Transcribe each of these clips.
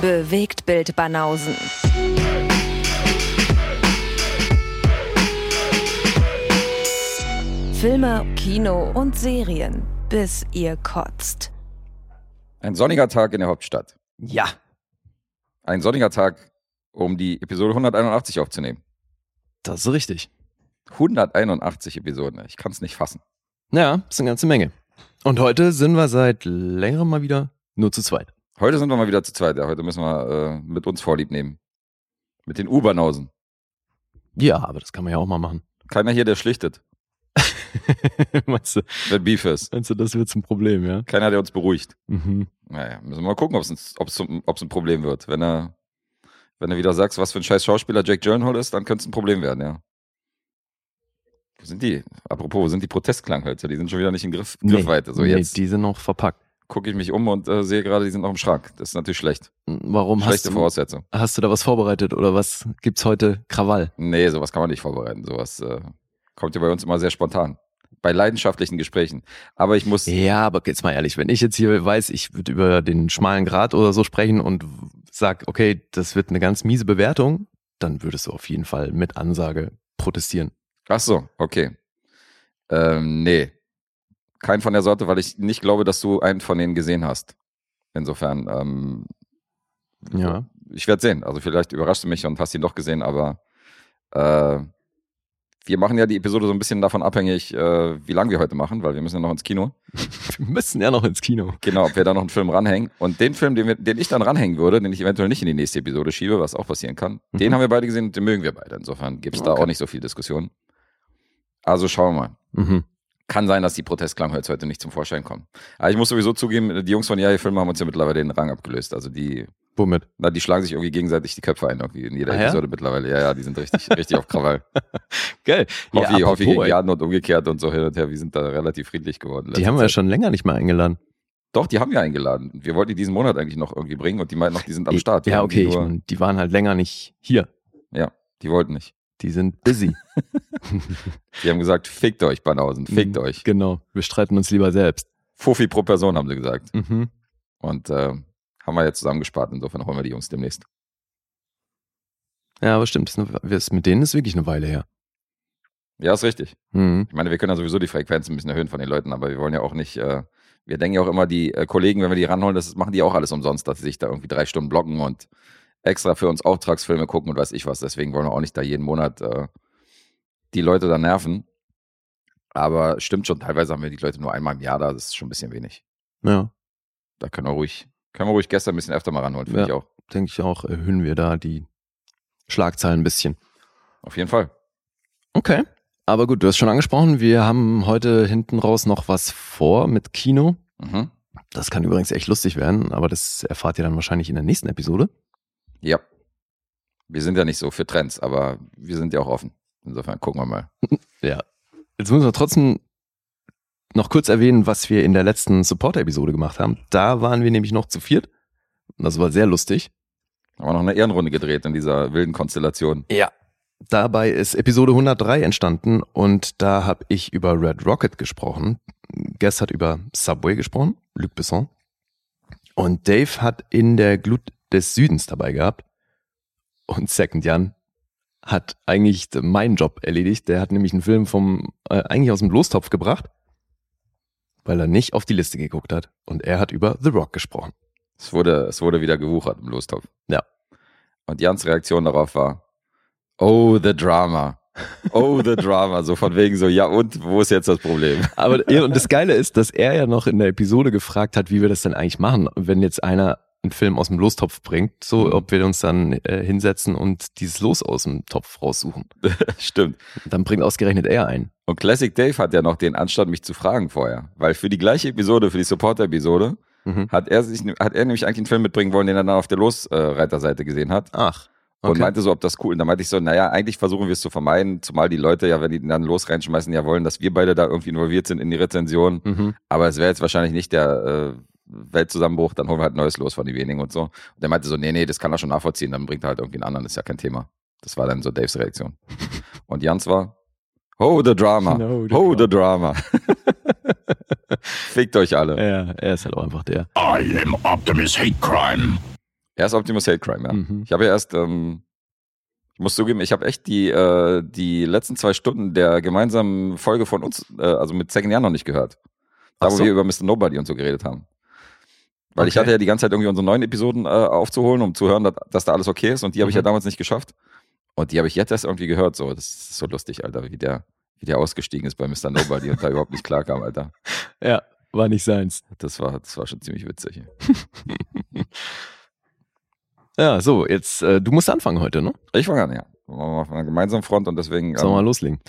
Bewegt Bild Banausen. Filme, Kino und Serien, bis ihr kotzt. Ein sonniger Tag in der Hauptstadt. Ja. Ein sonniger Tag, um die Episode 181 aufzunehmen. Das ist richtig. 181 Episoden, ich kann es nicht fassen. Ja, ist eine ganze Menge. Und heute sind wir seit längerem mal wieder nur zu zweit. Heute sind wir mal wieder zu zweit, ja. Heute müssen wir äh, mit uns Vorlieb nehmen. Mit den U-Bahnhausen. Ja, aber das kann man ja auch mal machen. Keiner hier, der schlichtet, meinst, du, wenn Beef ist. meinst du, das wird zum Problem, ja? Keiner, der uns beruhigt. Mhm. Naja, müssen wir mal gucken, ob es ein Problem wird. Wenn er, wenn du wieder sagst, was für ein scheiß Schauspieler Jake Gyllenhaal ist, dann könnte es ein Problem werden, ja. Wo sind die? Apropos, wo sind die Protestklanghölzer? Die sind schon wieder nicht in Griff, Griffweite. So nee, jetzt die sind noch verpackt. Gucke ich mich um und äh, sehe gerade, die sind noch im Schrank. Das ist natürlich schlecht. Warum hast Schlechte du, Voraussetzung. hast du da was vorbereitet oder was gibt's heute? Krawall. Nee, sowas kann man nicht vorbereiten. Sowas äh, kommt ja bei uns immer sehr spontan. Bei leidenschaftlichen Gesprächen. Aber ich muss. Ja, aber jetzt mal ehrlich, wenn ich jetzt hier weiß, ich würde über den schmalen Grad oder so sprechen und sag, okay, das wird eine ganz miese Bewertung, dann würdest du auf jeden Fall mit Ansage protestieren. Ach so, okay. Ähm, nee. Kein von der Sorte, weil ich nicht glaube, dass du einen von denen gesehen hast. Insofern, ähm, Ja. ich werde sehen. Also vielleicht überraschst du mich und hast ihn doch gesehen, aber äh, wir machen ja die Episode so ein bisschen davon abhängig, äh, wie lange wir heute machen, weil wir müssen ja noch ins Kino. Wir müssen ja noch ins Kino. Genau, ob wir da noch einen Film ranhängen. Und den Film, den, wir, den ich dann ranhängen würde, den ich eventuell nicht in die nächste Episode schiebe, was auch passieren kann, Mhm. den haben wir beide gesehen und den mögen wir beide. Insofern gibt es da Okay. auch nicht so viel Diskussion. Also schauen wir mal. Mhm. Kann sein, dass die Protestklangholz heute nicht zum Vorschein kommen. Aber ich muss sowieso zugeben, die Jungs von Ja, Filme haben uns ja mittlerweile den Rang abgelöst. Also die, Womit? na, die schlagen sich irgendwie gegenseitig die Köpfe ein, irgendwie in jeder Ah, ja? Episode mittlerweile. Ja, ja, die sind richtig, richtig auf Krawall. Geil. Hoffi, Hoffi apropos, gegen Jan und umgekehrt und so hin und her. Wir sind da relativ friedlich geworden. die haben wir ja schon länger nicht mehr eingeladen. Doch, die haben wir eingeladen. Wir wollten die diesen Monat eigentlich noch irgendwie bringen und die meinten noch, die sind am Start. Ja, haben die okay, ich Nur, mein, die waren halt länger nicht hier. ja, die wollten nicht. Die sind busy. Die haben gesagt, fickt euch, Banausen, fickt Mhm, euch. Genau, wir streiten uns lieber selbst. Fuffi pro Person, haben sie gesagt. Mhm. Und äh, haben wir jetzt zusammengespart. Insofern holen wir die Jungs demnächst. Ja, aber stimmt, ist eine, mit denen ist wirklich eine Weile her. Ja, ist richtig. Mhm. Ich meine, wir können ja sowieso die Frequenz ein bisschen erhöhen von den Leuten, aber wir wollen ja auch nicht, äh, wir denken ja auch immer, die äh, Kollegen, wenn wir die ranholen, das machen die auch alles umsonst, dass sie sich da irgendwie drei Stunden blocken und extra für uns Auftragsfilme gucken und weiß ich was. Deswegen wollen wir auch nicht da jeden Monat äh, die Leute da nerven. Aber stimmt schon, teilweise haben wir die Leute nur einmal im Jahr da, das ist schon ein bisschen wenig. Ja, Da können wir ruhig, können wir ruhig gestern ein bisschen öfter mal ranholen, finde Ja. ich auch. denke ich auch, erhöhen wir da die Schlagzeilen ein bisschen. Auf jeden Fall. Okay. Aber gut, du hast schon angesprochen, wir haben heute hinten raus noch was vor mit Kino. Mhm. Das kann übrigens echt lustig werden, aber das erfahrt ihr dann wahrscheinlich in der nächsten Episode. Ja. Wir sind ja nicht so für Trends, aber wir sind ja auch offen. Insofern gucken wir mal. Ja. Jetzt müssen wir trotzdem noch kurz erwähnen, was wir in der letzten Support-Episode gemacht haben. Da waren wir nämlich noch zu viert. Das war sehr lustig. Haben wir noch eine Ehrenrunde gedreht in dieser wilden Konstellation. Ja. Dabei ist Episode 103 entstanden und da habe ich über Red Rocket gesprochen. Guest hat über Subway gesprochen, Luc Besson. Und Dave hat in der Glut des Südens dabei gehabt. Und Second Jan hat eigentlich meinen Job erledigt. Der hat nämlich einen Film vom äh, eigentlich aus dem Lostopf gebracht, weil er nicht auf die Liste geguckt hat. Und er hat über The Rock gesprochen. Es wurde, es wurde wieder gewuchert im Lostopf. Ja. Und Jans Reaktion darauf war, oh, the drama. Oh, the drama. So von wegen so, ja und, wo ist jetzt das Problem? Aber ja, und das Geile ist, dass er ja noch in der Episode gefragt hat, wie wir das denn eigentlich machen, wenn jetzt einer einen Film aus dem Lostopf bringt, so Mhm. ob wir uns dann äh, hinsetzen und dieses Los aus dem Topf raussuchen. Stimmt. Dann bringt ausgerechnet er ein. Und Classic Dave hat ja noch den Anstand, mich zu fragen vorher. Weil für die gleiche Episode, für die Supporter-Episode, Mhm. hat er sich, hat er nämlich eigentlich einen Film mitbringen wollen, den er dann auf der Losreiterseite gesehen hat. Ach. Und Okay. meinte so, ob das cool. Und da meinte ich so, naja, eigentlich versuchen wir es zu vermeiden, zumal die Leute ja, wenn die dann los reinschmeißen, ja wollen, dass wir beide da irgendwie involviert sind in die Rezension. Mhm. Aber es wäre jetzt wahrscheinlich nicht der äh, Weltzusammenbruch, dann holen wir halt neues los von die wenigen und so. Und der meinte so, nee, nee, das kann er schon nachvollziehen, dann bringt er halt irgendwie einen anderen, ist ja kein Thema. Das war dann so Daves Reaktion. Und Jans war, oh, the drama. No, the oh, the drama. Fickt euch alle. Ja, er ist halt auch einfach der. I am Optimus Hate Crime. Er ist Optimus Hate Crime, ja. Mhm. Ich habe ja erst, ähm, ich muss zugeben, ich habe echt die, äh, die letzten zwei Stunden der gemeinsamen Folge von uns, äh, also mit Second Jan noch nicht gehört. Da, Ach wo so. wir über Mr. Nobody und so geredet haben. Weil ich Okay. hatte ja die ganze Zeit irgendwie unsere neuen Episoden äh, aufzuholen, um zu hören, dass, dass da alles okay ist. Und die habe ich Mhm. ja damals nicht geschafft. Und die habe ich jetzt erst irgendwie gehört. So, das ist so lustig, Alter, wie der, wie der ausgestiegen ist bei Mr. Nobody und da überhaupt nicht klarkam, Alter. Ja, war nicht seins. Das war, das war schon ziemlich witzig. Ja, so, jetzt, äh, du musst anfangen heute, ne? Ich fange an, ja. Wir machen auf einer gemeinsamen Front und deswegen. Sollen wir mal ähm, loslegen?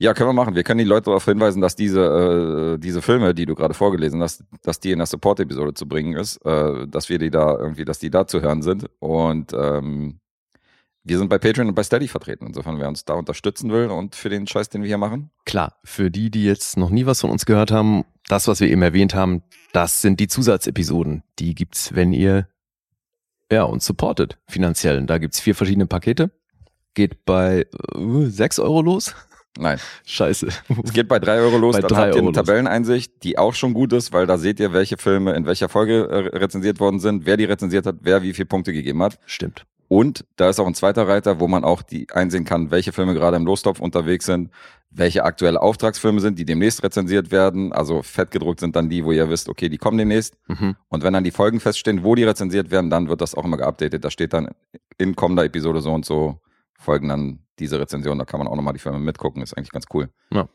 Ja, können wir machen. Wir können die Leute darauf hinweisen, dass diese, äh, diese Filme, die du gerade vorgelesen hast, dass die in der Support-Episode zu bringen ist, äh, dass wir die da irgendwie, dass die da zu hören sind. Und ähm, wir sind bei Patreon und bei Steady vertreten. Insofern, wer uns da unterstützen will und für den Scheiß, den wir hier machen. Klar, für die, die jetzt noch nie was von uns gehört haben, das, was wir eben erwähnt haben, das sind die Zusatzepisoden. Die gibt's, wenn ihr ja, uns supportet finanziell. Da gibt's vier verschiedene Pakete. Geht bei äh, 6 Euro los. Nein. Scheiße. Es geht bei drei Euro los, Bei dann drei habt ihr eine. Tabelleneinsicht, die auch schon gut ist, weil da seht ihr, welche Filme in welcher Folge äh, rezensiert worden sind, wer die rezensiert hat, wer wie viele Punkte gegeben hat. Stimmt. Und da ist auch ein zweiter Reiter, wo man auch die einsehen kann, welche Filme gerade im Lostopf unterwegs sind, welche aktuelle Auftragsfilme sind, die demnächst rezensiert werden. Also fett gedruckt sind dann die, wo ihr wisst, okay, die kommen demnächst. Mhm. Und wenn dann die Folgen feststehen, wo die rezensiert werden, dann wird das auch immer geupdatet. Da steht dann in kommender Episode so und so folgen dann diese Rezensionen. Da kann man auch nochmal die Filme mitgucken. Ist eigentlich ganz cool. Ja.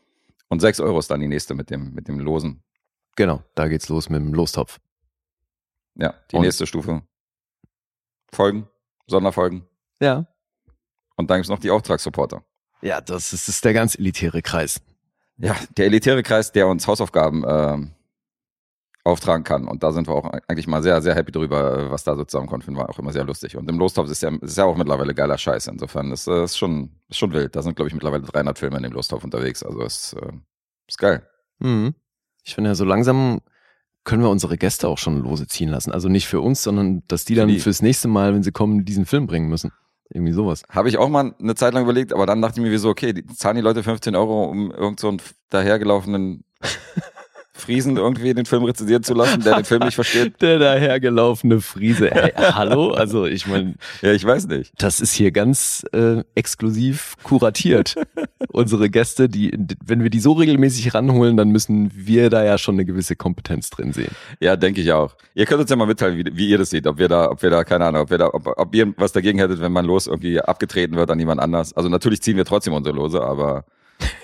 Und 6 Euro ist dann die nächste mit dem, mit dem Losen. Genau, da geht's los mit dem Lostopf. Ja, die Und- nächste Stufe. Folgen, Sonderfolgen. Ja. Und dann gibt's noch die Auftragssupporter. Ja, das ist, das ist der ganz elitäre Kreis. Ja, der elitäre Kreis, der uns Hausaufgaben ähm, auftragen kann. Und da sind wir auch eigentlich mal sehr, sehr happy drüber, äh, was da so zusammenkommt. Finden wir auch immer sehr lustig. Und im Lostopf ist ja, ist ja auch mittlerweile geiler Scheiß. Insofern ist es ist schon, ist schon wild. Da sind, glaube ich, mittlerweile 300 Filme in dem Lostopf unterwegs. Also ist, äh, ist geil. Mhm. Ich finde ja, so langsam können wir unsere Gäste auch schon lose ziehen lassen. Also nicht für uns, sondern dass die dann die. fürs nächste Mal, wenn sie kommen, diesen Film bringen müssen. Irgendwie sowas. Habe ich auch mal eine Zeit lang überlegt, aber dann dachte ich mir, wieso, okay, die zahlen die Leute 15 Euro, um irgend so einen dahergelaufenen Friesen irgendwie den Film rezensieren zu lassen, der den Film nicht versteht. Der dahergelaufene Friese. Ey, hallo? Also ich meine, Ja, ich weiß nicht. das ist hier ganz äh, exklusiv kuratiert. Unsere Gäste, die, wenn wir die so regelmäßig ranholen, dann müssen wir da ja schon eine gewisse Kompetenz drin sehen. Ja, denke ich auch. Ihr könnt uns ja mal mitteilen, wie, wie ihr das seht, ob wir da, ob wir da, keine Ahnung, ob wir da, ob, ob ihr was dagegen hättet, wenn man los irgendwie abgetreten wird an jemand anders. Also natürlich ziehen wir trotzdem unsere Lose, aber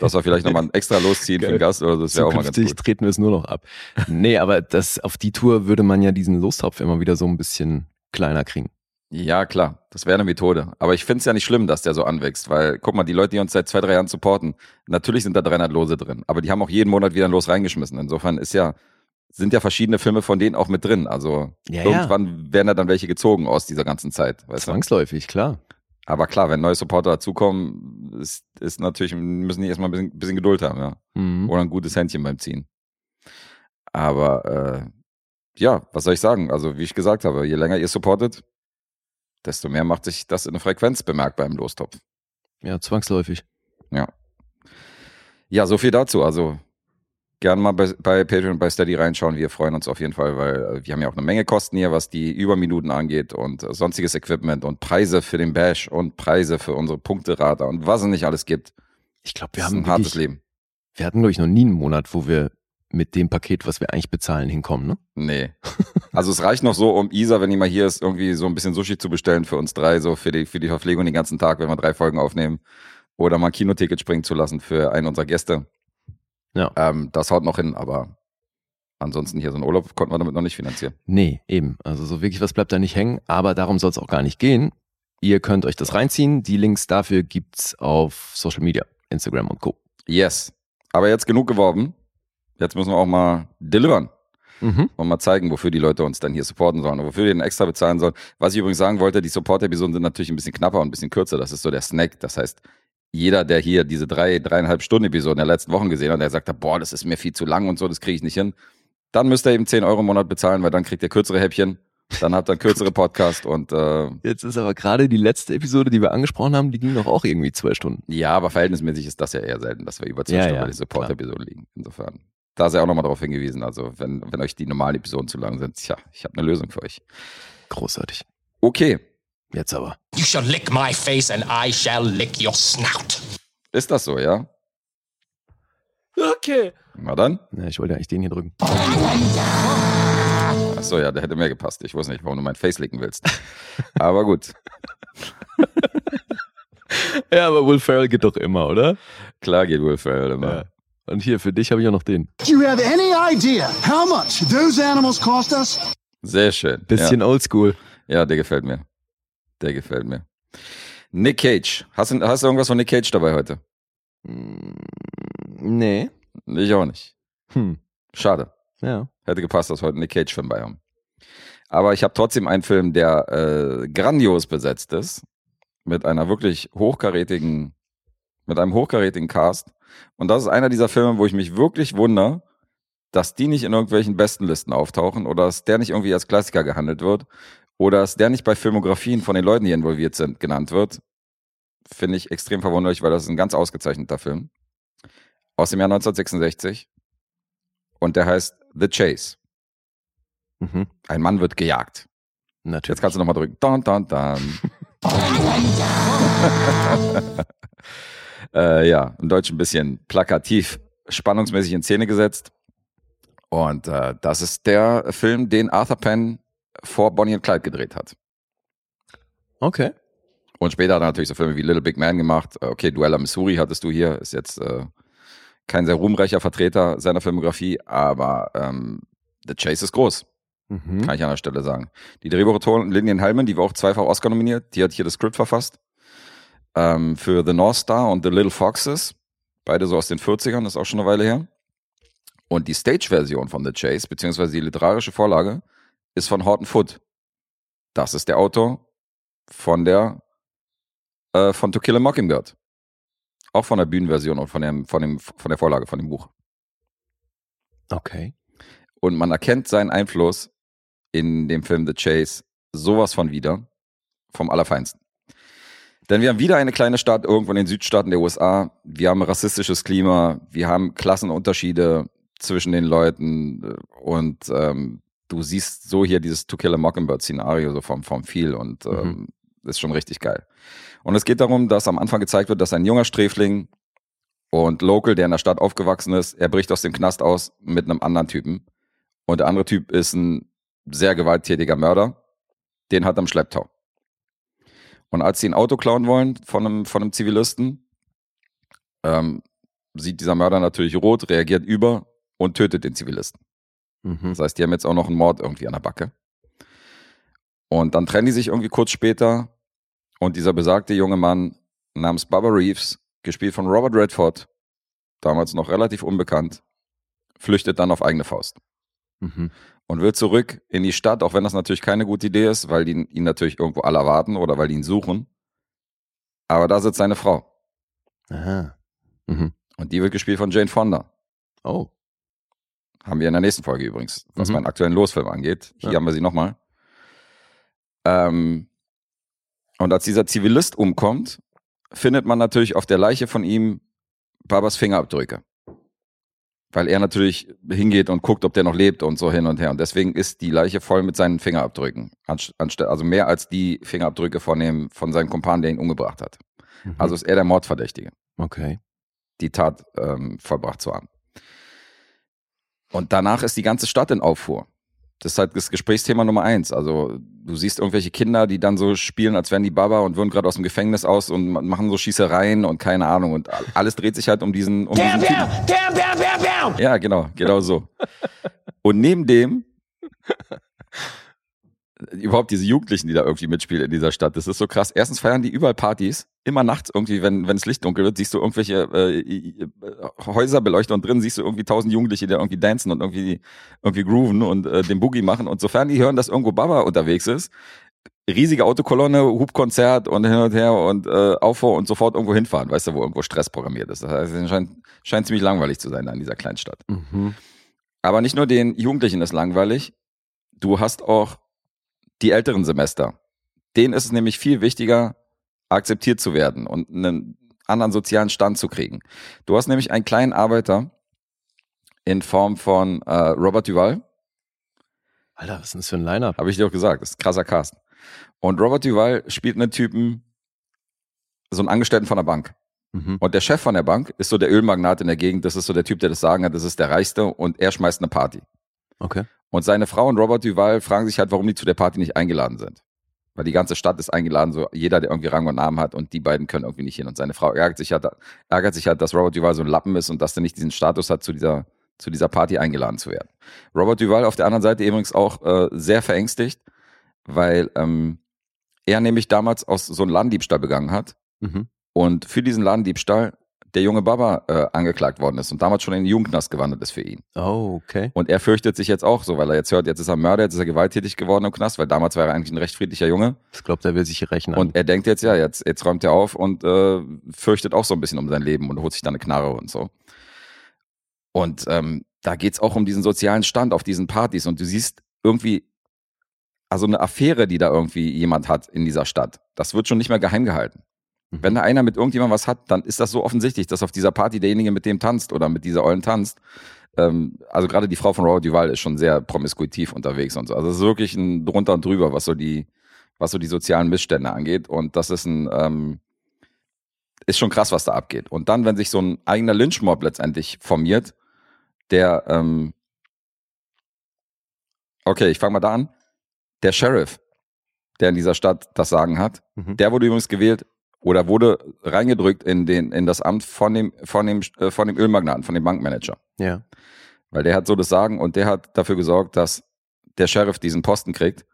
dass wir vielleicht nochmal extra losziehen für Geil. Gast oder so, das wäre auch mal ganz gut. treten wir es nur noch ab. Nee, aber das, auf die Tour würde man ja diesen Lostopf immer wieder so ein bisschen kleiner kriegen. Ja, klar, das wäre eine Methode. Aber ich finde es ja nicht schlimm, dass der so anwächst, weil, guck mal, die Leute, die uns seit zwei, drei Jahren supporten, natürlich sind da 300 Lose drin, aber die haben auch jeden Monat wieder ein Los reingeschmissen. Insofern ist ja, sind ja verschiedene Filme von denen auch mit drin. Also Ja, irgendwann werden da dann welche gezogen aus dieser ganzen Zeit. Weißt du? Zwangsläufig, klar. Aber klar, wenn neue Supporter dazukommen, ist, ist natürlich, müssen die erstmal ein bisschen, bisschen Geduld haben, ja. Mhm. Oder ein gutes Händchen beim Ziehen. Aber äh, ja, was soll ich sagen? Also, wie ich gesagt habe, je länger ihr supportet, desto mehr macht sich das in der Frequenz bemerkbar im Lostopf. Ja, zwangsläufig. Ja. Ja, so viel dazu. Also gern mal bei, bei Patreon und bei Steady reinschauen. Wir freuen uns auf jeden Fall, weil äh, wir haben ja auch eine Menge Kosten hier, was die Überminuten angeht und äh, sonstiges Equipment und Preise für den Bash und Preise für unsere Punkterater und was es nicht alles gibt. Ich glaube, wir Das haben ein hartes wirklich, Leben. wir hatten, glaube ich, noch nie einen Monat, wo wir mit dem Paket, was wir eigentlich bezahlen, hinkommen, ne? Nee. Also es reicht noch so, um Isa, wenn die mal hier ist, irgendwie so ein bisschen Sushi zu bestellen für uns drei, so für die, für die Verpflegung den ganzen Tag, wenn wir drei Folgen aufnehmen. Oder mal ein Kinoticket springen zu lassen für einen unserer Gäste. Ja. Ähm, das haut noch hin, aber ansonsten hier so einen Urlaub konnten wir damit noch nicht finanzieren. Nee, eben. Also so wirklich was bleibt da nicht hängen, aber darum soll es auch gar nicht gehen. Ihr könnt euch das reinziehen. Die Links dafür gibt's auf Social Media, Instagram und Co. Yes. Aber jetzt genug geworben. Jetzt müssen wir auch mal delivern. Mhm. und mal zeigen, wofür die Leute uns dann hier supporten sollen und wofür wir den extra bezahlen sollen. Was ich übrigens sagen wollte, die Support-Episoden sind natürlich ein bisschen knapper und ein bisschen kürzer. Das ist so der Snack. Das heißt, jeder, der hier diese drei, dreieinhalb Stunden Episoden der letzten Wochen gesehen hat, der sagt, boah, das ist mir viel zu lang und so, das kriege ich nicht hin. Dann müsst ihr eben 10 Euro im Monat bezahlen, weil dann kriegt ihr kürzere Häppchen. Dann habt ihr einen kürzere Podcast und äh, Jetzt ist aber gerade die letzte Episode, die wir angesprochen haben, die ging doch auch irgendwie zwei Stunden. ja, aber verhältnismäßig ist das ja eher selten, dass wir über zwei Ja, Stunden ja, bei den Support-Episoden liegen. Insofern. Da sei auch nochmal darauf hingewiesen. Also, wenn, wenn euch die normalen Episoden zu lang sind, tja, ich habe eine Lösung für euch. Großartig. Okay, Jetzt aber. You shall lick my face and I shall lick your snout. ist das so, ja? Okay. Na dann. Ja, ich wollte eigentlich den hier drücken. Achso, ja, der hätte mehr gepasst. Ich wusste nicht, warum du mein Face licken willst. Aber gut. Ja, aber Will Ferrell geht doch immer, oder? Klar geht Will Ferrell immer. Ja. Und hier, für dich habe ich auch noch den. Do you have any idea how much those animals cost us? Sehr schön. Bisschen oldschool. Ja. ja, der gefällt mir. Der gefällt mir. Nick Cage. Hast du, hast du irgendwas von Nick Cage dabei heute? Nee. Ich auch nicht. Hm. Schade. Ja. Hätte gepasst, dass wir heute Nick Cage-Film bei haben. Aber ich habe trotzdem einen Film, der äh, grandios besetzt ist. Mit einer wirklich hochkarätigen, mit einem hochkarätigen Cast. Und das ist einer dieser Filme, wo ich mich wirklich wundere, dass die nicht in irgendwelchen Bestenlisten auftauchen oder dass der nicht irgendwie als Klassiker gehandelt wird oder dass der nicht bei Filmografien von den Leuten, die involviert sind, genannt wird. Finde ich extrem verwunderlich, weil das ist ein ganz ausgezeichneter Film. Aus dem Jahr 1966. Und der heißt The Chase. Mhm. Ein Mann wird gejagt. Natürlich. Jetzt kannst du nochmal drücken. Dun, dun, dun. äh, ja, im Deutschen ein bisschen plakativ, spannungsmäßig in Szene gesetzt. Und äh, das ist der Film, den Arthur Penn vor Bonnie und Clyde gedreht hat. Okay. Und später hat er natürlich so Filme wie Little Big Man gemacht. Äh, Okay, Duella Missouri hattest du hier. Ist jetzt äh, kein sehr ruhmreicher Vertreter seiner Filmografie, aber ähm, The Chase ist groß. Mhm. kann ich an der Stelle sagen. Die Drehbuchautorin Lillian Hellman, die war auch zweifach Oscar nominiert, die hat hier das Skript verfasst. Ähm, für The North Star und The Little Foxes. Beide so aus den 40ern, das ist auch schon eine Weile her. Und die Stage-Version von The Chase, beziehungsweise die literarische Vorlage, ist von Horton Foote. Das ist der Autor von der äh, von To Kill a Mockingbird. Auch von der Bühnenversion und von, dem, von, dem, von der Vorlage, von dem Buch. Okay. Und man erkennt seinen Einfluss in dem Film The Chase sowas von wieder. Vom Allerfeinsten. Denn wir haben wieder eine kleine Stadt irgendwo in den Südstaaten der USA. Wir haben rassistisches Klima. Wir haben Klassenunterschiede zwischen den Leuten. Und ähm, du siehst so hier dieses To Kill a Mockingbird-Szenario so vom, vom Feel und ähm, ist schon richtig geil. Und es geht darum, dass am Anfang gezeigt wird, dass ein junger Sträfling und Local, der in der Stadt aufgewachsen ist, er bricht aus dem Knast aus mit einem anderen Typen. Und der andere Typ ist ein sehr gewalttätiger Mörder. Den hat er am Schlepptau. Und als sie ein Auto klauen wollen von einem, von einem Zivilisten, ähm, sieht dieser Mörder natürlich rot, reagiert über und tötet den Zivilisten. Mhm. Das heißt, die haben jetzt auch noch einen Mord irgendwie an der Backe. Und dann trennen die sich irgendwie kurz später und dieser besagte junge Mann namens Bubba Reeves, gespielt von Robert Redford, damals noch relativ unbekannt, flüchtet dann auf eigene Faust Mhm. und will zurück in die Stadt, auch wenn das natürlich keine gute Idee ist, weil die ihn natürlich irgendwo alle erwarten oder weil die ihn suchen. Aber da sitzt seine Frau Aha. Mhm. und die wird gespielt von Jane Fonda. Oh. Haben wir in der nächsten Folge übrigens, was Mhm. meinen aktuellen Losfilm angeht. Hier Ja. haben wir sie nochmal. Ähm, und als dieser Zivilist umkommt, findet man natürlich auf der Leiche von ihm Babas Fingerabdrücke. Weil er natürlich hingeht und guckt, ob der noch lebt und so hin und her. Und deswegen ist die Leiche voll mit seinen Fingerabdrücken. Also mehr als die Fingerabdrücke von, dem, von seinem Kumpan, der ihn umgebracht hat. Mhm. Also ist er der Mordverdächtige Okay. die Tat ähm, vollbracht zu haben. Und danach ist die ganze Stadt in Aufruhr. Das ist halt das Gesprächsthema Nummer eins. Also du siehst irgendwelche Kinder, die dann so spielen, als wären die Baba und würden gerade aus dem Gefängnis aus und ma- machen so Schießereien und keine Ahnung. Und alles dreht sich halt um diesen, um diesen Typen. Damn, damn, damn, damn! Ja, genau, genau so. Und neben dem überhaupt diese Jugendlichen, die da irgendwie mitspielen in dieser Stadt, das ist so krass. Erstens feiern die überall Partys, immer nachts irgendwie, wenn wenn es Licht dunkel wird, siehst du irgendwelche äh, äh, Häuser beleuchtet und drin siehst du irgendwie tausend Jugendliche, die da irgendwie dancen und irgendwie irgendwie grooven und äh, den Boogie machen. Und sofern die hören, dass irgendwo Baba unterwegs ist, riesige Autokolonne, Hubkonzert und hin und her und äh, Aufbau und sofort irgendwo hinfahren, weißt du, wo irgendwo Stress programmiert ist. Das heißt, es scheint, scheint ziemlich langweilig zu sein da in dieser Kleinstadt. Mhm. Aber nicht nur den Jugendlichen ist langweilig, du hast auch die älteren Semester. Denen ist es nämlich viel wichtiger, akzeptiert zu werden und einen anderen sozialen Stand zu kriegen. Du hast nämlich einen kleinen Arbeiter in Form von äh, Robert Duval, Alter, was ist denn das für ein Line-Up? habe ich dir auch gesagt, das ist ein krasser Cast. Und Robert Duval spielt einen Typen, so einen Angestellten von der Bank. Mhm. Und der Chef von der Bank ist so der Ölmagnat in der Gegend. Das ist so der Typ, der das Sagen hat. Das ist der Reichste und er schmeißt eine Party. Okay. Und seine Frau und Robert Duval fragen sich halt, warum die zu der Party nicht eingeladen sind. Weil die ganze Stadt ist eingeladen, so jeder, der irgendwie Rang und Namen hat und die beiden können irgendwie nicht hin. Und seine Frau ärgert sich halt, ärgert sich halt, dass Robert Duval so ein Lappen ist und dass er nicht diesen Status hat, zu dieser, zu dieser Party eingeladen zu werden. Robert Duval auf der anderen Seite übrigens auch äh, sehr verängstigt, weil ähm, er nämlich damals aus so einem Ladendiebstahl begangen hat Mhm. und für diesen Ladendiebstahl der junge Baba äh, angeklagt worden ist und damals schon in den Jugendknast gewandert ist für ihn. Oh, okay. Und er fürchtet sich jetzt auch so, weil er jetzt hört, jetzt ist er Mörder, jetzt ist er gewalttätig geworden im Knast, weil damals war er eigentlich ein recht friedlicher Junge. Ich glaube, der will sich rächen. Und er denkt jetzt, ja, jetzt, jetzt räumt er auf und äh, fürchtet auch so ein bisschen um sein Leben und holt sich dann eine Knarre und so. Und ähm, da geht's auch um diesen sozialen Stand auf diesen Partys und du siehst irgendwie, also eine Affäre, die da irgendwie jemand hat in dieser Stadt, das wird schon nicht mehr geheim gehalten. Mhm. Wenn da einer mit irgendjemandem was hat, dann ist das so offensichtlich, dass auf dieser Party derjenige mit dem tanzt oder mit dieser Eulen tanzt. Ähm, also gerade die Frau von Robert Duval ist schon sehr promiskuitiv unterwegs und so. Also es ist wirklich ein drunter und drüber, was so die, was so die sozialen Missstände angeht. Und das ist ein, ähm, ist schon krass, was da abgeht. Und dann, wenn sich so ein eigener Lynchmob letztendlich formiert, der, ähm, okay, ich fange mal da an. Der Sheriff, der in dieser Stadt das Sagen hat, Mhm. der wurde übrigens gewählt oder wurde reingedrückt in den in das Amt von dem von dem äh, von dem Ölmagnaten, von dem Bankmanager, Ja. weil der hat so das Sagen und der hat dafür gesorgt, dass der Sheriff diesen Posten kriegt.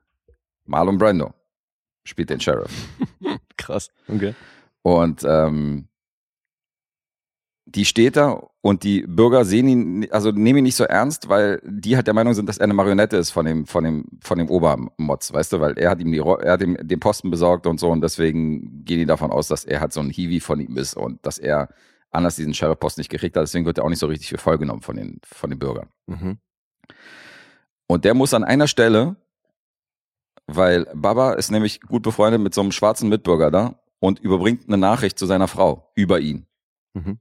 Marlon Brando spielt den Sheriff Krass. Okay. und ähm, die steht da und die Bürger sehen ihn, also nehmen ihn nicht so ernst, weil die halt der Meinung sind, dass er eine Marionette ist von dem, von dem, von dem Obermotz, weißt du, weil er hat ihm die, er hat ihm den Posten besorgt und so und deswegen gehen die davon aus, dass er halt so ein Hiwi von ihm ist und dass er anders diesen Sheriff-Posten nicht gekriegt hat, deswegen wird er auch nicht so richtig für voll genommen von den, von den Bürgern. Mhm. Und der muss an einer Stelle, weil Baba ist nämlich gut befreundet mit so einem schwarzen Mitbürger da und überbringt eine Nachricht zu seiner Frau über ihn. Mhm.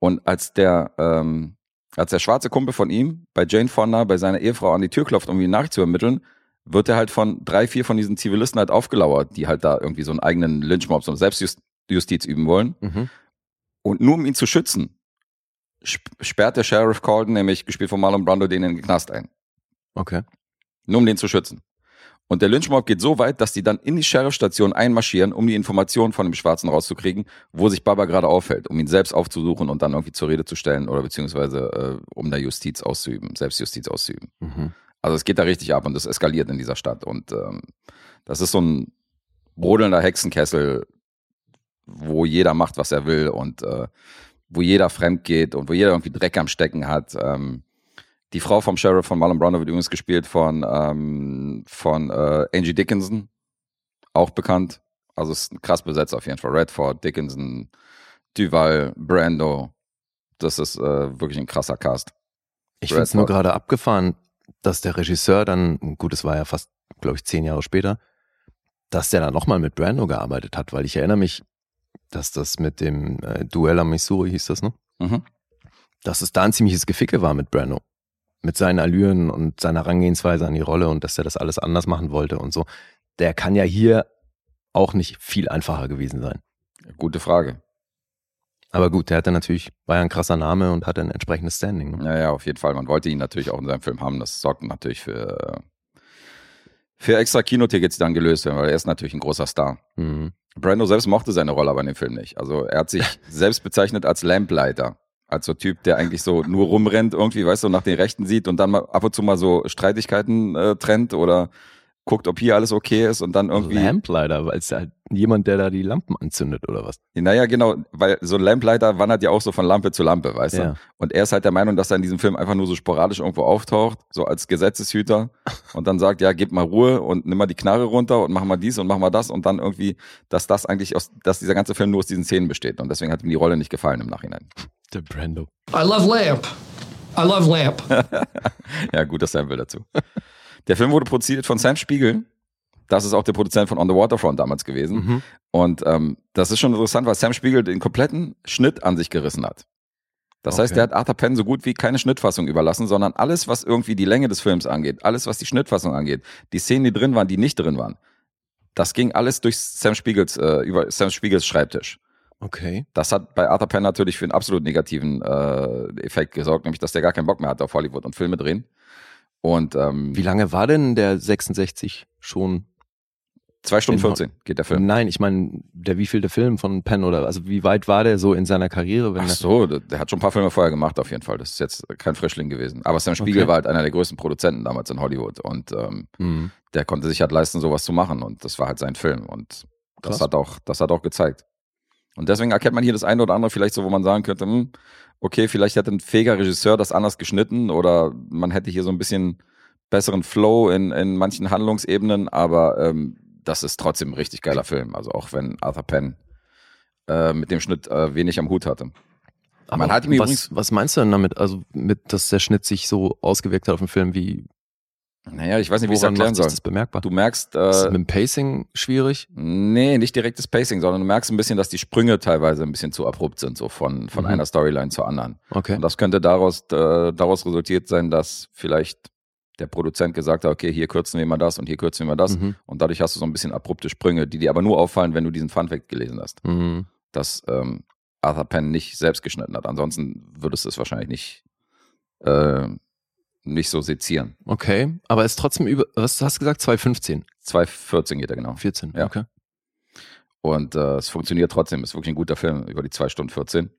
Und als der, ähm, als der schwarze Kumpel von ihm bei Jane Fonda, bei seiner Ehefrau an die Tür klopft, um ihm zu übermitteln, wird er halt von drei, vier von diesen Zivilisten halt aufgelauert, die halt da irgendwie so einen eigenen Lynchmob, so eine Selbstjustiz üben wollen. Mhm. Und nur um ihn zu schützen, sp- sperrt der Sheriff Colden, nämlich gespielt von Marlon Brando, den in den Knast ein. Okay. Nur um den zu schützen. Und der Lynchmob geht so weit, dass die dann in die Sheriffstation einmarschieren, um die Informationen von dem Schwarzen rauszukriegen, wo sich Baba gerade aufhält, um ihn selbst aufzusuchen und dann irgendwie zur Rede zu stellen oder beziehungsweise äh, um da Justiz auszuüben, Selbstjustiz auszuüben. Mhm. Also es geht da richtig ab und das eskaliert in dieser Stadt. Und ähm, das ist so ein brodelnder Hexenkessel, wo jeder macht, was er will und äh, wo jeder fremd geht und wo jeder irgendwie Dreck am Stecken hat. Ähm, die Frau vom Sheriff von Marlon Brando wird übrigens gespielt von, ähm, von äh, Angie Dickinson, auch bekannt. Also es ist ein krass besetzt auf jeden Fall. Redford, Dickinson, Duval, Brando. Das ist äh, wirklich ein krasser Cast. Ich finde es nur gerade abgefahren, dass der Regisseur dann, gut, es war ja fast, glaube ich, zehn Jahre später, dass der dann nochmal mit Brando gearbeitet hat, weil ich erinnere mich, dass das mit dem äh, Duell am Missouri hieß das, ne? Mhm. Dass es da ein ziemliches Geficke war mit Brando. Mit seinen Allüren und seiner Herangehensweise an die Rolle und dass er das alles anders machen wollte und so. Der kann ja hier auch nicht viel einfacher gewesen sein. Gute Frage. Aber gut, der hatte natürlich, war ja ein krasser Name und hatte ein entsprechendes Standing. Ne? Ja, ja, auf jeden Fall. Man wollte ihn natürlich auch in seinem Film haben. Das sorgt natürlich für, für extra Kinotickets, die dann gelöst werden, weil er ist natürlich ein großer Star. Mhm. Brando selbst mochte seine Rolle aber in dem Film nicht. Also er hat sich selbst bezeichnet als Lamplighter. Als so Typ, der eigentlich so nur rumrennt, irgendwie, weißt du, nach den Rechten sieht und dann mal ab und zu mal so Streitigkeiten äh, trennt oder guckt, ob hier alles okay ist und dann irgendwie. Lamplighter, weil es halt jemand, der da die Lampen anzündet oder was. Naja, genau, weil so ein Lamplighter wandert ja auch so von Lampe zu Lampe, weißt Ja. du? Und er ist halt der Meinung, dass er in diesem Film einfach nur so sporadisch irgendwo auftaucht, so als Gesetzeshüter und dann sagt, ja, gib mal Ruhe und nimm mal die Knarre runter und mach mal dies und mach mal das und dann irgendwie, dass das eigentlich aus, dass dieser ganze Film nur aus diesen Szenen besteht und deswegen hat ihm die Rolle nicht gefallen im Nachhinein. Der Brando. I love Lamp. I love Lamp. Ja, guter Sample dazu. Der Film wurde produziert von Sam Spiegel. Das ist auch der Produzent von On the Waterfront damals gewesen. Mhm. Und ähm, das ist schon interessant, weil Sam Spiegel den kompletten Schnitt an sich gerissen hat. Das heißt, Okay. der hat Arthur Penn so gut wie keine Schnittfassung überlassen, sondern alles, was irgendwie die Länge des Films angeht, alles, was die Schnittfassung angeht, die Szenen, die drin waren, die nicht drin waren, Das ging alles durch Sam Spiegels, äh, über Sam Spiegels Schreibtisch. Okay. Das hat bei Arthur Penn natürlich für einen absolut negativen äh, Effekt gesorgt, nämlich dass der gar keinen Bock mehr hatte auf Hollywood und Filme drehen. Und ähm, Wie lange war denn der 66 schon? zwei Stunden in Ho- 14 geht der Film. Nein, ich meine, der wievielte Film von Penn oder also wie weit war der so in seiner Karriere? Ach so, der, der hat schon ein paar Filme vorher gemacht auf jeden Fall. Das ist jetzt kein Frischling gewesen. Aber Sam Spiegel Okay. war halt einer der größten Produzenten damals in Hollywood und ähm, Mhm. der konnte sich halt leisten, sowas zu machen und das war halt sein Film und das Krass. hat auch, das hat auch gezeigt. Und deswegen erkennt man hier das eine oder andere vielleicht so, wo man sagen könnte, hm, okay, vielleicht hätte ein fähiger Regisseur das anders geschnitten oder man hätte hier so ein bisschen besseren Flow in, in manchen Handlungsebenen, aber ähm, das ist trotzdem ein richtig geiler Film. Also auch wenn Arthur Penn äh, mit dem Schnitt äh, wenig am Hut hatte. Aber Man hat was, übrigens- was meinst du denn damit? Also mit, dass der Schnitt sich so ausgewirkt hat auf den Film, wie Naja, ich weiß nicht, wie ich es erklären soll. das bemerkbar? Du merkst, ist es äh, mit dem Pacing schwierig? nee, nicht direktes Pacing, sondern du merkst ein bisschen, dass die Sprünge teilweise ein bisschen zu abrupt sind, so von, von Mhm. einer Storyline zur anderen. Okay. Und das könnte daraus, äh, daraus resultiert sein, dass vielleicht der Produzent gesagt hat, okay, hier kürzen wir mal das und hier kürzen wir mal das. Mhm. Und dadurch hast du so ein bisschen abrupte Sprünge, die dir aber nur auffallen, wenn du diesen Funfact gelesen hast, Mhm. dass ähm, Arthur Penn nicht selbst geschnitten hat. Ansonsten würdest du es wahrscheinlich nicht, äh, nicht so sezieren. Okay, aber ist trotzdem über, was hast du gesagt? 2,15, 2,14 geht er genau. 14, Ja. okay. Und äh, es funktioniert trotzdem. Ist wirklich ein guter Film über die 2 Stunden 14.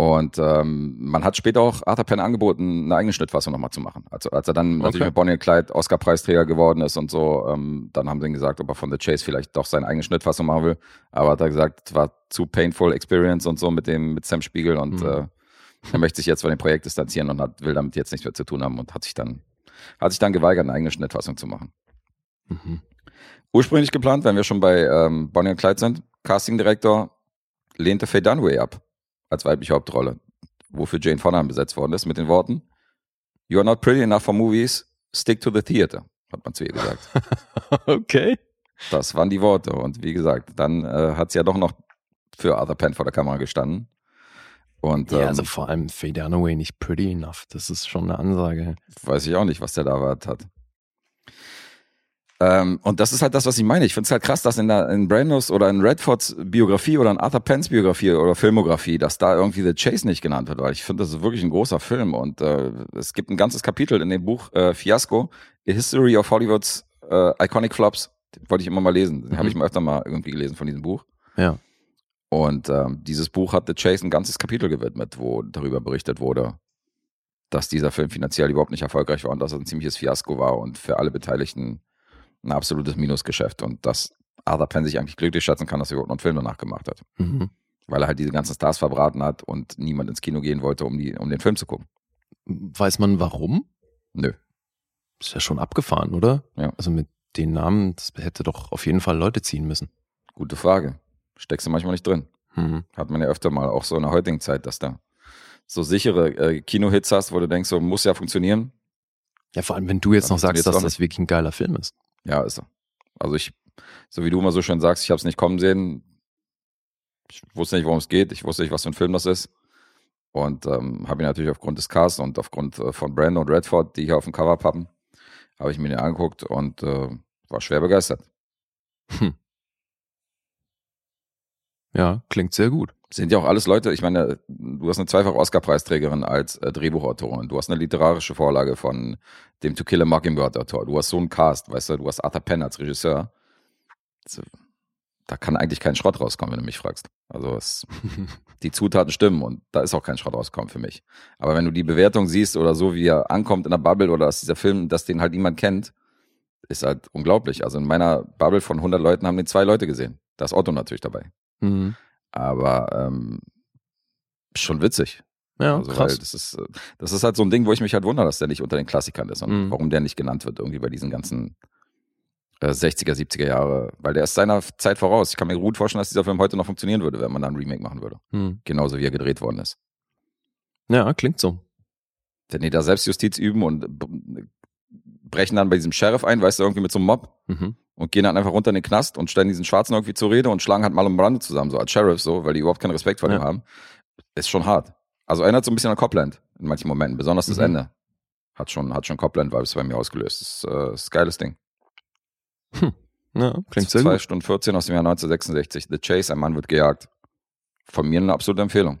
Und ähm, man hat später auch Arthur Penn angeboten, eine eigene Schnittfassung nochmal zu machen. Also als er dann natürlich Okay. mit Bonnie und Clyde Oscar-Preisträger geworden ist und so, ähm, dann haben sie ihm gesagt, ob er von The Chase vielleicht doch seine eigene Schnittfassung machen will. Aber hat er gesagt, es war zu painful experience und so mit dem mit Sam Spiegel und Mhm. äh, er möchte sich jetzt von dem Projekt distanzieren und hat, will damit jetzt nichts mehr zu tun haben und hat sich dann hat sich dann geweigert, eine eigene Schnittfassung zu machen. Mhm. Ursprünglich geplant, wenn wir schon bei ähm, Bonnie und Clyde sind, Castingdirektor lehnte Faye Dunaway ab als weibliche Hauptrolle, wofür Jane Fonda besetzt worden ist, mit den Worten You are not pretty enough for movies, stick to the theater, hat man zu ihr gesagt. Okay. Das waren die Worte und wie gesagt, dann äh, hat sie ja doch noch für Arthur Penn vor der Kamera gestanden. Und Ja, ähm, also vor allem Faye Dunaway nicht pretty enough. Das ist schon eine Ansage. weiß ich auch nicht, was der da erwartet hat. Ähm, und das ist halt das, was ich meine. Ich finde es halt krass, dass in, der, in Brandos oder in Redfords Biografie oder in Arthur Penns Biografie oder Filmografie, dass da irgendwie The Chase nicht genannt wird, weil ich finde, das ist wirklich ein großer Film und äh, es gibt ein ganzes Kapitel in dem Buch äh, Fiasco, A History of Hollywoods äh, Iconic Flops. Den wollte ich immer mal lesen. Den Mhm. habe ich mal öfter mal irgendwie gelesen von diesem Buch. Ja. Und ähm, dieses Buch hat The Chase ein ganzes Kapitel gewidmet, wo darüber berichtet wurde, dass dieser Film finanziell überhaupt nicht erfolgreich war und dass es ein ziemliches Fiasko war und für alle Beteiligten ein absolutes Minusgeschäft und dass Arthur Penn sich eigentlich glücklich schätzen kann, dass er überhaupt noch einen Film danach gemacht hat, Mhm. weil er halt diese ganzen Stars verbraten hat und niemand ins Kino gehen wollte, um, die, um den Film zu gucken. Weiß man warum? Nö. Ist ja schon abgefahren, oder? Ja. Also mit den Namen, das hätte doch auf jeden Fall Leute ziehen müssen. Gute Frage. Steckst du manchmal nicht drin. Mhm. Hat man ja öfter mal, auch so in der heutigen Zeit, dass da so sichere äh, Kinohits hast, wo du denkst, so muss ja funktionieren. Ja, vor allem, wenn du jetzt noch sagst, dass das wirklich ein geiler Film ist. Ja, ist er. Also ich, so wie du immer so schön sagst, ich habe es nicht kommen sehen. Ich wusste nicht, worum es geht. Ich wusste nicht, was für ein Film das ist. Und ähm, habe ihn natürlich aufgrund des Casts und aufgrund äh, von Brandon und Redford, die hier auf dem Cover pappen, habe ich mir den angeguckt und äh, war schwer begeistert. Ja, klingt sehr gut. Sind ja auch alles Leute, ich meine, du hast eine zweifache Oscar-Preisträgerin als äh, Drehbuchautorin. Du hast eine literarische Vorlage von dem To Kill a Mockingbird-Autor. Du hast so einen Cast, weißt du, du hast Arthur Penn als Regisseur. Da kann eigentlich kein Schrott rauskommen, wenn du mich fragst. Also es, die Zutaten stimmen und da ist auch kein Schrott rauskommen für mich. Aber wenn du die Bewertung siehst oder so, wie er ankommt in der Bubble oder dass dieser Film, dass den halt niemand kennt, ist halt unglaublich. Also in meiner Bubble von 100 Leuten haben den zwei Leute gesehen. Da ist Otto natürlich dabei. Mhm. Aber ähm, schon witzig. Ja, also, krass. das ist, äh, das ist halt so ein Ding, wo ich mich halt wundere, dass der nicht unter den Klassikern ist und Mhm. warum der nicht genannt wird, irgendwie bei diesen ganzen äh, 60er, 70er Jahre, weil der ist seiner Zeit voraus. Ich kann mir gut vorstellen, dass dieser Film heute noch funktionieren würde, wenn man da ein Remake machen würde. Mhm. Genauso wie er gedreht worden ist. Ja, klingt so. Wenn die da Selbstjustiz üben und brechen dann bei diesem Sheriff ein, weißt du, irgendwie mit so einem Mob Mhm. Und gehen dann einfach runter in den Knast und stellen diesen Schwarzen irgendwie zur Rede und schlagen halt Marlon Brando zusammen, so als Sheriff, so, weil die überhaupt keinen Respekt vor dem Ja. haben. Ist schon hart. Also erinnert so ein bisschen an Copland in manchen Momenten, besonders das Mhm. Ende. Hat schon, hat schon Copland-Vibes bei mir ausgelöst. Das ist, äh, ist ein geiles Ding. Ja, klingt sehr 2 gut. Stunden 14 aus dem Jahr 1966. The Chase, ein Mann wird gejagt. Von mir eine absolute Empfehlung.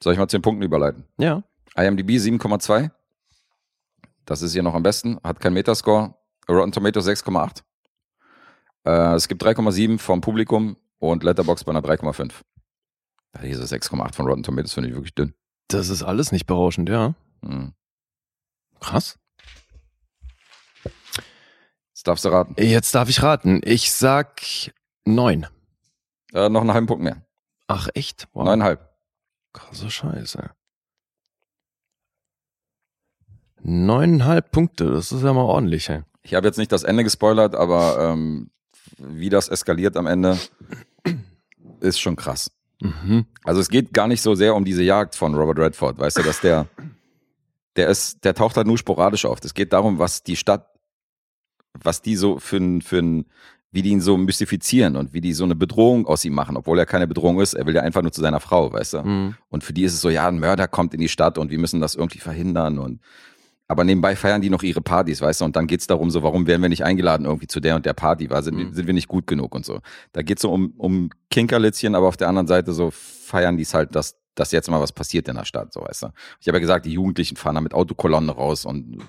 Soll ich mal zu den Punkten überleiten? Ja. IMDb 7,2. Das ist hier noch am besten. Hat kein Metascore. Rotten Tomatoes 6,8. Äh, es gibt 3,7 vom Publikum und Letterboxd bei einer 3,5. Ja, Diese 6,8 von Rotten Tomatoes finde ich wirklich dünn. Das ist alles nicht berauschend, ja. Hm. Krass. Jetzt darfst du raten. Jetzt darf ich raten. Ich sag neun. Äh, noch einen halben Punkt mehr. Ach, echt? Wow. Neuneinhalb. Krasse Scheiße. Neuneinhalb Punkte, das ist ja mal ordentlich, ey. Ich habe jetzt nicht das Ende gespoilert, aber ähm, wie das eskaliert am Ende, ist schon krass. Mhm. Also es geht gar nicht so sehr um diese Jagd von Robert Redford, weißt du, dass der, der ist, der taucht halt nur sporadisch auf. Es geht darum, was die Stadt, was die so für ein, für ein, wie die ihn so mystifizieren und wie die so eine Bedrohung aus ihm machen, obwohl er keine Bedrohung ist. Er will ja einfach nur zu seiner Frau, weißt du. Mhm. Und für die ist es so, ja, ein Mörder kommt in die Stadt und wir müssen das irgendwie verhindern und aber nebenbei feiern die noch ihre Partys, weißt du, und dann geht's darum, so, warum werden wir nicht eingeladen irgendwie zu der und der Party, weil sind, Mhm. sind wir nicht gut genug und so. Da geht's so um, um Kinkerlitzchen, aber auf der anderen Seite so feiern die es halt, dass, dass jetzt mal was passiert in der Stadt, so, weißt du. Ich habe ja gesagt, die Jugendlichen fahren da mit Autokolonnen raus und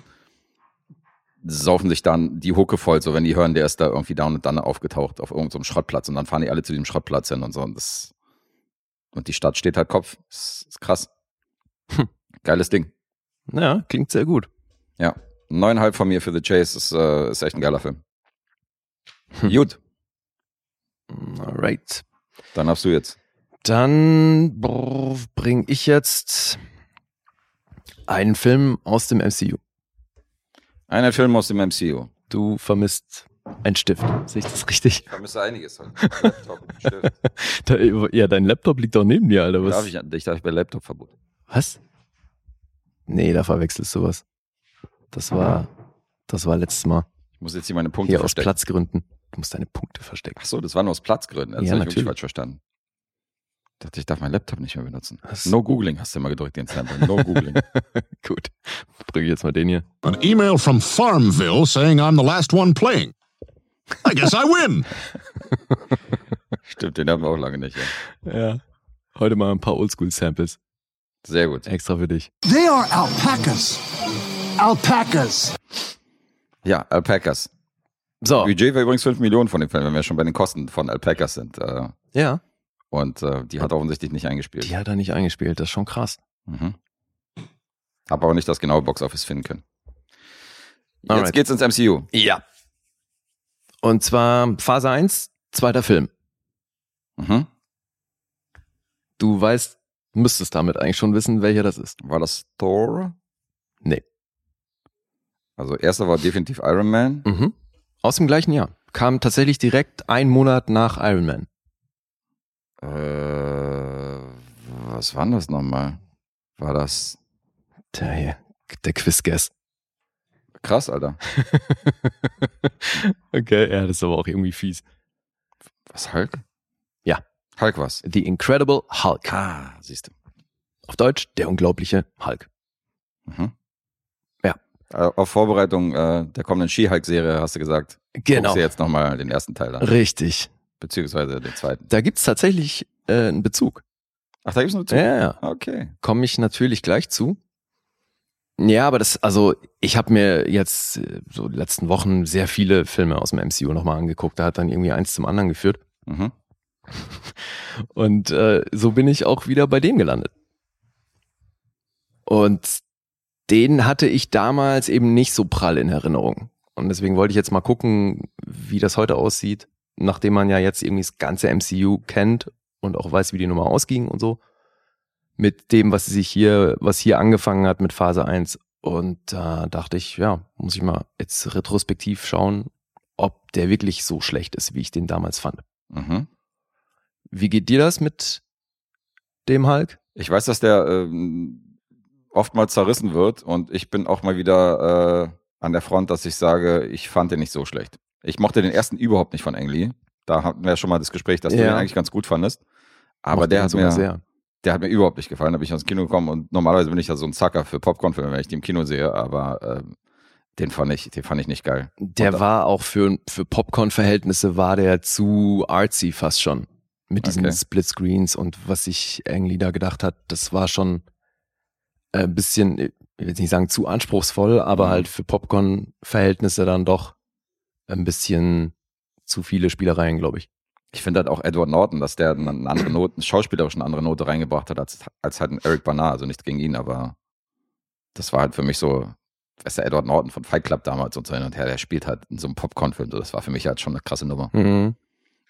saufen sich dann die Hucke voll, so wenn die hören, der ist da irgendwie da und dann aufgetaucht auf irgendeinem Schrottplatz und dann fahren die alle zu dem Schrottplatz hin und so und das und die Stadt steht halt Kopf. Das ist krass. Hm. Geiles Ding. Ja, klingt sehr gut. Ja. Neuneinhalb von mir für The Chase ist, äh, ist echt ein geiler Film. Hm. Gut, Alright. dann hast du jetzt. Dann bringe ich jetzt einen Film aus dem MCU. Einen Film aus dem MCU. Du vermisst einen Stift. Sehe ich das richtig? Ich vermisse einiges. Halt. Laptop, Stift. Da, ja, dein Laptop liegt doch neben dir, Alter. Was? Darf ich, ich darf ich bei Laptop-Verbot. Was? Nee, da verwechselst du was. Das war, das war letztes Mal. Ich muss jetzt hier meine Punkte Hier aus verstecken. Platzgründen. Du musst deine Punkte verstecken. Ach so, das war nur aus Platzgründen. Das Ja, habe ich wirklich natürlich. falsch verstanden. Ich dachte, ich darf meinen Laptop nicht mehr benutzen. Was? No Googling hast du immer gedrückt, den Sample. No Googling. Gut. Drücke ich jetzt mal den hier. An email from Farmville saying I'm the last one playing. I guess I win. Stimmt, den haben wir auch lange nicht. Ja. Ja. Heute mal ein paar Oldschool-Samples. Sehr gut. Extra für dich. They are alpacas. Alpacas. Ja, Alpacas. So. Budget war übrigens 5 Millionen von dem Film, wenn wir schon bei den Kosten von Alpacas sind. Äh, Ja. Und äh, die hat offensichtlich nicht eingespielt. Die hat er nicht eingespielt. Das ist schon krass. Mhm. Hab aber nicht das genaue Boxoffice finden können. Jetzt Alright. geht's ins MCU. Ja. Und zwar Phase 1, zweiter Film. Mhm. Du weißt, müsstest damit eigentlich schon wissen, welcher das ist. War das Thor? Nee. Also erster war definitiv Iron Man. Mhm. Aus dem gleichen Jahr. Kam tatsächlich direkt ein Monat nach Iron Man. Äh, was war denn das nochmal? War das Der hier, der Quiz-Guess. krass, Alter? okay, ja, das ist aber auch irgendwie fies. Was, Hulk? Hulk was? The Incredible Hulk. Ah, siehst du. Auf Deutsch, der unglaubliche Hulk. Mhm. Ja. Äh, Auf Vorbereitung äh, der kommenden She-Hulk-Serie hast du gesagt, Genau. guckst du jetzt nochmal den ersten Teil an, Richtig. beziehungsweise den zweiten. Da gibt's tatsächlich äh, einen Bezug. Ach, da gibt's noch zu? Ja, ja. Okay. komme ich natürlich gleich zu. Ja, aber das, also ich habe mir jetzt äh, so die letzten Wochen sehr viele Filme aus dem MCU nochmal angeguckt. Da hat dann irgendwie eins zum anderen geführt. Mhm. Und äh, so bin ich auch wieder bei dem gelandet. Und den hatte ich damals eben nicht so prall in Erinnerung. Und deswegen wollte ich jetzt mal gucken, wie das heute aussieht, nachdem man ja jetzt irgendwie das ganze MCU kennt und auch weiß, wie die Nummer ausging und so. Mit dem, was sich hier, was hier angefangen hat mit Phase 1. Und da dachte ich, ja, muss ich mal jetzt retrospektiv schauen, ob der wirklich so schlecht ist, wie ich den damals fand. Mhm. Wie geht dir das mit dem Hulk? Ich weiß, dass der ähm, oftmals zerrissen wird und ich bin auch mal wieder äh, an der Front, dass ich sage, ich fand den nicht so schlecht. Ich mochte den ersten überhaupt nicht von Ang Lee. Da hatten wir ja schon mal das Gespräch, dass du Ja. den eigentlich ganz gut fandest. Aber der hat, mir, sehr. der hat mir überhaupt nicht gefallen. Da bin ich ins Kino gekommen und normalerweise bin ich ja so ein Zacker für Popcornfilme, wenn ich die im Kino sehe. Aber ähm, Den fand ich, den fand ich nicht geil. Der Und- war auch für, für Popcorn-Verhältnisse war der zu artsy fast schon. Mit diesen Okay. Split-Screens und was sich Ang Lee da gedacht hat, das war schon äh, ein bisschen, ich will jetzt nicht sagen zu anspruchsvoll, aber Mhm. halt für Popcorn-Verhältnisse dann doch ein bisschen zu viele Spielereien, glaube ich. Ich finde halt auch Edward Norton, dass der eine eine andere Note, schauspielerisch eine andere Note reingebracht hat, als, als halt ein Eric Bana. Also nichts gegen ihn, aber das war halt für mich so, weißt du, Edward Norton von Fight Club damals und so hin und her, der spielt halt in so einem Popcorn-Film. So, das war für mich halt schon eine krasse Nummer. Mhm.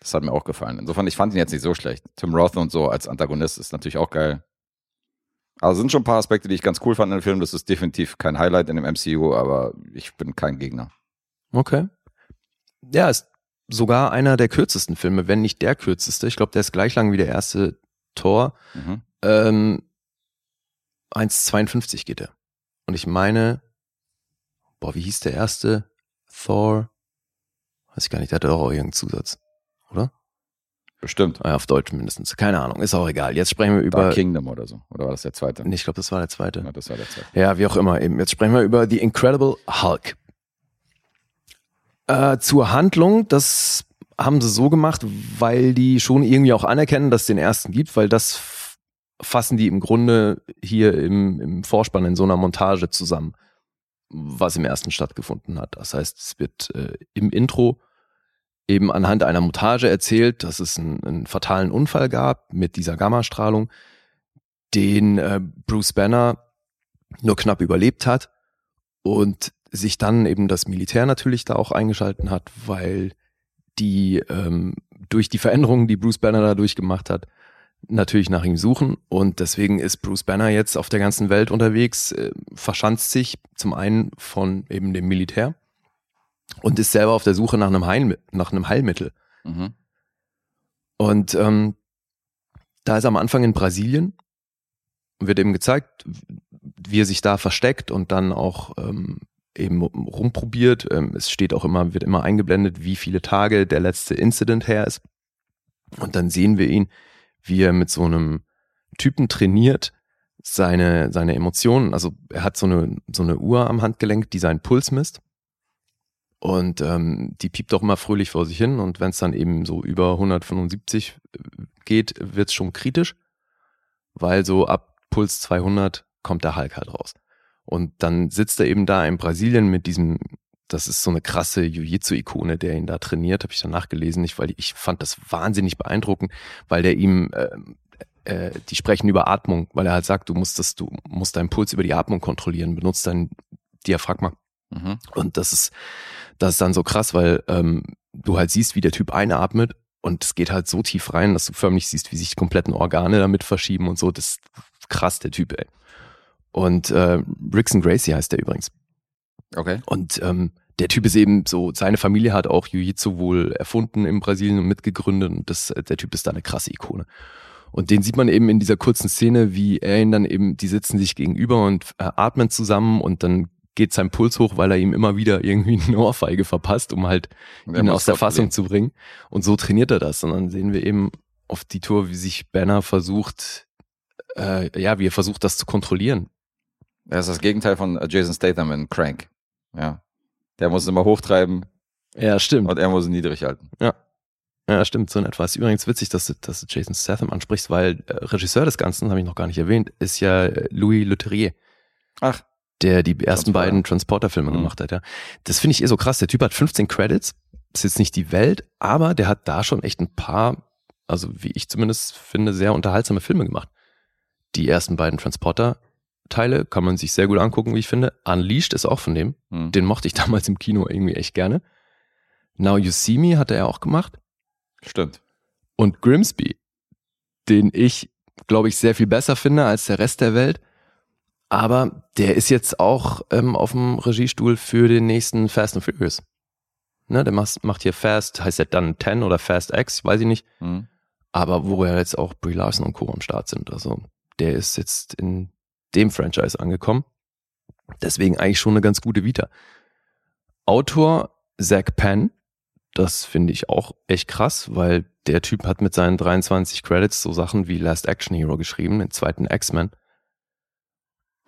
Das hat mir auch gefallen. Insofern, ich fand ihn jetzt nicht so schlecht. Tim Roth und so als Antagonist ist natürlich auch geil. Also sind schon ein paar Aspekte, die ich ganz cool fand in dem Film. Das ist definitiv kein Highlight in dem MCU, aber ich bin kein Gegner. Okay. Ja, ist sogar einer der kürzesten Filme, wenn nicht der kürzeste. Ich glaube, der ist gleich lang wie der erste Tor. Mhm. Ähm, 1,52 geht er. Und ich meine, boah, wie hieß der erste? Thor? Weiß ich gar nicht, der hatte doch auch irgendeinen Zusatz. Bestimmt. Ah, auf Deutsch mindestens. Keine Ahnung, ist auch egal. Jetzt sprechen wir über. Dark Kingdom oder so. Oder war das der zweite? Nee, ich glaube, das war der zweite. Ja, das war der zweite. Ja, wie auch immer eben. Jetzt sprechen wir über The Incredible Hulk. Äh, zur Handlung, das haben sie so gemacht, weil die schon irgendwie auch anerkennen, dass es den ersten gibt, weil das fassen die im Grunde hier im, im Vorspann in so einer Montage zusammen, was im ersten stattgefunden hat. Das heißt, es wird äh, im Intro eben anhand einer Montage erzählt, dass es einen, einen fatalen Unfall gab mit dieser Gammastrahlung, den äh, Bruce Banner nur knapp überlebt hat und sich dann eben das Militär natürlich da auch eingeschalten hat, weil die ähm, durch die Veränderungen, die Bruce Banner da durchgemacht hat, natürlich nach ihm suchen. Und deswegen ist Bruce Banner jetzt auf der ganzen Welt unterwegs, äh, verschanzt sich zum einen von eben dem Militär und ist selber auf der Suche nach einem, Heil nach einem Heilmittel. Mhm. Und ähm, da ist er am Anfang in Brasilien und wird eben gezeigt, wie er sich da versteckt und dann auch ähm, eben rumprobiert. Ähm, es steht auch immer, wird immer eingeblendet, wie viele Tage der letzte Incident her ist. Und dann sehen wir ihn, wie er mit so einem Typen trainiert, seine, seine Emotionen. Also er hat so eine, so eine Uhr am Handgelenk, die seinen Puls misst. Und ähm, die piept auch immer fröhlich vor sich hin. Und wenn es dann eben so über 175 geht, wird's schon kritisch, weil so ab Puls 200 kommt der Hulk halt raus. Und dann sitzt er eben da in Brasilien mit diesem, das ist so eine krasse Jiu-Jitsu-Ikone, der ihn da trainiert, habe ich dann nachgelesen, nicht, weil ich fand das wahnsinnig beeindruckend, weil der ihm, äh, äh, die sprechen über Atmung, weil er halt sagt, du musst das, du musst deinen Puls über die Atmung kontrollieren, benutzt dein Diaphragma. Mhm. Und das ist, das ist dann so krass, weil ähm, du halt siehst, wie der Typ einatmet und es geht halt so tief rein, dass du förmlich siehst, wie sich die kompletten Organe damit verschieben und so. Das ist krass, der Typ, ey. Und äh, Rickson Gracie heißt der übrigens. Okay. Und ähm, der Typ ist eben so, seine Familie hat auch Jiu-Jitsu wohl erfunden in Brasilien und mitgegründet und das, der Typ ist da eine krasse Ikone. Und den sieht man eben in dieser kurzen Szene, wie er ihn dann eben, die sitzen sich gegenüber und äh, atmen zusammen und dann geht sein Puls hoch, weil er ihm immer wieder irgendwie eine Ohrfeige verpasst, um halt ihn aus der Fassung zu bringen. Und so trainiert er das. Und dann sehen wir eben auf die Tour, wie sich Banner versucht, äh, ja, wie er versucht, das zu kontrollieren. Er ist das Gegenteil von äh, Jason Statham in Crank. Ja. Der muss es immer hochtreiben Ja, stimmt. und er muss es niedrig halten. Ja, stimmt, so in etwa. Ist übrigens witzig, dass du, dass du Jason Statham ansprichst, weil äh, Regisseur des Ganzen, habe ich noch gar nicht erwähnt, ist ja äh, Louis Leterrier, Ach, der die ersten beiden Transporter-Filme Mhm. gemacht hat. Ja. Das finde ich eh so krass. Der Typ hat 15 Credits, ist jetzt nicht die Welt, aber der hat da schon echt ein paar, also wie ich zumindest finde, sehr unterhaltsame Filme gemacht. Die ersten beiden Transporter-Teile kann man sich sehr gut angucken, wie ich finde. Unleashed ist auch von dem. hm. Den mochte ich damals im Kino irgendwie echt gerne. Now You See Me hat er auch gemacht. stimmt. und Grimsby, den ich, glaube ich, sehr viel besser finde als der Rest der Welt. Aber der ist jetzt auch ähm, auf dem Regiestuhl für den nächsten Fast and Furious. Ne, der macht, macht hier Fast, heißt der dann 10 oder Fast X, weiß ich nicht. Hm. Aber wo ja jetzt auch Brie Larson und Co. am Start sind. Also der ist jetzt in dem Franchise angekommen. Deswegen eigentlich schon eine ganz gute Vita. Autor Zach Penn, das finde ich auch echt krass, weil der Typ hat mit seinen 23 Credits so Sachen wie Last Action Hero geschrieben, den zweiten X-Men.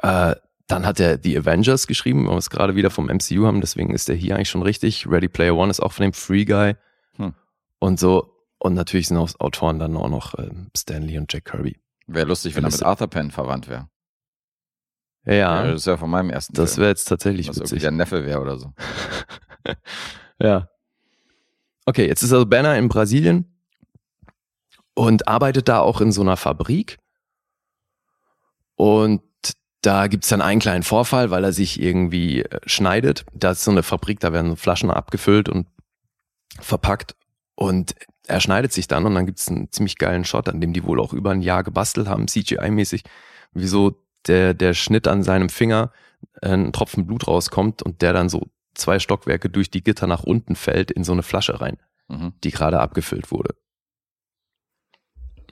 Äh, dann hat er The Avengers geschrieben, weil wir es gerade wieder vom MCU haben, deswegen ist er hier eigentlich schon richtig. Ready Player One ist auch von dem Free Guy Hm. und so. Und natürlich sind auch Autoren dann auch noch ähm, Stanley und Jack Kirby. Wäre lustig, wenn er mit Arthur Penn verwandt wäre. Ja, Ja, das ist ja von meinem ersten das wäre jetzt tatsächlich Was witzig. der Neffe wäre oder so. Ja. Okay, jetzt ist also Banner in Brasilien und arbeitet da auch in so einer Fabrik. Und da gibt's dann einen kleinen Vorfall, weil er sich irgendwie äh, schneidet. Da ist so eine Fabrik, da werden so Flaschen abgefüllt und verpackt. Und er schneidet sich dann und dann gibt's einen ziemlich geilen Shot, an dem die wohl auch über ein Jahr gebastelt haben, CGI-mäßig, wieso der, der Schnitt an seinem Finger äh, ein Tropfen Blut rauskommt und der dann so zwei Stockwerke durch die Gitter nach unten fällt in so eine Flasche rein, Mhm. die gerade abgefüllt wurde.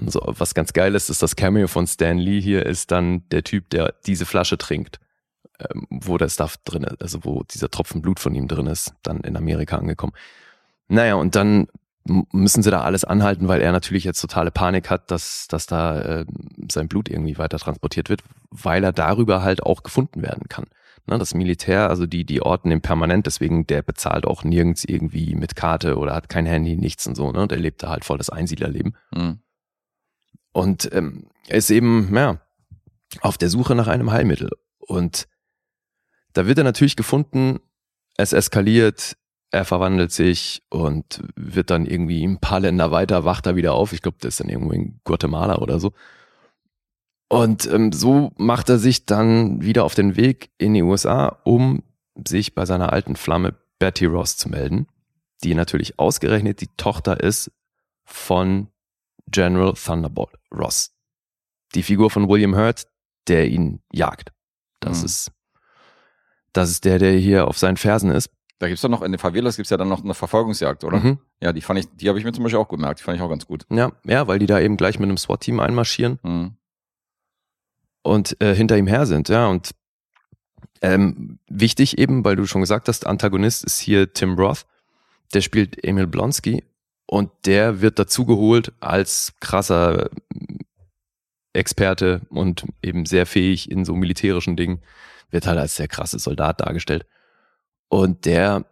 Und So, was ganz geil ist, ist das Cameo von Stan Lee hier ist dann der Typ, der diese Flasche trinkt, ähm, wo der Stuff drin ist, also wo dieser Tropfen Blut von ihm drin ist, dann in Amerika angekommen. Naja, und dann müssen sie da alles anhalten, weil er natürlich jetzt totale Panik hat, dass, dass da äh, sein Blut irgendwie weiter transportiert wird, weil er darüber halt auch gefunden werden kann. Ne, das Militär, also die, die orten ihn permanent, deswegen der bezahlt auch nirgends irgendwie mit Karte oder hat kein Handy, nichts und so, ne? Der lebt da halt voll das Einsiedlerleben. Mhm. Und ähm, ist eben, ja, auf der Suche nach einem Heilmittel. Und da wird er natürlich gefunden, es eskaliert, er verwandelt sich und wird dann irgendwie ein paar Länder weiter, wacht er wieder auf. Ich glaube, der ist dann irgendwo in Guatemala oder so. Und ähm, so macht er sich dann wieder auf den Weg in die USA, um sich bei seiner alten Flamme Betty Ross zu melden, die natürlich ausgerechnet die Tochter ist von General Thunderbolt Ross. Die Figur von William Hurt, der ihn jagt. Das Mhm. ist, das ist der, der hier auf seinen Fersen ist. Da gibt's doch noch, in den Favelas gibt's ja dann noch eine Verfolgungsjagd, oder? Mhm. Ja, die fand ich, die habe ich mir zum Beispiel auch gemerkt. Die fand ich auch ganz gut. Ja, ja, weil die da eben gleich mit einem SWAT-Team einmarschieren Mhm. und äh, hinter ihm her sind, ja. Und ähm, wichtig eben, weil du schon gesagt hast, Antagonist ist hier Tim Roth. Der spielt Emil Blonsky und der wird dazugeholt als krasser Experte und eben sehr fähig in so militärischen Dingen. Wird halt als sehr krasse Soldat dargestellt. Und der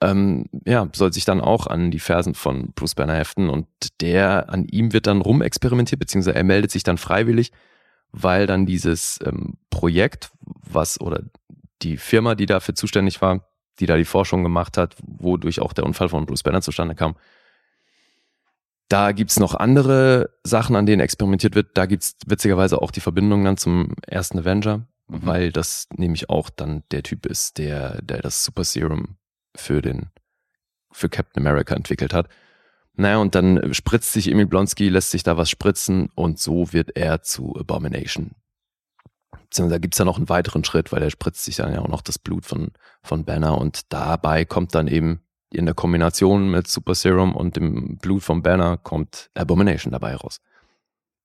ähm, ja, soll sich dann auch an die Fersen von Bruce Banner heften und der an ihm wird dann rumexperimentiert, beziehungsweise er meldet sich dann freiwillig, weil dann dieses ähm, Projekt, was oder die Firma, die dafür zuständig war, die da die Forschung gemacht hat, wodurch auch der Unfall von Bruce Banner zustande kam, da gibt's noch andere Sachen, an denen experimentiert wird. Da gibt's witzigerweise auch die Verbindung dann zum ersten Avenger, Mhm. weil das nämlich auch dann der Typ ist, der, der das Super Serum für den, für Captain America entwickelt hat. Naja, und dann spritzt sich Emil Blonsky, lässt sich da was spritzen und so wird er zu Abomination. Beziehungsweise da gibt's ja noch einen weiteren Schritt, weil er spritzt sich dann ja auch noch das Blut von, von Banner und dabei kommt dann eben in der Kombination mit Super Serum und dem Blut von Banner kommt Abomination dabei raus.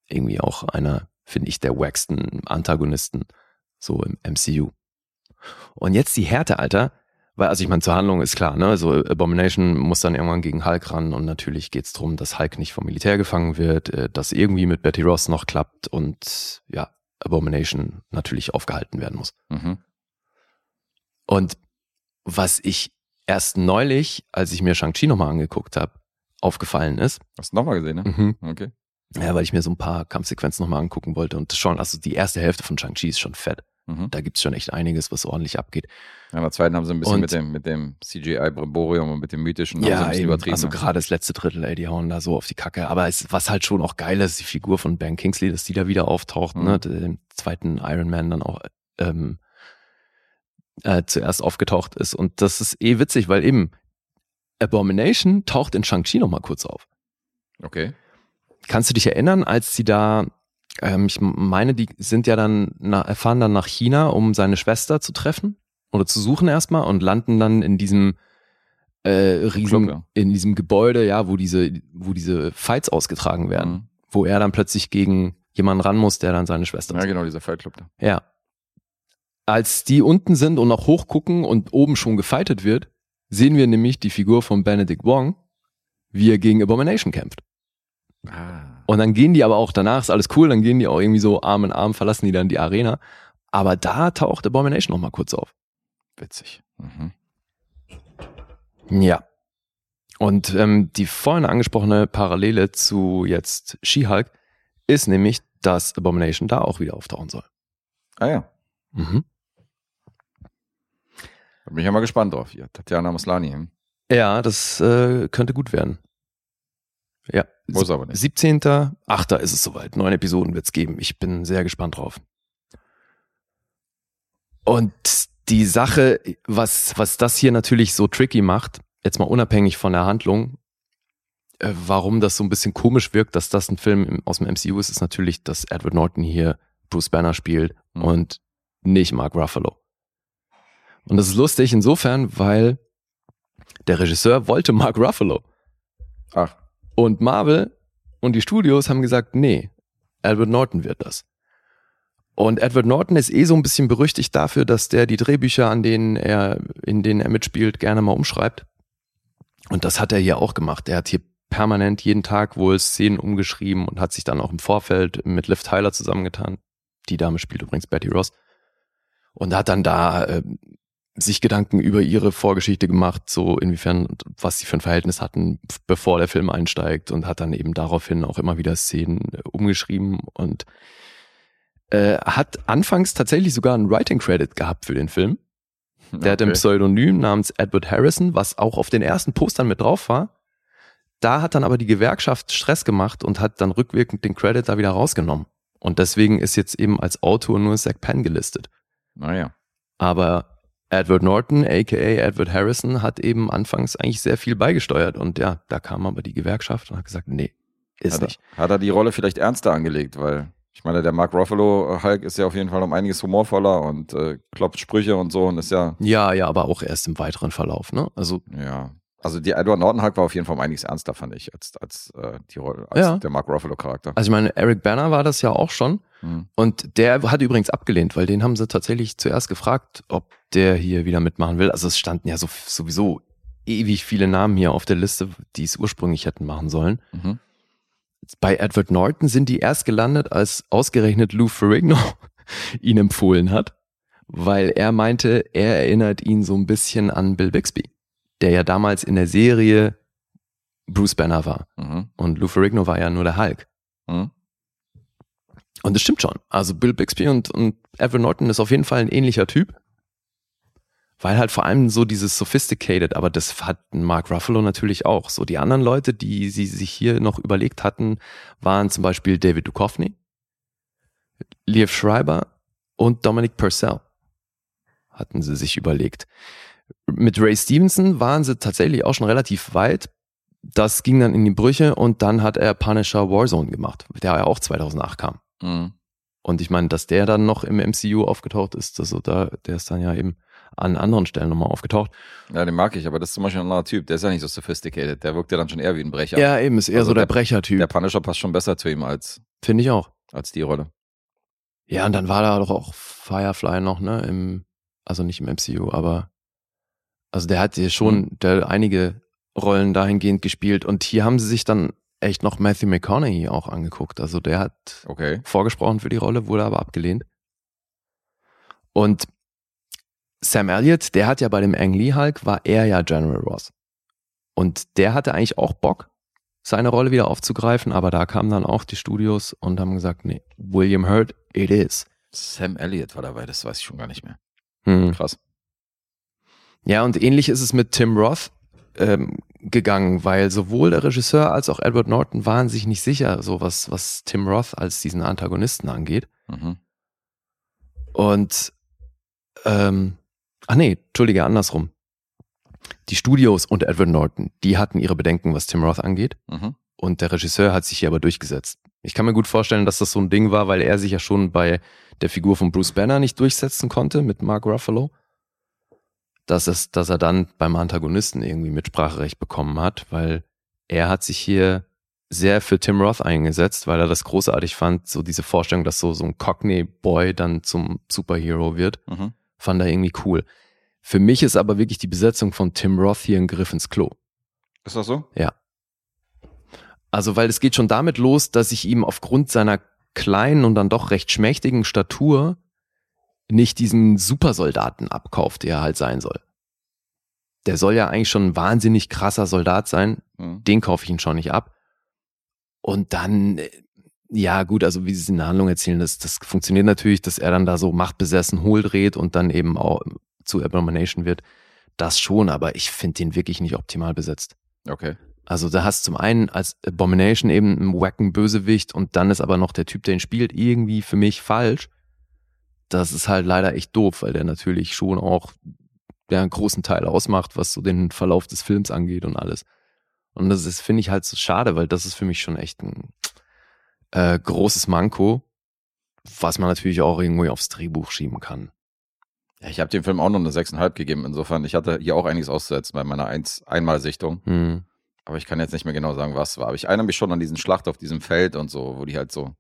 Irgendwie auch einer, finde ich, der wacksten Antagonisten so im MCU. Und jetzt die Härte, Alter, weil, also ich meine, zur Handlung ist klar, ne? Also Abomination muss dann irgendwann gegen Hulk ran und natürlich geht's drum, dass Hulk nicht vom Militär gefangen wird, äh, dass irgendwie mit Betty Ross noch klappt und ja, Abomination natürlich aufgehalten werden muss. Mhm. Und was ich erst neulich, als ich mir Shang-Chi nochmal angeguckt habe, aufgefallen ist, Hast du nochmal gesehen, ne? mhm. Okay. ja, weil ich mir so ein paar Kampfsequenzen nochmal angucken wollte und schon, also die erste Hälfte von Shang-Chi ist schon fett. Mhm. Da gibt's schon echt einiges, was ordentlich abgeht. Ja, der zweiten haben sie ein bisschen Und- mit dem, mit dem CGI-Brimborium und mit dem mythischen bisschen eben. übertrieben. also ne? gerade das letzte Drittel, ey, die hauen da so auf die Kacke. Aber es, was halt schon auch geil ist, die Figur von Ben Kingsley, dass die da wieder auftaucht, Mhm. ne, dem zweiten Iron Man dann auch ähm, äh, zuerst aufgetaucht ist. Und das ist eh witzig, weil eben Abomination taucht in Shang-Chi nochmal kurz auf. Okay. Kannst du dich erinnern, als sie da, ähm, ich meine, die sind ja dann, na, fahren dann nach China, um seine Schwester zu treffen oder zu suchen erstmal und landen dann in diesem äh, riesen, Club, ja. in diesem Gebäude, ja, wo diese, wo diese Fights ausgetragen werden, Mhm. wo er dann plötzlich gegen jemanden ran muss, der dann seine Schwester Ja, genau, dieser Fight Club da. Ja. Als die unten sind und noch hochgucken und oben schon gefightet wird, sehen wir nämlich die Figur von Benedict Wong, wie er gegen Abomination kämpft. Ah. Und dann gehen die aber auch danach, ist alles cool, dann gehen die auch irgendwie so Arm in Arm, verlassen die dann die Arena. Aber da taucht Abomination noch mal kurz auf. Witzig. Mhm. Ja. Und ähm, die vorhin angesprochene Parallele zu jetzt She-Hulk ist nämlich, dass Abomination da auch wieder auftauchen soll. Ah ja. Mhm. Da bin ich ja mal gespannt drauf hier. Tatjana Maslani. hm? Ja, das äh, könnte gut werden. Ja. Muss aber nicht. 17.8. ist es soweit. Neun Episoden wird's geben. Ich bin sehr gespannt drauf. Und die Sache, was, was das hier natürlich so tricky macht, jetzt mal unabhängig von der Handlung, äh, warum das so ein bisschen komisch wirkt, dass das ein Film im, aus dem MCU ist, ist natürlich, dass Edward Norton hier Bruce Banner spielt Mhm. und nicht Mark Ruffalo. Und das ist lustig insofern, weil der Regisseur wollte Mark Ruffalo. Ach, Und Marvel und die Studios haben gesagt, nee, Edward Norton wird das. Und Edward Norton ist eh so ein bisschen berüchtigt dafür, dass der die Drehbücher, an denen er, in denen er mitspielt, gerne mal umschreibt. Und das hat er hier auch gemacht. Er hat hier permanent jeden Tag wohl Szenen umgeschrieben und hat sich dann auch im Vorfeld mit Liv Tyler zusammengetan. Die Dame spielt übrigens Betty Ross. Und hat dann da äh, sich Gedanken über ihre Vorgeschichte gemacht, so inwiefern, was sie für ein Verhältnis hatten, bevor der Film einsteigt und hat dann eben daraufhin auch immer wieder Szenen äh, umgeschrieben und äh, hat anfangs tatsächlich sogar einen Writing Credit gehabt für den Film. Der hat ein okay. Pseudonym namens Edward Harrison, was auch auf den ersten Postern mit drauf war. Da hat dann aber die Gewerkschaft Stress gemacht und hat dann rückwirkend den Credit da wieder rausgenommen. Und deswegen ist jetzt eben als Autor nur Zack Penn gelistet. Naja. Aber Edward Norton, aka Edward Harrison, hat eben anfangs eigentlich sehr viel beigesteuert. Und ja, da kam aber die Gewerkschaft und hat gesagt, nee, ist Hat nicht. er, hat er die Rolle vielleicht ernster angelegt, weil ich meine, der Mark Ruffalo äh, Hulk ist ja auf jeden Fall um einiges humorvoller und äh, klopft Sprüche und so und ist ja, Ja, ja, aber auch erst im weiteren Verlauf, ne? Also, ja. Also die Edward Norton Hulk war auf jeden Fall um einiges ernster, fand ich, als, als äh, die Rolle, als Ja. der Mark Ruffalo Charakter. also ich meine, Eric Banner war das ja auch schon. Hm. Und der hat übrigens abgelehnt, weil den haben sie tatsächlich zuerst gefragt, ob der hier wieder mitmachen will. Also es standen ja so, sowieso ewig viele Namen hier auf der Liste, die es ursprünglich hätten machen sollen. Mhm. Bei Edward Norton sind die erst gelandet, als ausgerechnet Lou Ferrigno ihn empfohlen hat, weil er meinte, er erinnert ihn so ein bisschen an Bill Bixby, der ja damals in der Serie Bruce Banner war. Mhm. Und Lou Ferrigno war ja nur der Hulk. Mhm. Und das stimmt schon. Also Bill Bixby und, und Edward Norton ist auf jeden Fall ein ähnlicher Typ. Weil halt vor allem so dieses Sophisticated, aber das hat Mark Ruffalo natürlich auch. So die anderen Leute, die sie sich hier noch überlegt hatten, waren zum Beispiel David Duchovny, Liev Schreiber und Dominic Purcell. Hatten sie sich überlegt. Mit Ray Stevenson waren sie tatsächlich auch schon relativ weit. Das ging dann in die Brüche und dann hat er Punisher Warzone gemacht, der ja auch 2008 kam. Mhm. Und ich meine, dass der dann noch im MCU aufgetaucht ist, also da, der ist dann ja eben an anderen Stellen nochmal aufgetaucht. Ja, den mag ich, aber das ist zum Beispiel ein anderer Typ, der ist ja nicht so sophisticated, der wirkt ja dann schon eher wie ein Brecher. Ja, eben, ist eher Also so der, der- Brechertyp, Der Punisher passt schon besser zu ihm als, finde ich auch. als die Rolle. Ja, und dann war da doch auch Firefly noch, ne, im, also nicht im MCU, aber, also der hat hier schon, der einige Rollen dahingehend gespielt und hier haben sie sich dann echt noch Matthew McConaughey auch angeguckt. Also der hat Okay. vorgesprochen für die Rolle, wurde aber abgelehnt. Und Sam Elliott, der hat ja bei dem Ang Lee Hulk, war er ja General Ross. Und der hatte eigentlich auch Bock, seine Rolle wieder aufzugreifen, aber da kamen dann auch die Studios und haben gesagt, nee, William Hurt, it is. Sam Elliott war dabei, das weiß ich schon gar nicht mehr. Hm. Krass. Ja, und ähnlich ist es mit Tim Roth ähm, gegangen, weil sowohl der Regisseur als auch Edward Norton waren sich nicht sicher, so was, was Tim Roth als diesen Antagonisten angeht. Mhm. Und ähm, ach nee, entschuldige, andersrum. Die Studios und Edward Norton, die hatten ihre Bedenken, was Tim Roth angeht. Mhm. Und der Regisseur hat sich hier aber durchgesetzt. Ich kann mir gut vorstellen, dass das so ein Ding war, weil er sich ja schon bei der Figur von Bruce Banner nicht durchsetzen konnte mit Mark Ruffalo. Dass, es, dass er dann beim Antagonisten irgendwie Mitspracherecht bekommen hat, weil er hat sich hier sehr für Tim Roth eingesetzt, weil er das großartig fand, so diese Vorstellung, dass so, so ein Cockney-Boy dann zum Superhero wird, Mhm. fand er irgendwie cool. Für mich ist aber wirklich die Besetzung von Tim Roth hier ein Griff ins Klo. Ist das so? Also, weil es geht schon damit los, dass ich ihm aufgrund seiner kleinen und dann doch recht schmächtigen Statur nicht diesen Supersoldaten abkauft, der er halt sein soll. Der soll ja eigentlich schon ein wahnsinnig krasser Soldat sein. Hm. Den kaufe ich ihn schon nicht ab. Und dann, äh, ja gut, also wie sie es in der Handlung erzählen, das, das funktioniert natürlich, dass er dann da so machtbesessen hohl dreht und dann eben auch zu Abomination wird. Das schon, aber ich finde den wirklich nicht optimal besetzt. Okay. Also da hast zum einen als Abomination eben einen wacken Bösewicht und dann ist aber noch der Typ, der ihn spielt, irgendwie für mich falsch. Das ist halt leider echt doof, weil der natürlich schon auch ja, einen großen Teil ausmacht, was so den Verlauf des Films angeht und alles. Und das ist, finde ich halt so schade, weil das ist für mich schon echt ein äh, großes Manko, was man natürlich auch irgendwie aufs Drehbuch schieben kann. Ja, ich habe dem Film auch noch eine 6,5 gegeben. Insofern, ich hatte hier auch einiges auszusetzen bei meiner Eins Einmalsichtung. Hm. Aber ich kann jetzt nicht mehr genau sagen, was war. Aber ich erinnere mich schon an diesen Schlacht auf diesem Feld und so, wo die halt so,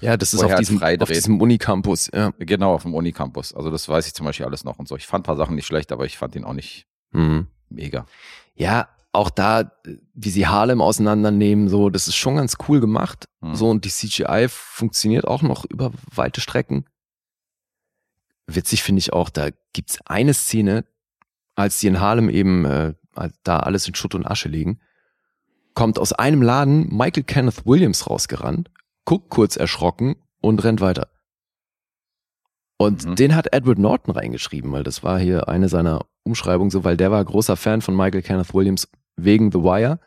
Ja, das ist auf halt diesem, auf diesem Unicampus, ja. genau, auf dem Unicampus. Also das weiß ich zum Beispiel alles noch und so. Ich fand ein paar Sachen nicht schlecht, aber ich fand ihn auch nicht Hm. mega. Ja, auch da, wie sie Harlem auseinandernehmen, so, das ist schon ganz cool gemacht. Hm. So, und die CGI funktioniert auch noch über weite Strecken. Witzig finde ich auch, da gibt's eine Szene, als die in Harlem eben äh, da alles in Schutt und Asche liegen, kommt aus einem Laden Michael Kenneth Williams rausgerannt, guckt kurz erschrocken und rennt weiter. Und Mhm. den hat Edward Norton reingeschrieben, weil das war hier eine seiner Umschreibungen so, weil der war großer Fan von Michael Kenneth Williams wegen The Wire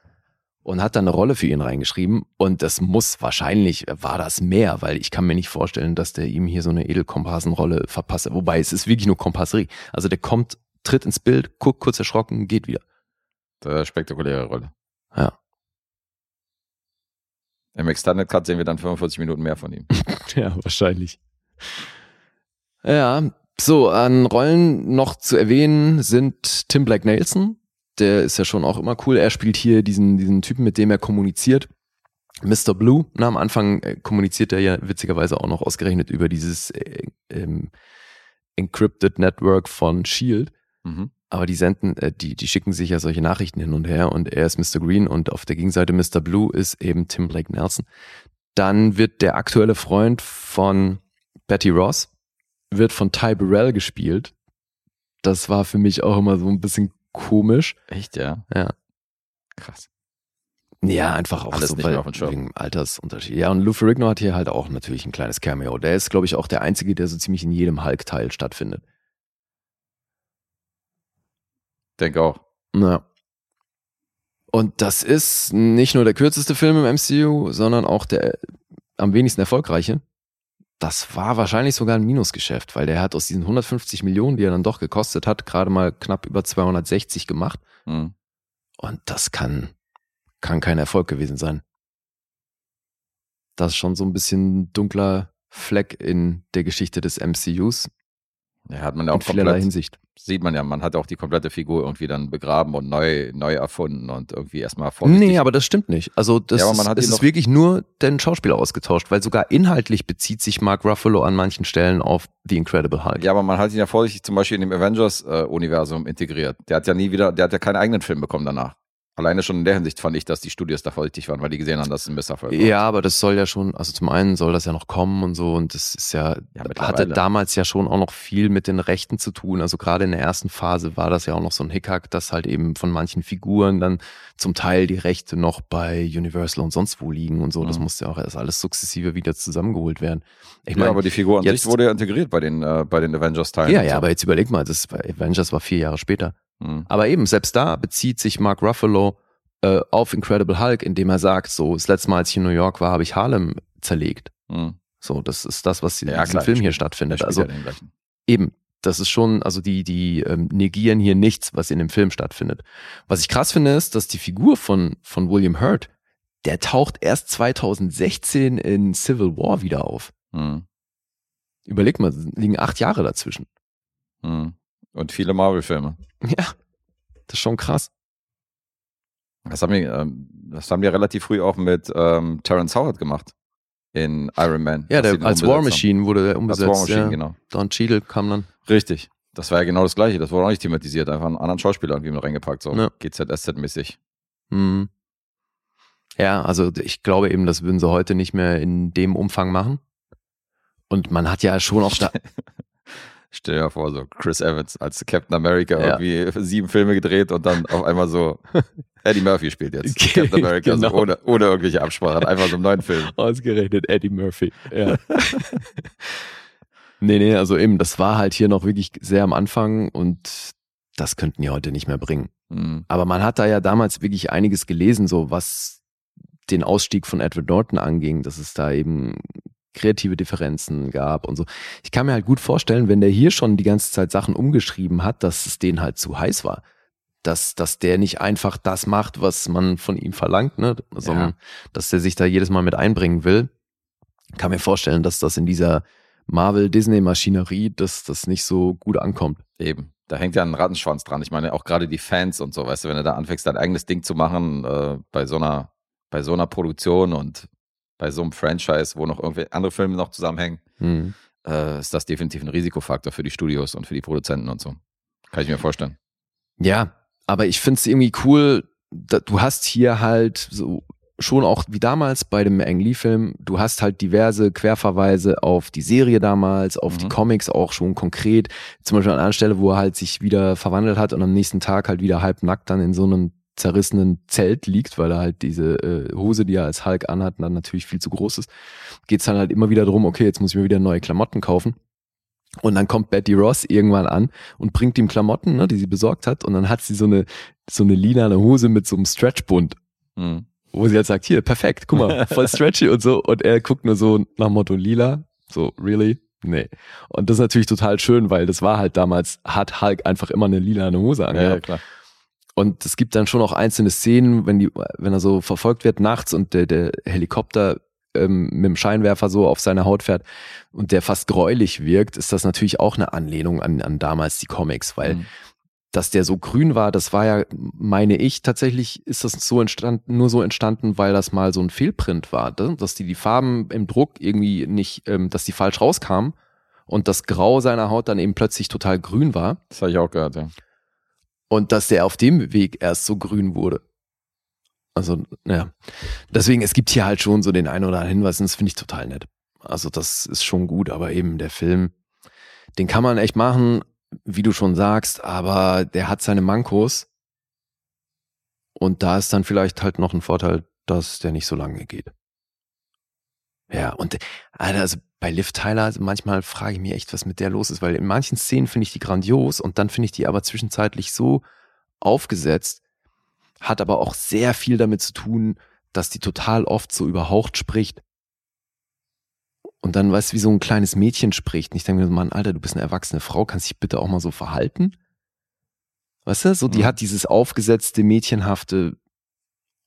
und hat dann eine Rolle für ihn reingeschrieben. Und das muss wahrscheinlich, war das mehr, weil ich kann mir nicht vorstellen, dass der ihm hier so eine Edelkomparsenrolle verpasse. Wobei es ist wirklich nur Kompasserie. Also der kommt, tritt ins Bild, guckt kurz erschrocken, geht wieder. Eine spektakuläre Rolle. Ja. Im Extended Cut sehen wir dann 45 Minuten mehr von ihm. Ja, wahrscheinlich. Ja, so, an Rollen noch zu erwähnen sind Tim Black Nelson. Der ist ja schon auch immer cool. Er spielt hier diesen, diesen Typen, mit dem er kommuniziert. Mr. Blue. Na, am Anfang äh, kommuniziert er ja witzigerweise auch noch ausgerechnet über dieses äh, ähm, Encrypted Network von Shield. Mhm. Aber die senden, äh, die, die schicken sich ja solche Nachrichten hin und her und er ist Mr. Green und auf der Gegenseite Mr. Blue ist eben Tim Blake Nelson. Dann wird der aktuelle Freund von Betty Ross, wird von Ty Burrell gespielt. Das war für mich auch immer so ein bisschen komisch. Echt, ja? Ja. Krass. Ja, einfach auch Alles so weil, wegen Altersunterschied. Ja, und Lou Ferrigno hat hier halt auch natürlich ein kleines Cameo. Der ist, glaube ich, auch der einzige, der so ziemlich in jedem Hulk-Teil stattfindet. Denke auch. Ja. Und das ist nicht nur der kürzeste Film im MCU, sondern auch der äh, am wenigsten erfolgreiche. Das war wahrscheinlich sogar ein Minusgeschäft, weil der hat aus diesen 150 Millionen, die er dann doch gekostet hat, gerade mal knapp über 260 gemacht. Mhm. Und das kann, kann kein Erfolg gewesen sein. Das ist schon so ein bisschen dunkler Fleck in der Geschichte des MCUs Ja, hat man ja in auch vielerlei komplett, Hinsicht. sieht man ja, man hat auch die komplette Figur irgendwie dann begraben und neu, neu erfunden und irgendwie erstmal vorsichtig. Nee, aber das stimmt nicht. Also das Ja, ist, es ist wirklich nur den Schauspieler ausgetauscht, weil sogar inhaltlich bezieht sich Mark Ruffalo an manchen Stellen auf The Incredible Hulk. Ja, aber man hat ihn ja vorsichtig zum Beispiel in dem Avengers-Universum integriert. Der hat ja nie wieder, der hat ja keinen eigenen Film bekommen danach. Alleine schon in der Hinsicht fand ich, dass die Studios da vorsichtig waren, weil die gesehen haben, dass es ein Misserfolg war. Ja, aber das soll ja schon, also zum einen soll das ja noch kommen und so und das ist ja, Ja, hatte damals ja schon auch noch viel mit den Rechten zu tun. Also gerade in der ersten Phase war das ja auch noch so ein Hickhack, dass halt eben von manchen Figuren dann zum Teil die Rechte noch bei Universal und sonst wo liegen und so. Das Mhm. musste ja auch erst alles sukzessive wieder zusammengeholt werden. Ich ja, meine, aber die Figur an jetzt- sich wurde ja integriert bei den, äh, bei den Avengers-Teilen. ja, ja, so. aber jetzt überleg mal, das Avengers war vier Jahre später. Mhm. Aber eben, selbst da bezieht sich Mark Ruffalo äh, auf Incredible Hulk, indem er sagt, so, das letzte Mal, als ich in New York war, habe ich Harlem zerlegt. Mhm. So, das ist das, was in Ja, diesem klar, Film hier stattfindet. Also ja eben, das ist schon, also die, die ähm, negieren hier nichts, was in dem Film stattfindet. Was ich krass finde, ist, dass die Figur von, von William Hurt, der taucht erst 2016 in Civil War wieder auf. Mhm. Überleg mal, es liegen acht Jahre dazwischen. Mhm. Und viele Marvel-Filme. Ja, das ist schon krass. Das haben, die, ähm, das haben die relativ früh auch mit ähm, Terrence Howard gemacht. In Iron Man. Ja, der, als War haben. Machine wurde der Als umgesetzt. War Machine, ja. genau. Don Cheadle kam dann. Richtig. Das war ja genau das Gleiche. Das wurde auch nicht thematisiert. Einfach einen anderen Schauspieler irgendwie mit reingepackt. So Ja. GZSZ-mäßig. Mhm. Ja, also ich glaube eben, das würden sie heute nicht mehr in dem Umfang machen. Und man hat ja schon auch da. Stell dir mal vor, so Chris Evans als Captain America Ja. irgendwie sieben Filme gedreht und dann auf einmal so Eddie Murphy spielt jetzt Okay, Captain America, genau. so ohne, ohne irgendwelche Absprache, hat einfach so einen neuen Film. Ausgerechnet Eddie Murphy. Ja. nee, nee, also eben, das war halt hier noch wirklich sehr am Anfang und das könnten die heute nicht mehr bringen. Hm. Aber man hat da ja damals wirklich einiges gelesen, so was den Ausstieg von Edward Norton anging, dass es da eben kreative Differenzen gab und so. Ich kann mir halt gut vorstellen, wenn der hier schon die ganze Zeit Sachen umgeschrieben hat, dass es denen halt zu heiß war. Dass, dass der nicht einfach das macht, was man von ihm verlangt, ne? sondern dass der sich da jedes Mal mit einbringen will. Kann mir vorstellen, dass das in dieser Marvel-Disney-Maschinerie, dass das nicht so gut ankommt. Eben. Da hängt ja ein Rattenschwanz dran. Ich meine, auch gerade die Fans und so, weißt du, wenn du da anfängst, dein eigenes Ding zu machen, äh, bei so einer, bei so einer Produktion und bei so einem Franchise, wo noch irgendwie andere Filme noch zusammenhängen, Hm. äh, ist das definitiv ein Risikofaktor für die Studios und für die Produzenten und so. Kann ich mir vorstellen. Ja, aber ich find's irgendwie cool, da, du hast hier halt so schon auch wie damals bei dem Ang Lee-Film, du hast halt diverse Querverweise auf die Serie damals, auf die Mhm. Comics auch schon konkret. Zum Beispiel an einer Stelle, wo er halt sich wieder verwandelt hat und am nächsten Tag halt wieder halbnackt dann in so einem zerrissenen Zelt liegt, weil er halt diese äh, Hose, die er als Hulk anhat, dann natürlich viel zu groß ist, geht's dann halt immer wieder drum, okay, jetzt muss ich mir wieder neue Klamotten kaufen. Und dann kommt Betty Ross irgendwann an und bringt ihm Klamotten, ne, die sie besorgt hat. Und dann hat sie so eine, so eine lila Hose mit so einem Stretchbund, Hm. wo sie halt sagt, hier, perfekt, guck mal, voll stretchy und so. Und er guckt nur so nach Motto lila. So, really? Nee. Und das ist natürlich total schön, weil das war halt damals, hat Hulk einfach immer eine lila Hose Ja, angehabt. ja, klar. Und es gibt dann schon auch einzelne Szenen, wenn die, wenn er so verfolgt wird nachts und der, der Helikopter ähm, mit dem Scheinwerfer so auf seine Haut fährt und der fast gräulich wirkt, ist das natürlich auch eine Anlehnung an, an damals die Comics, weil Hm. dass der so grün war, das war ja, meine ich, tatsächlich ist das so entstanden, nur so entstanden, weil das mal so ein Fehlprint war, ne? dass die die Farben im Druck irgendwie nicht, ähm, dass die falsch rauskamen und das Grau seiner Haut dann eben plötzlich total grün war Das habe ich auch gehört, ja. Und dass der auf dem Weg erst so grün wurde. Also, ja. Deswegen, es gibt hier halt schon so den einen oder anderen Hinweis und das finde ich total nett. Also, das ist schon gut, aber eben der Film, den kann man echt machen, wie du schon sagst, aber der hat seine Mankos. Und da ist dann vielleicht halt noch ein Vorteil, dass der nicht so lange geht. Ja, und also bei Liv Tyler, also manchmal frage ich mich echt, was mit der los ist, weil in manchen Szenen finde ich die grandios und dann finde ich die aber zwischenzeitlich so aufgesetzt, hat aber auch sehr viel damit zu tun, dass die total oft so überhaucht spricht. Und dann, weißt du, wie so ein kleines Mädchen spricht. Und ich denke mir, so, Mann, Alter, du bist eine erwachsene Frau, kannst dich bitte auch mal so verhalten? Weißt du, so, die Mhm. hat dieses aufgesetzte, mädchenhafte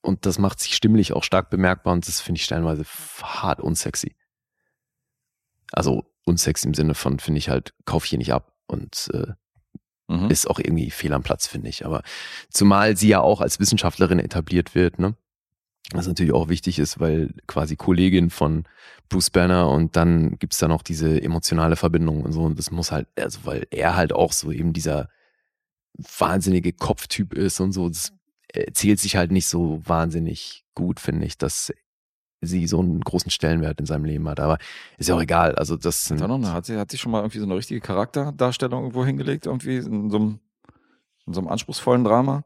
und das macht sich stimmlich auch stark bemerkbar und das finde ich stellenweise hart unsexy. Also unsexy im Sinne von, finde ich halt, kauf hier nicht ab und äh, Mhm. ist auch irgendwie fehl am Platz, finde ich. Aber zumal sie ja auch als Wissenschaftlerin etabliert wird, ne? Was natürlich auch wichtig ist, weil quasi Kollegin von Bruce Banner und dann gibt's da noch diese emotionale Verbindung und so. Und das muss halt, also weil er halt auch so eben dieser wahnsinnige Kopftyp ist und so, das erzählt sich halt nicht so wahnsinnig gut, finde ich, dass sie so einen großen Stellenwert in seinem Leben hat. Aber ist ja auch egal. Also das sind, eine, hat, sie, hat sie schon mal irgendwie so eine richtige Charakterdarstellung irgendwo hingelegt, irgendwie in so einem, in so einem anspruchsvollen Drama?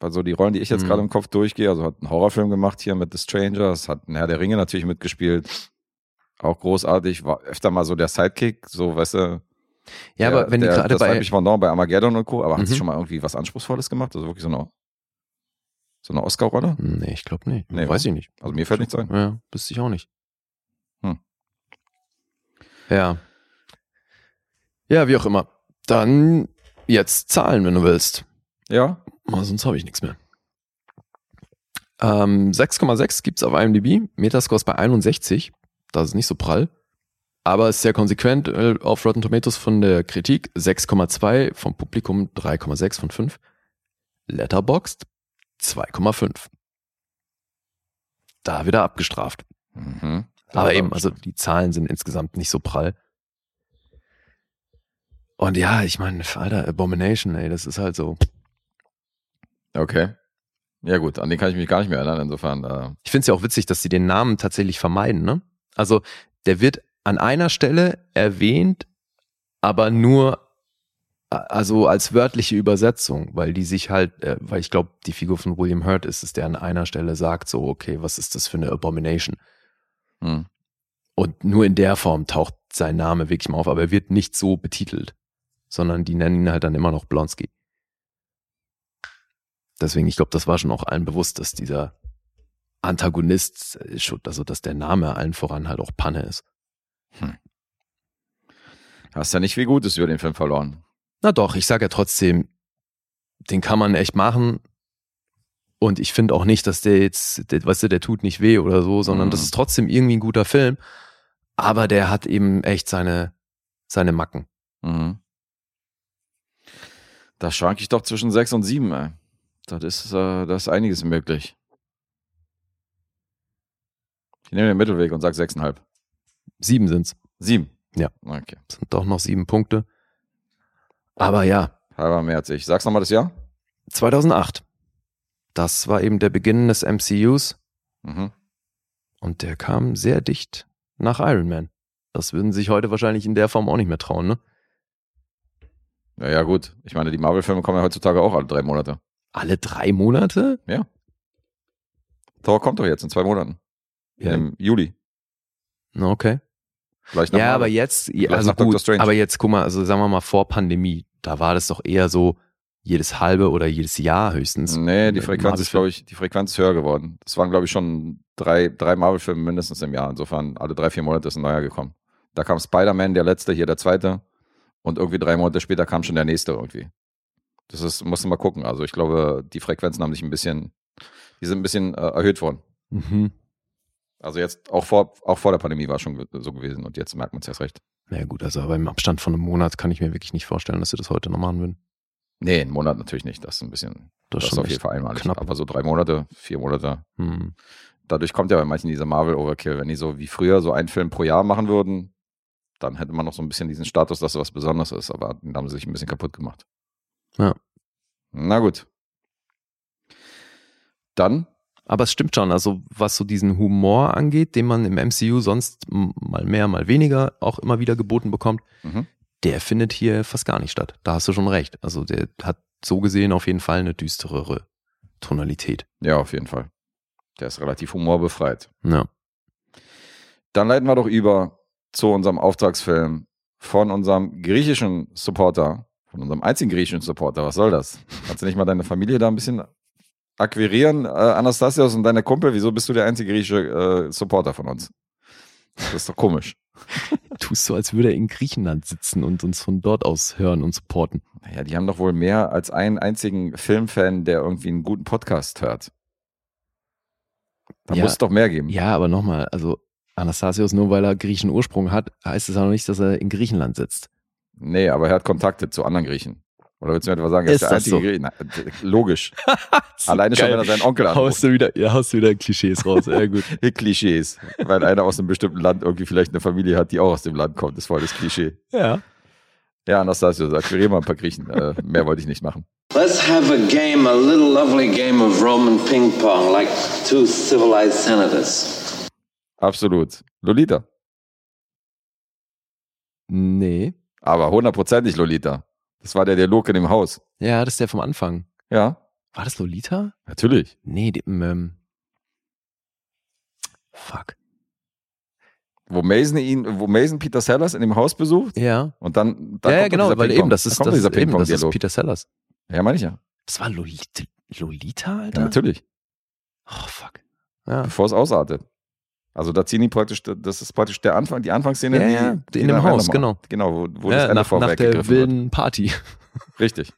Weil so die Rollen, die ich jetzt Mhm. gerade im Kopf durchgehe, also hat einen Horrorfilm gemacht hier mit The Strangers, hat ein Herr der Ringe natürlich mitgespielt. Auch großartig, war öfter mal so der Sidekick, so, weißt du. ja, der, aber wenn die der, gerade das bei, Pendant bei Armageddon und Co., aber hat sie Mhm. schon mal irgendwie was Anspruchsvolles gemacht? Also wirklich so eine, so eine Oscar-Rolle? nee, ich glaube nicht. Nee, Weiß ich nicht. Also mir fällt nichts ein. Ja, wüsste ich auch nicht. Hm. Ja. Ja, wie auch immer. Dann jetzt Zahlen, wenn du willst. Ja, Aber sonst habe ich nichts mehr. Ähm, 6,6 gibt's auf IMDb. Metascore ist bei 61. Das ist nicht so prall. Aber ist sehr konsequent äh, auf Rotten Tomatoes von der Kritik. 6,2 vom Publikum, 3,6 von 5. Letterboxd 2,5. Da wieder abgestraft. Mhm. Aber eben, also die Zahlen sind insgesamt nicht so prall. Und ja, ich meine, Alter, Abomination, ey, das ist halt so. Okay. Ja gut, an den kann ich mich gar nicht mehr erinnern, insofern. Äh, Ich finde es ja auch witzig, dass sie den Namen tatsächlich vermeiden, ne? Also, der wird an einer Stelle erwähnt, aber nur also als wörtliche Übersetzung, weil die sich halt, äh, weil ich glaube, die Figur von William Hurt ist es, der an einer Stelle sagt so, okay, was ist das für eine Abomination? Hm. Und nur in der Form taucht sein Name wirklich mal auf, aber er wird nicht so betitelt, sondern die nennen ihn halt dann immer noch Blonsky. Deswegen, ich glaube, das war schon auch allen bewusst, dass dieser Antagonist, äh, also dass der Name allen voran halt auch Panne ist. Hast ja nicht viel Gutes über den Film verloren. Na doch, ich sage ja trotzdem, den kann man echt machen. Und ich finde auch nicht, dass der jetzt, der, weißt du, der tut nicht weh oder so, sondern Mhm. das ist trotzdem irgendwie ein guter Film. Aber der hat eben echt seine, seine Macken. Mhm. Da schwank ich doch zwischen sechs und sieben, ey. Das ist, äh, das ist einiges möglich. Ich nehme den Mittelweg und sag sechseinhalb. Sieben sind's. Sieben. Ja. Okay. Das sind doch noch sieben Punkte. Aber ja, Halber als ich. Sag's nochmal das Jahr? 2008. Das war eben der Beginn des MCUs Mhm. und der kam sehr dicht nach Iron Man. Das würden sich heute wahrscheinlich in der Form auch nicht mehr trauen, ne? Ja, ja, gut. Ich meine, die Marvel-Filme kommen ja heutzutage auch alle drei Monate. Alle drei Monate? Thor kommt doch jetzt in zwei Monaten. Ja. Im Juli. Okay. Nach Ja, Marvel. aber jetzt, Vielleicht also gut, aber jetzt guck mal, also sagen wir mal vor Pandemie, da war das doch eher so jedes halbe oder jedes Jahr höchstens. Nee, die Mit Frequenz ist, glaube ich, die Frequenz ist höher geworden. Das waren, glaube ich, schon drei, drei Marvel-Filme mindestens im Jahr. Insofern, alle drei, vier Monate ist ein neuer gekommen. Da kam Spider-Man, der letzte, hier der zweite. Und irgendwie drei Monate später kam schon der nächste irgendwie. Das ist, musst du mal gucken. Also ich glaube, die Frequenzen haben sich ein bisschen, die sind ein bisschen äh, erhöht worden. Mhm. Also jetzt, auch vor, auch vor der Pandemie war es schon so gewesen und jetzt merkt man es erst recht. Ja gut, also aber im Abstand von einem Monat kann ich mir wirklich nicht vorstellen, dass sie das heute noch machen würden. Nee, einen Monat natürlich nicht. Das ist ein bisschen, Das das, ist auf jeden Fall einmalig. knapp. Aber so drei Monate, vier Monate, Hm. dadurch kommt ja bei manchen dieser Marvel-Overkill. Wenn die so wie früher so einen Film pro Jahr machen würden, dann hätte man noch so ein bisschen diesen Status, dass es was Besonderes ist. Aber den haben sie sich ein bisschen kaputt gemacht. Ja. Na gut. Dann, Aber es stimmt schon, also was so diesen Humor angeht, den man im MCU sonst mal mehr, mal weniger auch immer wieder geboten bekommt, mhm. der findet hier fast gar nicht statt. Da hast du schon recht. Also der hat so gesehen auf jeden Fall eine düsterere Tonalität. ja, auf jeden Fall. Der ist relativ humorbefreit. Ja. Dann leiten wir doch über zu unserem Auftragsfilm von unserem griechischen Supporter, von unserem einzigen griechischen Supporter. Was soll das? Kannst du nicht mal deine Familie da ein bisschen akquirieren, äh, Anastasios und deine Kumpel? Wieso bist du der einzige griechische äh, Supporter von uns? Das ist doch komisch. Tust so, als würde er in Griechenland sitzen und uns von dort aus hören und supporten. Naja, die haben doch wohl mehr als einen einzigen Filmfan, der irgendwie einen guten Podcast hört. Da Ja. muss es doch mehr geben. Ja, aber nochmal, also Anastasios, nur weil er griechischen Ursprung hat, heißt es auch noch nicht, dass er in Griechenland sitzt. Nee, aber er hat Kontakte zu anderen Griechen. Oder willst du mir etwa sagen, er Ist ist der das einzige so? D- logisch. Alleine schon, Geil. wenn er seinen Onkel anruft. Haust du wieder, ja, haust du wieder Klischees raus. Ja, gut. Klischees. Weil einer aus einem bestimmten Land irgendwie vielleicht eine Familie hat, die auch aus dem Land kommt. Das ist voll das Klischee. ja. Ja, Anastasio, akquiriere mal ein paar Griechen. Äh, mehr wollte ich nicht machen. Let's have a game, a little lovely game of Roman ping pong, like two civilized senators. Absolut. Lolita. Nee. Aber hundertprozentig Lolita. Das war der Dialog in dem Haus. Ja, das ist der vom Anfang. Ja, War das Lolita? natürlich. Nee, dem, ähm, fuck. Wo Mason ihn, wo Mason Peter Sellers in dem Haus besucht Ja. und dann, dann ja, ja, genau, weil eben, das ist, kommt das, dieser ist eben, das ist. Peter Sellers. Ja, meine ich ja. Das war Lolita, Lolita, Alter? Ja, natürlich. Oh, fuck. Ja. Bevor es ausartet. Also da ziehen die praktisch, das ist praktisch der Anfang, die Anfangsszene. Ja, ja, die in dem Haus, genau. Genau, wo, wo das ja, Ende nach, nach der wird. wilden Party. Richtig.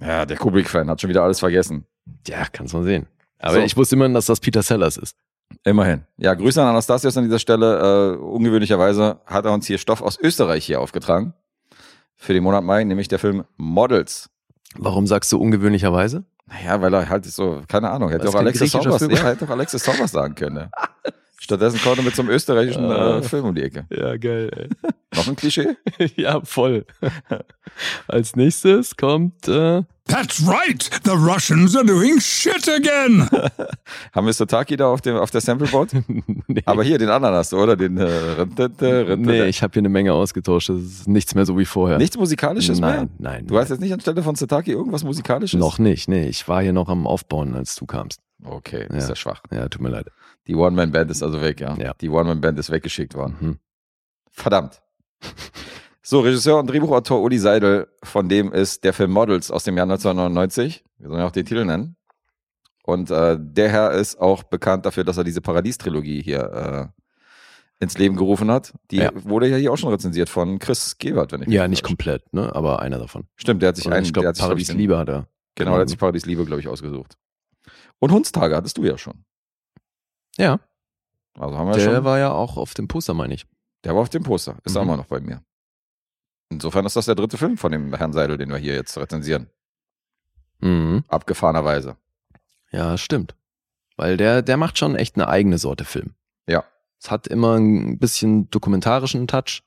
ja, der Kubrick-Fan hat schon wieder alles vergessen. Ja, kannst man sehen. Aber So. ich wusste immer, dass das Peter Sellers ist. Immerhin. Ja, Grüße an Anastasios an dieser Stelle. Äh, ungewöhnlicherweise hat er uns hier Stoff aus Österreich hier aufgetragen. Für den Monat Mai, nämlich der Film Models. Warum sagst du ungewöhnlicherweise? Naja, weil er halt so, keine Ahnung, hätte auch kein Alexis Film ja, hätte auch Alexis Saubers sagen können. Stattdessen kommt er mit so einem österreichischen äh. Film um die Ecke. Ja, geil, ey. Noch ein Klischee? ja, voll. Als nächstes kommt äh, That's right! The Russians are doing shit again! Haben wir Sotaki da auf, dem, auf der Sampleboard? nee. Aber hier, den anderen hast du, oder? Den äh, Rintete, Rintete. nee, ich habe hier eine Menge ausgetauscht. Das ist nichts mehr so wie vorher. Nichts Musikalisches mehr? nein, nein. Du hast jetzt nicht anstelle von Sotaki irgendwas Musikalisches? noch nicht. Nee, ich war hier noch am Aufbauen, als du kamst. Okay, Ja. ist ja schwach. Ja, tut mir leid. Die One-Man-Band ist also weg, ja? Ja. Die One-Man-Band ist weggeschickt worden. Mhm. Verdammt. So, Regisseur und Drehbuchautor Uli Seidel, von dem ist der Film Models aus dem Jahr 1999. Wir sollen ja auch den Titel nennen. Und äh, der Herr ist auch bekannt dafür, dass er diese Paradies-Trilogie hier äh, ins Leben gerufen hat. Die Ja. wurde ja hier auch schon rezensiert von Chris Gebert, wenn ich mich Ja, nicht komplett, ne? Aber einer davon. Stimmt, der hat sich Oder einen, ich glaube, Paradies Liebe hat er. Genau, der hat sich Paradies Liebe, glaube ich, ausgesucht. Und Hundstage hattest du ja schon. Ja, Also haben wir der schon. war ja auch auf dem Poster, meine ich. Der war auf dem Poster. Ist auch Mhm. immer noch bei mir. Insofern ist das der dritte Film von dem Herrn Seidel, den wir hier jetzt rezensieren. Mhm. Abgefahrenerweise. Ja, stimmt. Weil der, der macht schon echt eine eigene Sorte Film. Ja. Es hat immer ein bisschen dokumentarischen Touch.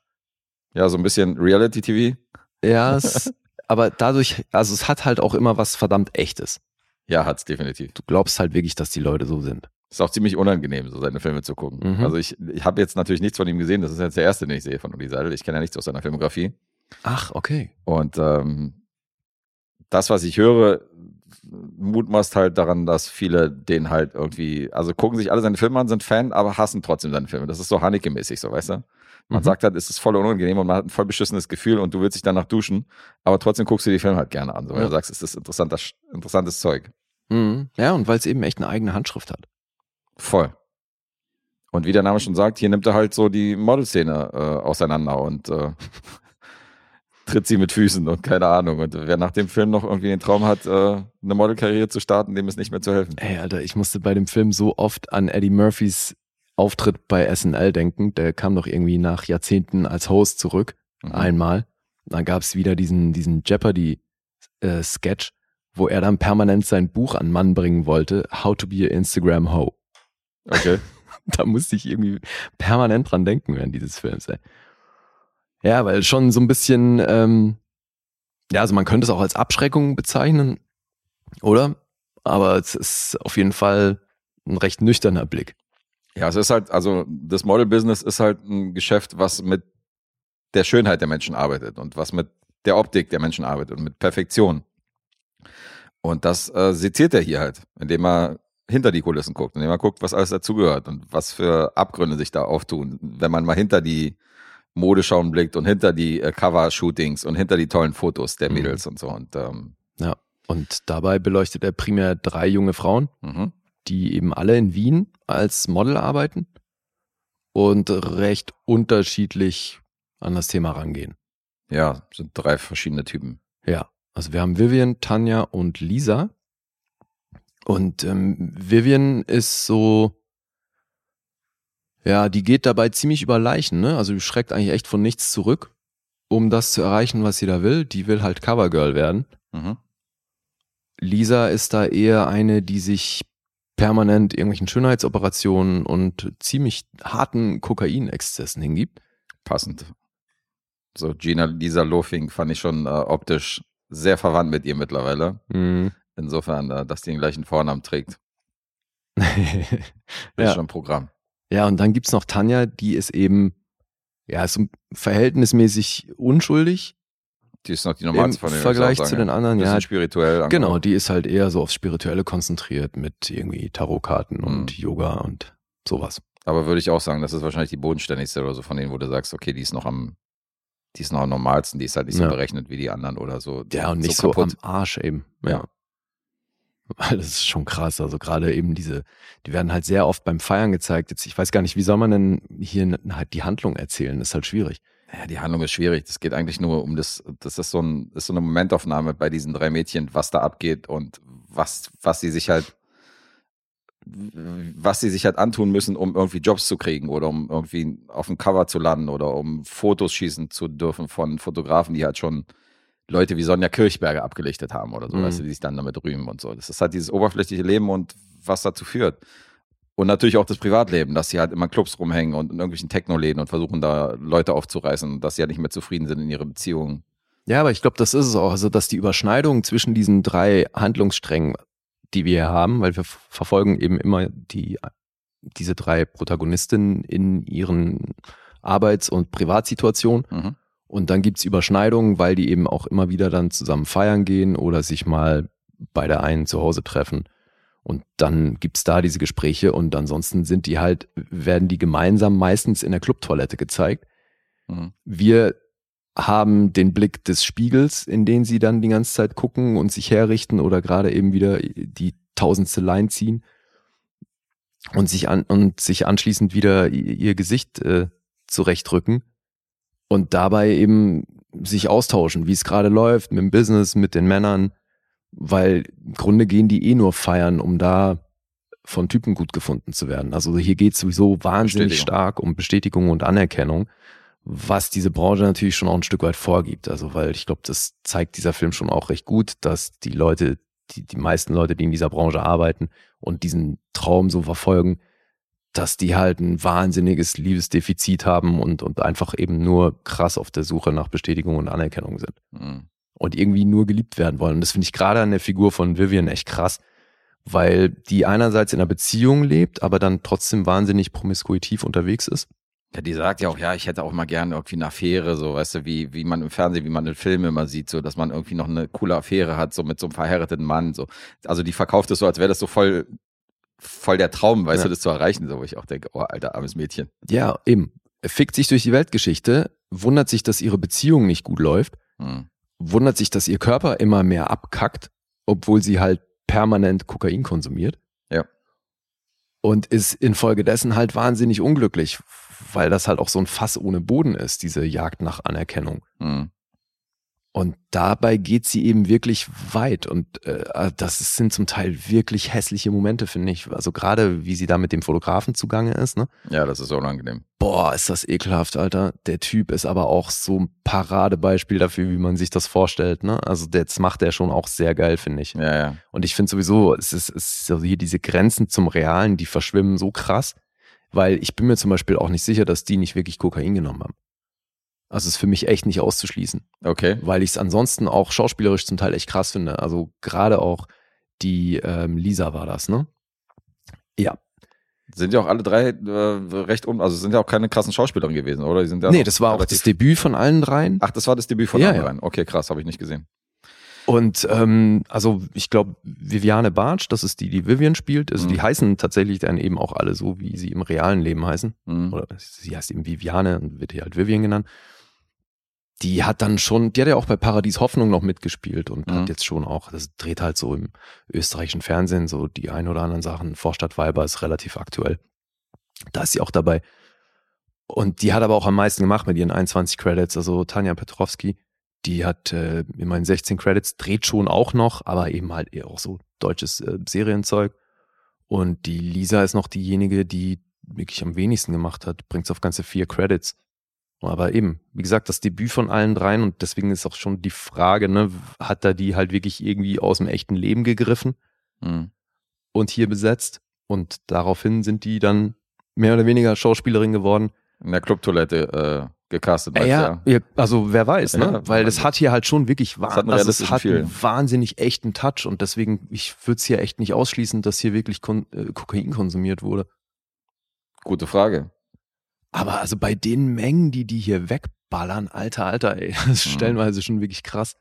Ja, so ein bisschen Reality-TV. Ja, es, aber dadurch, also es hat halt auch immer was verdammt Echtes. Ja, hat's definitiv. Du glaubst halt wirklich, dass die Leute so sind. Ist auch ziemlich unangenehm, so seine Filme zu gucken. Mhm. Also ich, ich habe jetzt natürlich nichts von ihm gesehen. Das ist jetzt der erste, den ich sehe von Uli Seidel. Ich kenne ja nichts aus seiner Filmografie. Ach, okay. Und ähm, das, was ich höre, mutmaßt halt daran, dass viele den halt irgendwie, also gucken sich alle seine Filme an, sind Fan, aber hassen trotzdem seine Filme. Das ist so Haneke-mäßig, so weißt du? Man Mhm. sagt halt, es ist voll unangenehm und man hat ein voll beschissenes Gefühl und du willst dich danach duschen, aber trotzdem guckst du die Filme halt gerne an, so, weil Ja. du sagst, es ist interessanter, interessantes Zeug. Mhm. Ja, und weil es eben echt eine eigene Handschrift hat. Voll. Und wie der Name schon sagt, hier nimmt er halt so die Modelszene äh, auseinander und äh, tritt sie mit Füßen und keine Ahnung. Und wer nach dem Film noch irgendwie den Traum hat, äh, eine Modelkarriere zu starten, dem ist nicht mehr zu helfen. Ey, Alter, ich musste bei dem Film so oft an Eddie Murphys Auftritt bei SNL denken. Der kam doch irgendwie nach Jahrzehnten als Host zurück. Mhm. Einmal. Dann gab es wieder diesen, diesen Jeopardy-Sketch, wo er dann permanent sein Buch an Mann bringen wollte, How to be a Instagram Ho. Okay. da musste ich irgendwie permanent dran denken während dieses Films, ey. Ja, weil schon so ein bisschen, ähm, ja, also man könnte es auch als Abschreckung bezeichnen, oder? Aber es ist auf jeden Fall ein recht nüchterner Blick. Ja, es ist halt, also das Model-Business ist halt ein Geschäft, was mit der Schönheit der Menschen arbeitet und was mit der Optik der Menschen arbeitet und mit Perfektion. Und das äh, seziert er hier halt, indem er hinter die Kulissen guckt, indem er guckt, was alles dazugehört und was für Abgründe sich da auftun, wenn man mal hinter die Modeschauen blickt und hinter die äh, Cover-Shootings und hinter die tollen Fotos der Mhm. Mädels und so. Und ähm, Ja. Und dabei beleuchtet er primär drei junge Frauen, mhm. die eben alle in Wien als Model arbeiten und recht unterschiedlich an das Thema rangehen. ja, sind drei verschiedene Typen. Ja, also wir haben Vivian, Tanja und Lisa. Und ähm, Vivian ist so, ja, die geht dabei ziemlich über Leichen, ne? Also die schreckt eigentlich echt von nichts zurück, um das zu erreichen, was sie da will. Die will halt Covergirl werden. Mhm. Lisa ist da eher eine, die sich permanent irgendwelchen Schönheitsoperationen und ziemlich harten Kokainexzessen hingibt. passend. So, Gina Lisa Lofing fand ich schon äh, optisch sehr verwandt mit ihr mittlerweile. Insofern, äh, dass die den gleichen Vornamen trägt, ist ja. schon ein Programm. Ja, und dann gibt's noch Tanja, die ist eben, ja, ist verhältnismäßig unschuldig Die ist noch die im normalste von den Vergleich zu den anderen. Ja, spirituell. genau, angehaucht. die ist halt eher so aufs Spirituelle konzentriert mit irgendwie Tarotkarten und Mhm. Yoga und sowas. Aber würde ich auch sagen, das ist wahrscheinlich die bodenständigste oder so von denen, wo du sagst, okay, die ist noch am, die ist noch am normalsten, die ist halt nicht so Ja. berechnet wie die anderen oder so. Ja, und nicht so, kaputt. am Arsch eben. Ja. Ja. Weil das ist schon krass. Also gerade eben diese, die werden halt sehr oft beim Feiern gezeigt. Jetzt, ich weiß gar nicht, wie soll man denn hier halt die Handlung erzählen? Das ist halt schwierig. Ja, die Handlung ist schwierig. Das geht eigentlich nur um das, das ist so, ein, ist so eine Momentaufnahme bei diesen drei Mädchen, was da abgeht und was, was sie sich halt, was sie sich halt antun müssen, um irgendwie Jobs zu kriegen oder um irgendwie auf dem Cover zu landen oder um Fotos schießen zu dürfen von Fotografen, die halt schon Leute wie Sonja Kirchberger abgelichtet haben oder so, Mhm. weißt du, die sich dann damit rühmen und so. Das ist halt dieses oberflächliche Leben und was dazu führt. Und natürlich auch das Privatleben, dass sie halt immer in Clubs rumhängen und in irgendwelchen Techno-Läden und versuchen da Leute aufzureißen, dass sie ja nicht mehr zufrieden sind in ihrer Beziehung. Ja, aber ich glaube, das ist es auch. Also, dass die Überschneidung zwischen diesen drei Handlungssträngen, die wir hier haben, weil wir verfolgen eben immer die, diese drei Protagonistinnen in ihren Arbeits- und Privatsituationen. Mhm. Und dann gibt's Überschneidungen, weil die eben auch immer wieder dann zusammen feiern gehen oder sich mal bei der einen zu Hause treffen. Und dann gibt's da diese Gespräche und ansonsten sind die halt, werden die gemeinsam meistens in der Clubtoilette gezeigt. Mhm. Wir haben den Blick des Spiegels, in den sie dann die ganze Zeit gucken und sich herrichten oder gerade eben wieder die tausendste Line ziehen und sich an und sich anschließend wieder ihr Gesicht äh, zurechtrücken und dabei eben sich austauschen, wie es gerade läuft mit dem Business, mit den Männern, weil im Grunde gehen die eh nur feiern, um da von Typen gut gefunden zu werden. Also hier geht es sowieso wahnsinnig stark um Bestätigung und Anerkennung, was diese Branche natürlich schon auch ein Stück weit vorgibt. Also weil ich glaube, das zeigt dieser Film schon auch recht gut, dass die Leute, die, die meisten Leute, die in dieser Branche arbeiten und diesen Traum so verfolgen, dass die halt ein wahnsinniges Liebesdefizit haben und, und einfach eben nur krass auf der Suche nach Bestätigung und Anerkennung sind Mhm. Und irgendwie nur geliebt werden wollen. Und das finde ich gerade an der Figur von Vivian echt krass, weil die einerseits in einer Beziehung lebt, aber dann trotzdem wahnsinnig promiskuitiv unterwegs ist. Ja, die sagt ja auch, ja, ich hätte auch mal gerne irgendwie eine Affäre, so, weißt du, wie, wie man im Fernsehen, wie man in Filmen immer sieht, so, dass man irgendwie noch eine coole Affäre hat, so mit so einem verheirateten Mann, so. Also die verkauft es so, als wäre das so voll, voll der Traum, weißt Ja. du, das zu erreichen, so, wo ich auch denke, oh, alter, armes Mädchen. Ja, eben. Fickt sich durch die Weltgeschichte, wundert sich, dass ihre Beziehung nicht gut läuft, Hm. Wundert sich, dass ihr Körper immer mehr abkackt, obwohl sie halt permanent Kokain konsumiert. Ja. Und ist infolgedessen halt wahnsinnig unglücklich, weil das halt auch so ein Fass ohne Boden ist, diese Jagd nach Anerkennung. Hm. Und dabei geht sie eben wirklich weit. Und äh, das sind zum Teil wirklich hässliche Momente, finde ich. Also gerade wie sie da mit dem Fotografen zugange ist, ne? Ja, das ist so unangenehm. Boah, ist das ekelhaft, Alter. Der Typ ist aber auch so ein Paradebeispiel dafür, wie man sich das vorstellt, ne? Also das macht er schon auch sehr geil, finde ich. Ja, ja. Und ich finde sowieso, es ist, es ist so hier diese Grenzen zum Realen, die verschwimmen so krass, weil ich bin mir zum Beispiel auch nicht sicher, dass die nicht wirklich Kokain genommen haben. Also ist für mich echt nicht auszuschließen Okay. weil ich es ansonsten auch schauspielerisch zum Teil echt krass finde. Also gerade auch die ähm, Lisa war das, ne? Ja. Sind ja auch alle drei äh, recht um, also sind ja auch keine krassen Schauspielerinnen gewesen, oder? Die sind ja nee, das war auch das Debüt von allen dreien. Ach, das war das Debüt von Ja, allen ja. dreien. Okay, krass, habe ich nicht gesehen. Und ähm, also ich glaube, Viviane Bartsch, das ist die, die Vivian spielt. Also Mhm. die heißen tatsächlich dann eben auch alle so, wie sie im realen Leben heißen. Hm. Oder sie heißt eben Viviane und wird hier halt Vivian genannt. Die hat dann schon, die hat ja auch bei Paradies Hoffnung noch mitgespielt und Mhm. hat jetzt schon auch, das dreht halt so im österreichischen Fernsehen so die ein oder anderen Sachen. Vorstadt Weiber ist relativ aktuell. Da ist sie auch dabei. Und die hat aber auch am meisten gemacht mit ihren 21 Credits. Also Tanja Petrowski, die hat äh, immerhin 16 Credits, dreht schon auch noch, aber eben halt eher auch so deutsches äh, Serienzeug. Und die Lisa ist noch diejenige, die wirklich am wenigsten gemacht hat, bringt es auf ganze vier Credits. Aber eben, wie gesagt, das Debüt von allen dreien und deswegen ist auch schon die Frage, ne, hat da die halt wirklich irgendwie aus dem echten Leben gegriffen Hm. und hier besetzt? Und daraufhin sind die dann mehr oder weniger Schauspielerin geworden. In der Clubtoilette äh, gecastet, Äh, ja, ja, also wer weiß, ne? Ja, Weil das hat hier halt schon wirklich hat wah- einen also es hat einen wahnsinnig echten Touch und deswegen, ich würde es hier echt nicht ausschließen, dass hier wirklich kon äh, Kokain konsumiert wurde. Gute Frage. Aber also bei den Mengen, die die hier wegballern, alter, alter, ey, das ist Mhm. stellenweise schon wirklich krass.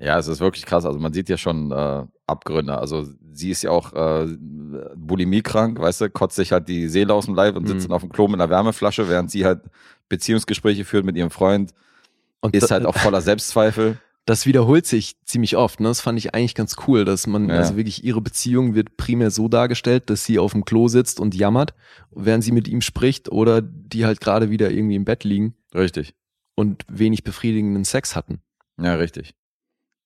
Ja, es ist wirklich krass. Also man sieht ja schon äh, Abgründe. Also sie ist ja auch äh, bulimiekrank, weißt du, kotzt sich halt die Seele aus dem Leib und sitzt Mhm. dann auf dem Klo mit einer Wärmeflasche, während sie halt Beziehungsgespräche führt mit ihrem Freund, Und ist halt auch voller Selbstzweifel. Das wiederholt sich ziemlich oft. Ne? Das fand ich eigentlich ganz cool, dass man, Ja. also wirklich ihre Beziehung wird primär so dargestellt, dass sie auf dem Klo sitzt und jammert, während sie mit ihm spricht oder die halt gerade wieder irgendwie im Bett liegen Richtig. und wenig befriedigenden Sex hatten. Ja, richtig.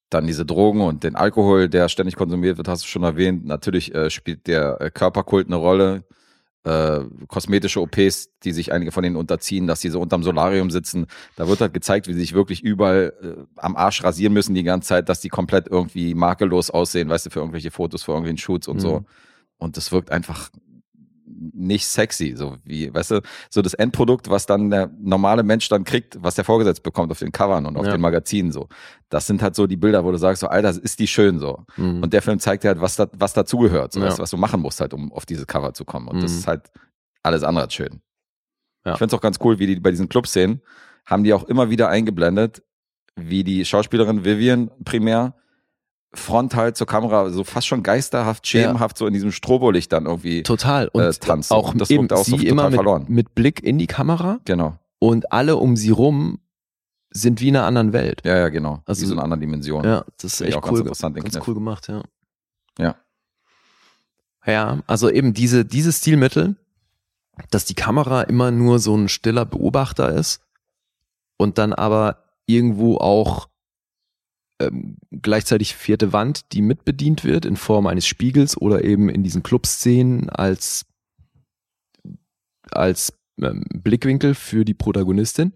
Dann diese Drogen und den Alkohol, der ständig konsumiert wird, hast du schon erwähnt. Natürlich äh, spielt der äh, Körperkult eine Rolle. Äh, kosmetische OPs, die sich einige von denen unterziehen, dass sie so unterm Solarium sitzen. Da wird halt gezeigt, wie sie sich wirklich überall äh, am Arsch rasieren müssen die ganze Zeit, dass die komplett irgendwie makellos aussehen, weißt du, für irgendwelche Fotos, für irgendwelchen Shoots und so. Mhm. Und das wirkt einfach nicht sexy, so wie, weißt du, so das Endprodukt, was dann der normale Mensch dann kriegt, was der vorgesetzt bekommt auf den Covern und auf Ja. den Magazinen, so. Das sind halt so die Bilder, wo du sagst, so, Alter, ist die schön, so. Mhm. Und der Film zeigt dir halt, was, da, was dazugehört, so, Ja. weißt was du machen musst halt, um auf diese Cover zu kommen. Und das Mhm. ist halt alles andere als schön. Ja. Ich find's auch ganz cool, wie die bei diesen Clubszenen haben die auch immer wieder eingeblendet, wie die Schauspielerin Vivian primär frontal zur Kamera so fast schon geisterhaft, schemenhaft so in diesem Strobolicht dann irgendwie. Total. Und äh, tanzt. auch, das eben auch so sie immer mit, verloren. mit Blick in die Kamera Genau. und alle um sie rum sind wie in einer anderen Welt. Ja, ja, genau. Also- wie so eine andere Dimension. Ja, das ist Finde echt auch ganz cool. interessant, den ganz Kniff. cool gemacht, ja. Ja. Ja, also eben diese, dieses Stilmittel, dass die Kamera immer nur so ein stiller Beobachter ist und dann aber irgendwo auch ähm, gleichzeitig vierte Wand, die mitbedient wird in Form eines Spiegels oder eben in diesen Clubszenen als, als ähm, Blickwinkel für die Protagonistin.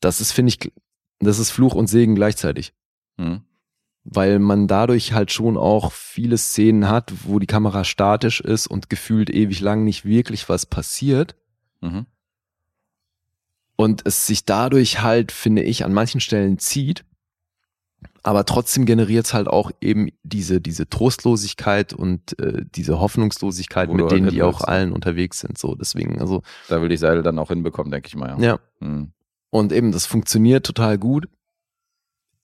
Das ist, finde ich, das ist Fluch und Segen gleichzeitig Hm. weil man dadurch halt schon auch viele Szenen hat, wo die Kamera statisch ist und gefühlt ewig lang nicht wirklich was passiert Mhm. und es sich dadurch halt, finde ich, an manchen Stellen zieht, aber trotzdem generiert es halt auch eben diese, diese Trostlosigkeit und äh, diese Hoffnungslosigkeit, Wo mit halt denen die auch allen unterwegs sind. So, deswegen, also, Da will die Seil dann auch hinbekommen, denke ich mal. Ja. ja. Hm. Und eben, das funktioniert total gut,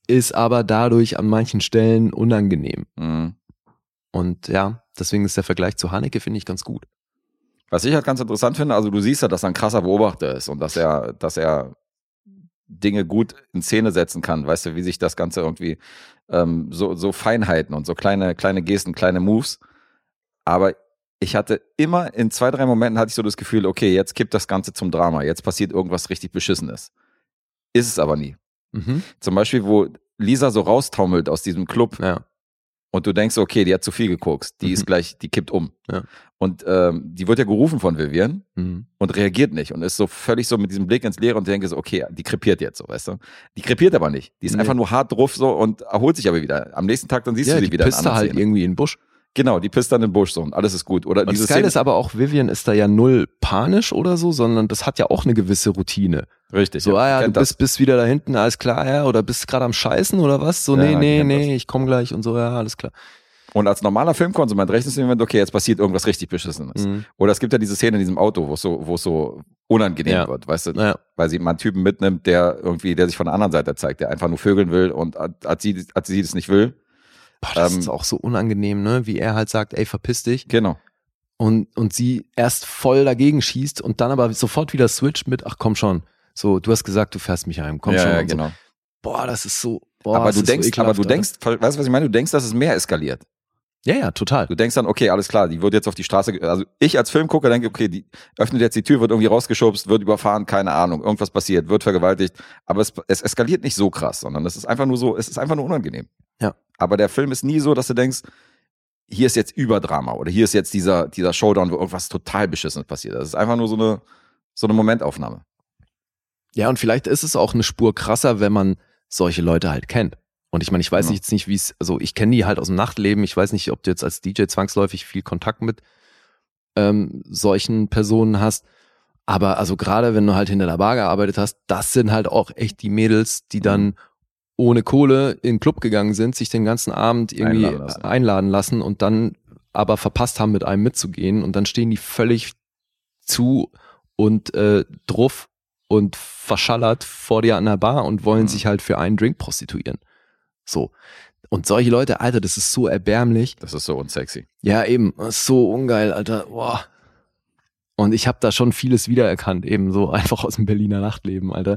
ist aber dadurch an manchen Stellen unangenehm. Hm. Und ja, deswegen ist der Vergleich zu Haneke, finde ich, ganz gut. Was ich halt ganz interessant finde, also du siehst ja, dass er ein krasser Beobachter ist und dass er, dass er Dinge gut in Szene setzen kann, weißt du, wie sich das Ganze irgendwie ähm, so, so Feinheiten und so kleine, kleine Gesten, kleine Moves. Aber ich hatte immer in zwei, drei Momenten hatte ich so das Gefühl, okay, jetzt kippt das Ganze zum Drama, jetzt passiert irgendwas richtig Beschissenes. Ist es aber nie. Mhm. Zum Beispiel, wo Lisa so raustaumelt aus diesem Club Ja. Und du denkst, okay, die hat zu viel gekokst, die Mhm. ist gleich, die kippt um. Ja. Und ähm, die wird ja gerufen von Vivian Mhm. und reagiert nicht und ist so völlig so mit diesem Blick ins Leere und denke so, okay, die krepiert jetzt so, weißt du? Die krepiert aber nicht. Die ist Nee. einfach nur hart drauf so und erholt sich aber wieder. Am nächsten Tag dann siehst Ja, du sie die wieder in pisst halt irgendwie in den Busch. Genau, die pisst dann in den Busch so und alles ist gut. Oder Und diese das Geile ist aber auch, Vivian ist da ja null panisch oder so, sondern das hat ja auch eine gewisse Routine. richtig. So, ah ja, du bist, bist wieder da hinten, alles klar, ja, oder bist gerade am Scheißen oder was? So, Ja, nee, ja, nee, nee, ich komm gleich und so, ja, alles klar. Und als normaler Filmkonsument rechnest du mit, okay, jetzt passiert irgendwas richtig Beschissenes. Mhm. Oder es gibt ja diese Szene in diesem Auto, wo es so, wo es so unangenehm Ja. wird, weißt du? Naja, weil sie mal einen Typen mitnimmt, der irgendwie, der sich von der anderen Seite zeigt, der einfach nur vögeln will und als sie, als sie das nicht will. Boah, das Ähm, ist auch so unangenehm, ne, wie er halt sagt, ey, verpiss dich. Genau. Und, und sie erst voll dagegen schießt und dann aber sofort wieder switcht mit, ach komm schon. So, du hast gesagt, du fährst mich heim, komm ja, schon. ja, und so. genau. Boah, das ist so, boah, aber das du ist so denkst, aber ekelhaft, du Alter. denkst, weißt du, was ich meine? Du denkst, dass es mehr eskaliert. Ja, ja, total. Du denkst dann, okay, alles klar, die wird jetzt auf die Straße, also ich als Filmgucker denke, okay, die öffnet jetzt die Tür, wird irgendwie rausgeschubst, wird überfahren, keine Ahnung, irgendwas passiert, wird vergewaltigt, aber es, es eskaliert nicht so krass, sondern es ist einfach nur so, es ist einfach nur unangenehm. Ja. Aber der Film ist nie so, dass du denkst, hier ist jetzt Überdrama oder hier ist jetzt dieser, dieser Showdown, wo irgendwas total Beschissenes passiert. Das ist einfach nur so eine, so eine Momentaufnahme. Ja, und vielleicht ist es auch eine Spur krasser, wenn man solche Leute halt kennt. Und ich meine, ich weiß Ja. jetzt nicht, wie es, also ich kenne die halt aus dem Nachtleben. Ich weiß nicht, ob du jetzt als DJ zwangsläufig viel Kontakt mit ähm, solchen Personen hast. Aber also gerade wenn du halt hinter der Bar gearbeitet hast, das sind halt auch echt die Mädels, die dann ohne Kohle in den Club gegangen sind, sich den ganzen Abend irgendwie Einladen lassen. einladen lassen und dann aber verpasst haben, mit einem mitzugehen. Und dann stehen die völlig zu und äh, druff und verschallert vor dir an der Bar und wollen Mhm. sich halt für einen Drink prostituieren. So. Und solche Leute, Alter, das ist so erbärmlich. Das ist so unsexy. Ja, eben, so ungeil, Alter. Boah. Und ich habe da schon vieles wiedererkannt, eben so einfach aus dem Berliner Nachtleben, Alter.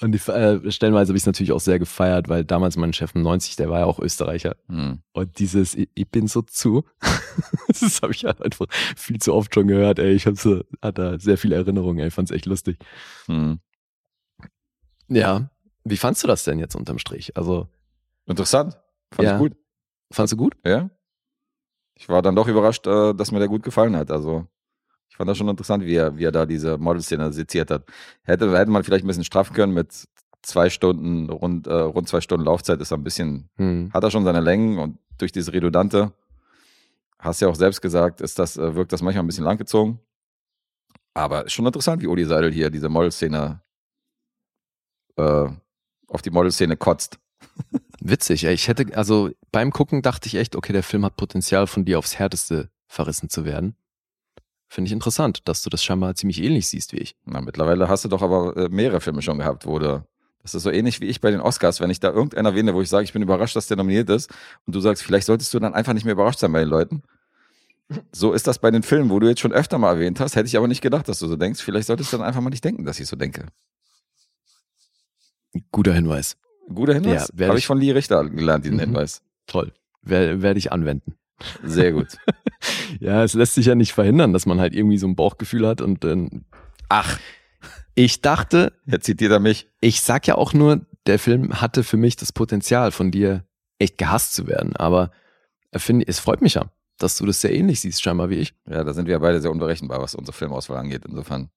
Und die, äh, stellenweise habe ich es natürlich auch sehr gefeiert, weil damals mein Chef 90, der war ja auch Österreicher. Hm. Und dieses ich, ich bin so zu, das habe ich halt einfach viel zu oft schon gehört, ey. Ich hab so, hatte da sehr viele Erinnerungen, ey. Fand's echt lustig. Hm. Ja. Wie fandst du das denn jetzt unterm Strich? Also, Interessant. Fand Ja. ich gut. fandst du gut? Ja. Ich war dann doch überrascht, äh, dass mir der gut gefallen hat. Also, ich fand das schon interessant, wie er, wie er da diese Modelszene seziert hat. Hätte, hätte man vielleicht ein bisschen straffen können mit zwei Stunden, rund, äh, rund zwei Stunden Laufzeit ist er ein bisschen, Hm. hat er schon seine Längen und durch diese Redundante. Hast ja auch selbst gesagt, ist das, äh, wirkt das manchmal ein bisschen langgezogen. Aber ist schon interessant, wie Uli Seidel hier diese Modelszene äh, auf die Modelszene kotzt. Witzig, ey. Ich hätte, also beim Gucken dachte ich echt, okay, der Film hat Potenzial, von dir aufs Härteste verrissen zu werden. Finde ich interessant, dass du das scheinbar ziemlich ähnlich siehst wie ich. Na, mittlerweile hast du doch aber äh, mehrere Filme schon gehabt, wo du. Das ist so ähnlich wie ich bei den Oscars, wenn ich da irgendeiner erwähne, wo ich sage, ich bin überrascht, dass der nominiert ist, und du sagst, vielleicht solltest du dann einfach nicht mehr überrascht sein bei den Leuten. So ist das bei den Filmen, wo du jetzt schon öfter mal erwähnt hast, hätte ich aber nicht gedacht, dass du so denkst. Vielleicht solltest du dann einfach mal nicht denken, dass ich so denke. Guter Hinweis. Guter Hinweis. Ja, Habe ich- von Lee Richter gelernt, diesen Mhm. Hinweis. Toll. Wer- Werde ich anwenden. Sehr gut. Ja, es lässt sich ja nicht verhindern, dass man halt irgendwie so ein Bauchgefühl hat und dann. Ach, Ich dachte, jetzt zitiert er mich. ich sag ja auch nur, der Film hatte für mich das Potenzial, von dir echt gehasst zu werden. Aber finde, es freut mich ja, dass du das sehr ähnlich siehst, scheinbar wie ich. Ja, da sind wir ja beide sehr unberechenbar, was unsere Filmauswahl angeht, insofern.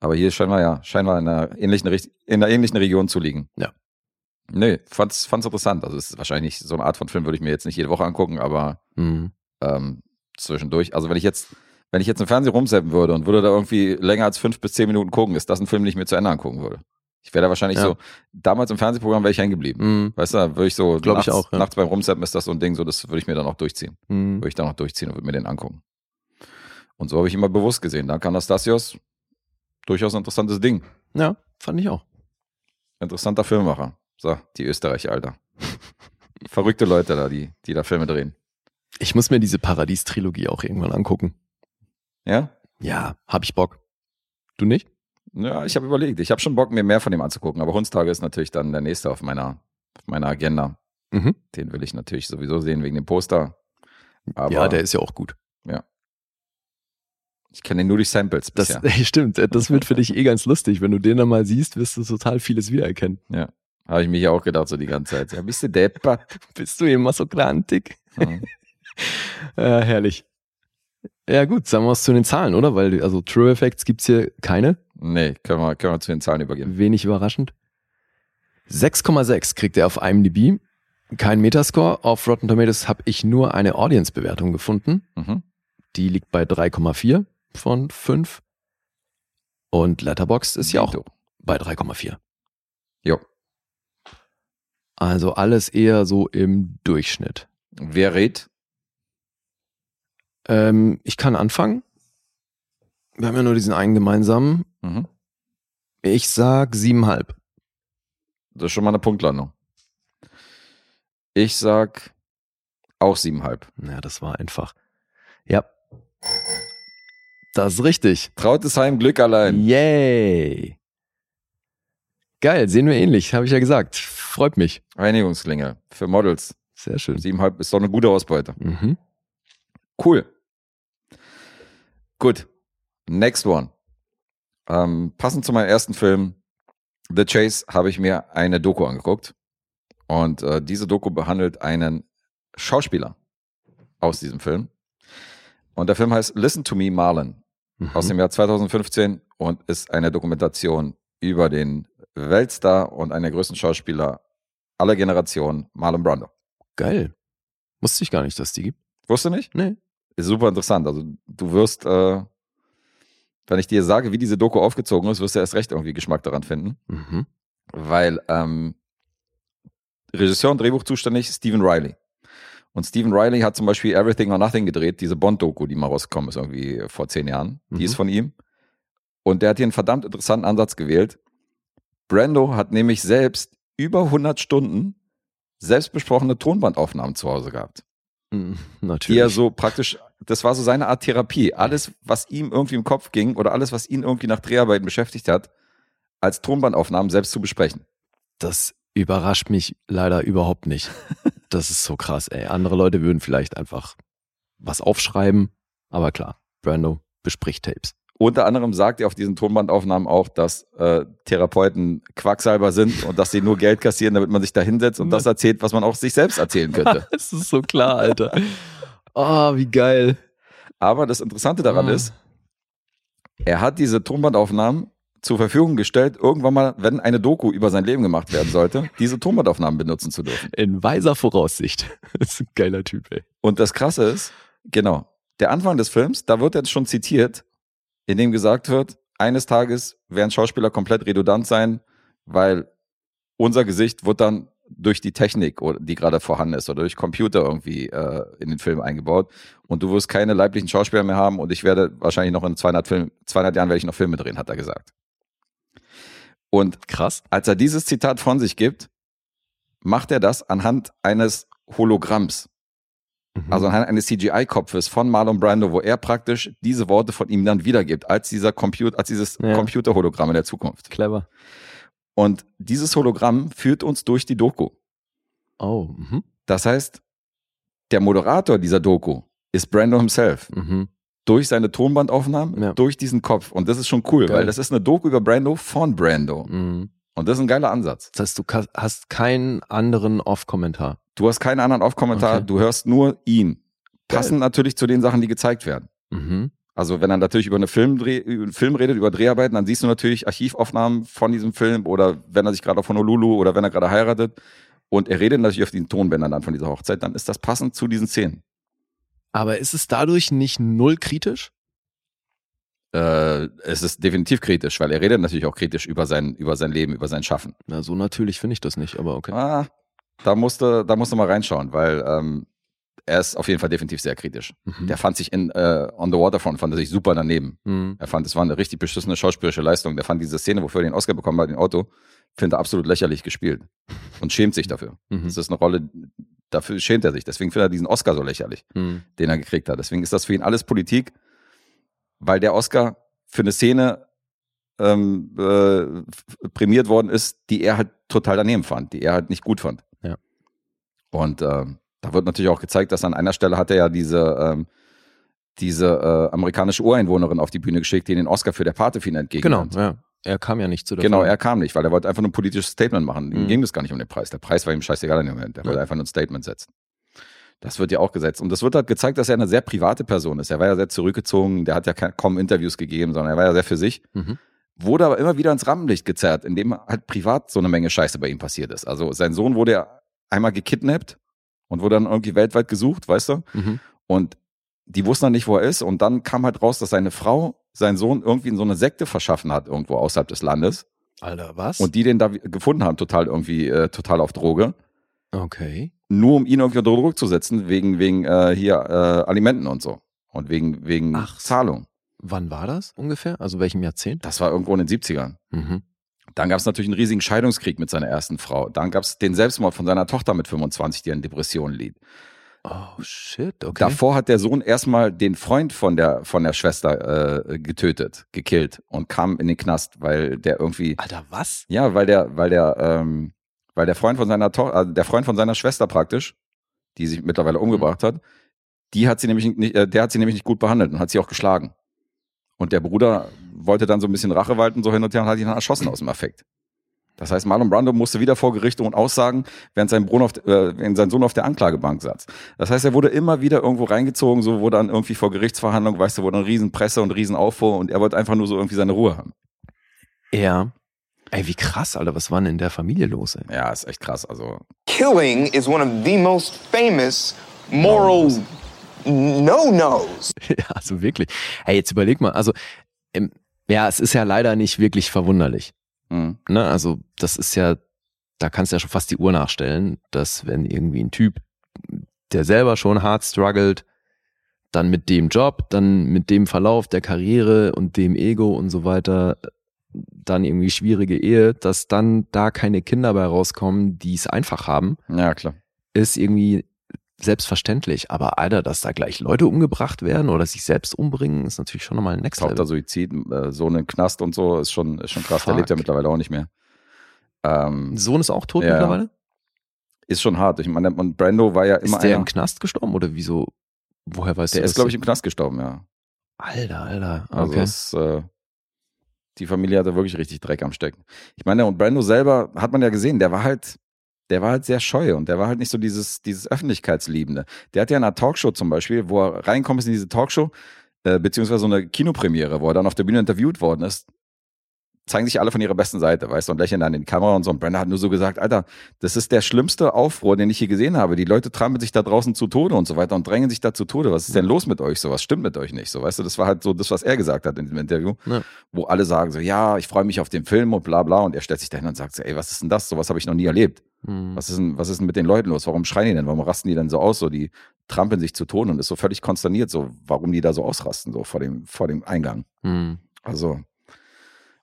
Aber hier scheinen wir ja, scheinen wir in einer ähnlichen, in einer ähnlichen Region zu liegen. Ja. Nee, fand's, fand's interessant. Also es ist wahrscheinlich so eine Art von Film würde ich mir jetzt nicht jede Woche angucken, aber Mhm. ähm, zwischendurch. Also wenn ich jetzt, wenn ich jetzt im Fernsehen rumseppen würde und würde da irgendwie länger als fünf bis zehn Minuten gucken, ist das ein Film, den ich mir zu Ende angucken würde. Ich wäre da wahrscheinlich Ja. so, damals im Fernsehprogramm wäre ich hängen geblieben. Mhm. Weißt du, da würde ich so, Glaub ich nachts, auch, ja. nachts beim Rumseppen ist das so ein Ding, so das würde ich mir dann auch durchziehen. Mhm. Würde ich dann auch durchziehen und würde mir den angucken. Und so habe ich immer bewusst gesehen. Dank Anastasios durchaus ein interessantes Ding. Ja, fand ich auch. Interessanter Filmemacher. So, die Österreicher, Alter. Verrückte Leute da, die, die da Filme drehen. Ich muss mir diese Paradies-Trilogie auch irgendwann angucken. Ja? Ja, hab ich Bock. Du nicht? Ja, ich habe überlegt. Ich habe schon Bock, mir mehr von dem anzugucken. Aber Hundstage ist natürlich dann der nächste auf meiner, auf meiner Agenda. Mhm. Den will ich natürlich sowieso sehen wegen dem Poster. Aber ja, der ist ja auch gut. ich kenne den nur durch Samples Das bisher. stimmt. Das wird für dich eh ganz lustig. Wenn du den dann mal siehst, wirst du total vieles wiedererkennen. Habe ich mich ja auch gedacht, so die ganze Zeit. Ja, bist du deppert? Bist du immer so grantig? Ja. Ja, herrlich. Ja, gut, sagen wir was zu den Zahlen, oder? Weil, also True Effects gibt's hier keine. Nee, können wir, können wir zu den Zahlen übergehen. Wenig überraschend. 6,6 kriegt er auf IMDb. Kein Metascore. Auf Rotten Tomatoes habe ich nur eine Audience-Bewertung gefunden. Mhm. Die liegt bei 3,4 von 5. Und Letterboxd ist ja auch bei 3,4. Also alles eher so im Durchschnitt. Wer rät? Ähm, ich kann anfangen. Wir haben ja nur diesen einen gemeinsamen. Mhm. Ich sag siebenhalb. Das ist schon mal eine Punktlandung. Ich sag auch siebenhalb. Ja, das war einfach. Ja. Das ist richtig. Trautes Heim, Glück allein. Yay. Geil, sehen wir ähnlich, habe ich ja gesagt. Freut mich. Reinigungsklinge für Models. Sehr schön. Siebenhalb ist doch eine gute Ausbeute. Mhm. Cool. Gut. Next one. Ähm, passend zu meinem ersten Film, The Chase, habe ich mir eine Doku angeguckt. Und äh, diese Doku behandelt einen Schauspieler aus diesem Film. Und der Film heißt Listen to Me, Marlon. Mhm. aus dem Jahr 2015 und ist eine Dokumentation über den Weltstar und einen der größten Schauspieler aller Generationen, Marlon Brando. Geil. Wusste ich gar nicht, dass die gibt. Wusste nicht? Nee. Ist super interessant. Also du wirst, äh, wenn ich dir sage, wie diese Doku aufgezogen ist, wirst du erst recht irgendwie Geschmack daran finden, Mhm. weil ähm, Regisseur und Drehbuch zuständig Stephen Riley. Und Stephen Riley hat zum Beispiel Everything or Nothing gedreht, diese Bond-Doku, die mal rausgekommen ist, irgendwie vor zehn Jahren. Die Mhm. ist von ihm. Und der hat hier einen verdammt interessanten Ansatz gewählt. Brando hat nämlich selbst über 100 Stunden selbstbesprochene Tonbandaufnahmen zu Hause gehabt. Mhm. Die Natürlich. er so praktisch, das war so seine Art Therapie. Alles, was ihm irgendwie im Kopf ging oder alles, was ihn irgendwie nach Dreharbeiten beschäftigt hat, als Tonbandaufnahmen selbst zu besprechen. Das überrascht mich leider überhaupt nicht. Das ist so krass, ey. Andere Leute würden vielleicht einfach was aufschreiben, aber klar, Brando bespricht Tapes. Unter anderem sagt er auf diesen Tonbandaufnahmen auch, dass äh, Therapeuten Quacksalber sind und dass sie nur Geld kassieren, damit man sich da hinsetzt und das erzählt, was man auch sich selbst erzählen könnte. Das ist so klar, Alter. Oh, wie geil. Aber das Interessante daran Ah. ist, er hat diese Tonbandaufnahmen zur Verfügung gestellt, irgendwann mal, wenn eine Doku über sein Leben gemacht werden sollte, diese Tonbandaufnahmen benutzen zu dürfen. In weiser Voraussicht. Das ist ein geiler Typ, ey. Und das Krasse ist, Genau. Der Anfang des Films, da wird jetzt schon zitiert, in dem gesagt wird, eines Tages werden Schauspieler komplett redundant sein, weil unser Gesicht wird dann durch die Technik, die gerade vorhanden ist, oder durch Computer irgendwie äh, in den Film eingebaut. Und du wirst keine leiblichen Schauspieler mehr haben und ich werde wahrscheinlich noch in 200, Film, 200 Jahren werde ich noch Filme drehen, hat er gesagt. Und Krass. als er dieses Zitat von sich gibt, macht er das anhand eines Hologramms, Mhm. also anhand eines CGI-Kopfes von Marlon Brando, wo er praktisch diese Worte von ihm dann wiedergibt, als dieser Computer, als dieses Ja. Computerhologramm in der Zukunft. clever. Und dieses Hologramm führt uns durch die Doku. Oh, mhm. Das heißt, der Moderator dieser Doku ist Brando himself. Mhm. Durch seine Tonbandaufnahmen, Ja. durch diesen Kopf. Und das ist schon cool, Geil. weil das ist eine Doku über Brando von Brando. Mhm. Und das ist ein geiler Ansatz. Das heißt, du hast keinen anderen Off-Kommentar. Du hast keinen anderen Off-Kommentar, Okay. du hörst nur ihn. Passend natürlich zu den Sachen, die gezeigt werden. Mhm. Also wenn er natürlich über eine Filmdreh, über einen Film redet, über Dreharbeiten, dann siehst du natürlich Archivaufnahmen von diesem Film oder wenn er sich gerade auf Honolulu oder wenn er gerade heiratet und er redet natürlich auf den Tonbändern dann von dieser Hochzeit, dann ist das passend zu diesen Szenen. Aber ist es dadurch nicht null kritisch? Äh, es ist definitiv kritisch, weil er redet natürlich auch kritisch über sein, über sein Leben, über sein Schaffen. Na, so natürlich finde ich das nicht, aber okay. Ah, da musste, da musste mal reinschauen, weil ähm, er ist auf jeden Fall definitiv sehr kritisch. Mhm. Der fand sich in äh, On the Waterfront, fand er sich super daneben. Mhm. Er fand, es war eine richtig beschissene schauspielerische Leistung. Der fand diese Szene, wofür er den Oscar bekommen hat, im Auto, findet er absolut lächerlich gespielt und schämt sich dafür. Mhm. Das ist eine Rolle, dafür schämt er sich. Deswegen findet er diesen Oscar so lächerlich, Mhm. den er gekriegt hat. Deswegen ist das für ihn alles Politik, weil der Oscar für eine Szene ähm, äh, prämiert worden ist, die er halt total daneben fand, die er halt nicht gut fand. Und ähm, da wird natürlich auch gezeigt, dass an einer Stelle hat er ja diese, ähm, diese äh, amerikanische Ureinwohnerin auf die Bühne geschickt, die den Oscar für der Pate-Film entgegen Genau, ja. Er kam ja nicht zu der Genau, Folge. er kam nicht, weil er wollte einfach nur ein politisches Statement machen. Ihm Mhm. ging es gar nicht um den Preis. Der Preis war ihm scheißegal in dem Moment. Er wollte Ja. einfach nur ein Statement setzen. Das wird ja auch gesetzt. Und das wird halt gezeigt, dass er eine sehr private Person ist. Er war ja sehr zurückgezogen, der hat ja kaum Interviews gegeben, sondern er war ja sehr für sich. Mhm. Wurde aber immer wieder ins Rampenlicht gezerrt, indem halt privat so eine Menge Scheiße bei ihm passiert ist. Also sein Sohn wurde ja einmal gekidnappt und wurde dann irgendwie weltweit gesucht, weißt du? Mhm. Und die wussten dann nicht, wo er ist. Und dann kam halt raus, dass seine Frau seinen Sohn irgendwie in so eine Sekte verschaffen hat, irgendwo außerhalb des Landes. Alter, was? Und die den da gefunden haben, total irgendwie, äh, total auf Droge. okay. Nur um ihn irgendwie unter Druck zu setzen, wegen, wegen äh, hier äh, Alimenten und so. Und wegen, wegen Ach. Zahlung. Wann war das ungefähr? Also welchem Jahrzehnt? Das war irgendwo in den 70ern. Mhm. Dann gab es natürlich einen riesigen Scheidungskrieg mit seiner ersten Frau. Dann gab es den Selbstmord von seiner Tochter mit 25, die an Depressionen litt. Oh shit, okay. Davor hat der Sohn erstmal den Freund von der, von der Schwester äh, getötet, gekillt und kam in den Knast, weil der irgendwie Alter, was? Ja, weil der, weil der, ähm, weil der Freund von seiner Tochter, also der Freund von seiner Schwester praktisch, die sich mittlerweile umgebracht hat, die hat sie nämlich nicht, äh, der hat sie nämlich nicht gut behandelt und hat sie auch geschlagen. Und der Bruder wollte dann so ein bisschen Rache walten, so hin und her und hat ihn dann erschossen aus dem Affekt. Das heißt, Marlon Brando musste wieder vor Gericht und aussagen, während sein, auf, äh, während sein Sohn auf der Anklagebank saß. Das heißt, er wurde immer wieder irgendwo reingezogen, so wurde dann irgendwie vor Gerichtsverhandlung, weißt du, wurde eine riesen Presse und riesen Aufruhr und er wollte einfach nur so irgendwie seine Ruhe haben. Ja. Ey, wie krass, Alter, was war denn in der Familie los, ey? Ja, ist echt krass. Also killing is one of the most famous moral no-nos. ja, also wirklich. Ey, jetzt überleg mal, also, ähm, ja, es ist ja leider nicht wirklich verwunderlich. mh. Ne? Also, das ist ja, da kannst du ja schon fast die Uhr nachstellen, dass wenn irgendwie ein Typ, der selber schon hart struggelt, dann mit dem Job, dann mit dem Verlauf der Karriere und dem Ego und so weiter, dann irgendwie schwierige Ehe, dass dann da keine Kinder bei rauskommen, die es einfach haben, ja klar. ist irgendwie selbstverständlich. Aber Alter, dass da gleich Leute umgebracht werden oder sich selbst umbringen, ist natürlich schon nochmal ein Next Level. Suizid, äh, so einen Knast und so, ist schon, ist schon krass. Der Fuck. lebt ja mittlerweile auch nicht mehr. Ähm, Sohn ist auch tot Ja. mittlerweile? ist schon hart. Ich meine, und Brando war ja immer Ist der einer, im Knast gestorben oder wieso? Woher weißt der du ist, das? glaube ich, im Knast gestorben, ja. Alter, Alter. Also Okay. das, äh, die Familie hatte wirklich richtig Dreck am Stecken. Ich meine, und Brando selber hat man ja gesehen, der war halt, der war halt sehr scheu und der war halt nicht so dieses, dieses Öffentlichkeitsliebende. Der hat ja in einer Talkshow zum Beispiel, wo er reinkommt in diese Talkshow, äh, beziehungsweise so eine Kinopremiere, wo er dann auf der Bühne interviewt worden ist. Zeigen sich alle von ihrer besten Seite, weißt du, und lächeln dann in die Kamera und so. Und Brenda hat nur so gesagt, Alter, das ist der schlimmste Aufruhr, den ich hier gesehen habe. Die Leute trampeln sich da draußen zu Tode und so weiter und drängen sich da zu Tode. Was ist denn los mit euch? So was stimmt mit euch nicht. So, weißt du, das war halt so das, was er gesagt hat in diesem Interview, Ja. wo alle sagen so, ja, ich freue mich auf den Film und bla bla. Und er stellt sich dahin und sagt so, ey, was ist denn das? So was habe ich noch nie erlebt. Hm. Was ist, denn, was ist denn mit den Leuten los? Warum schreien die denn? Warum rasten die denn so aus? So, die trampeln sich zu Tode und ist so völlig konsterniert, so, warum die da so ausrasten, so vor dem, vor dem Eingang. Hm. Also,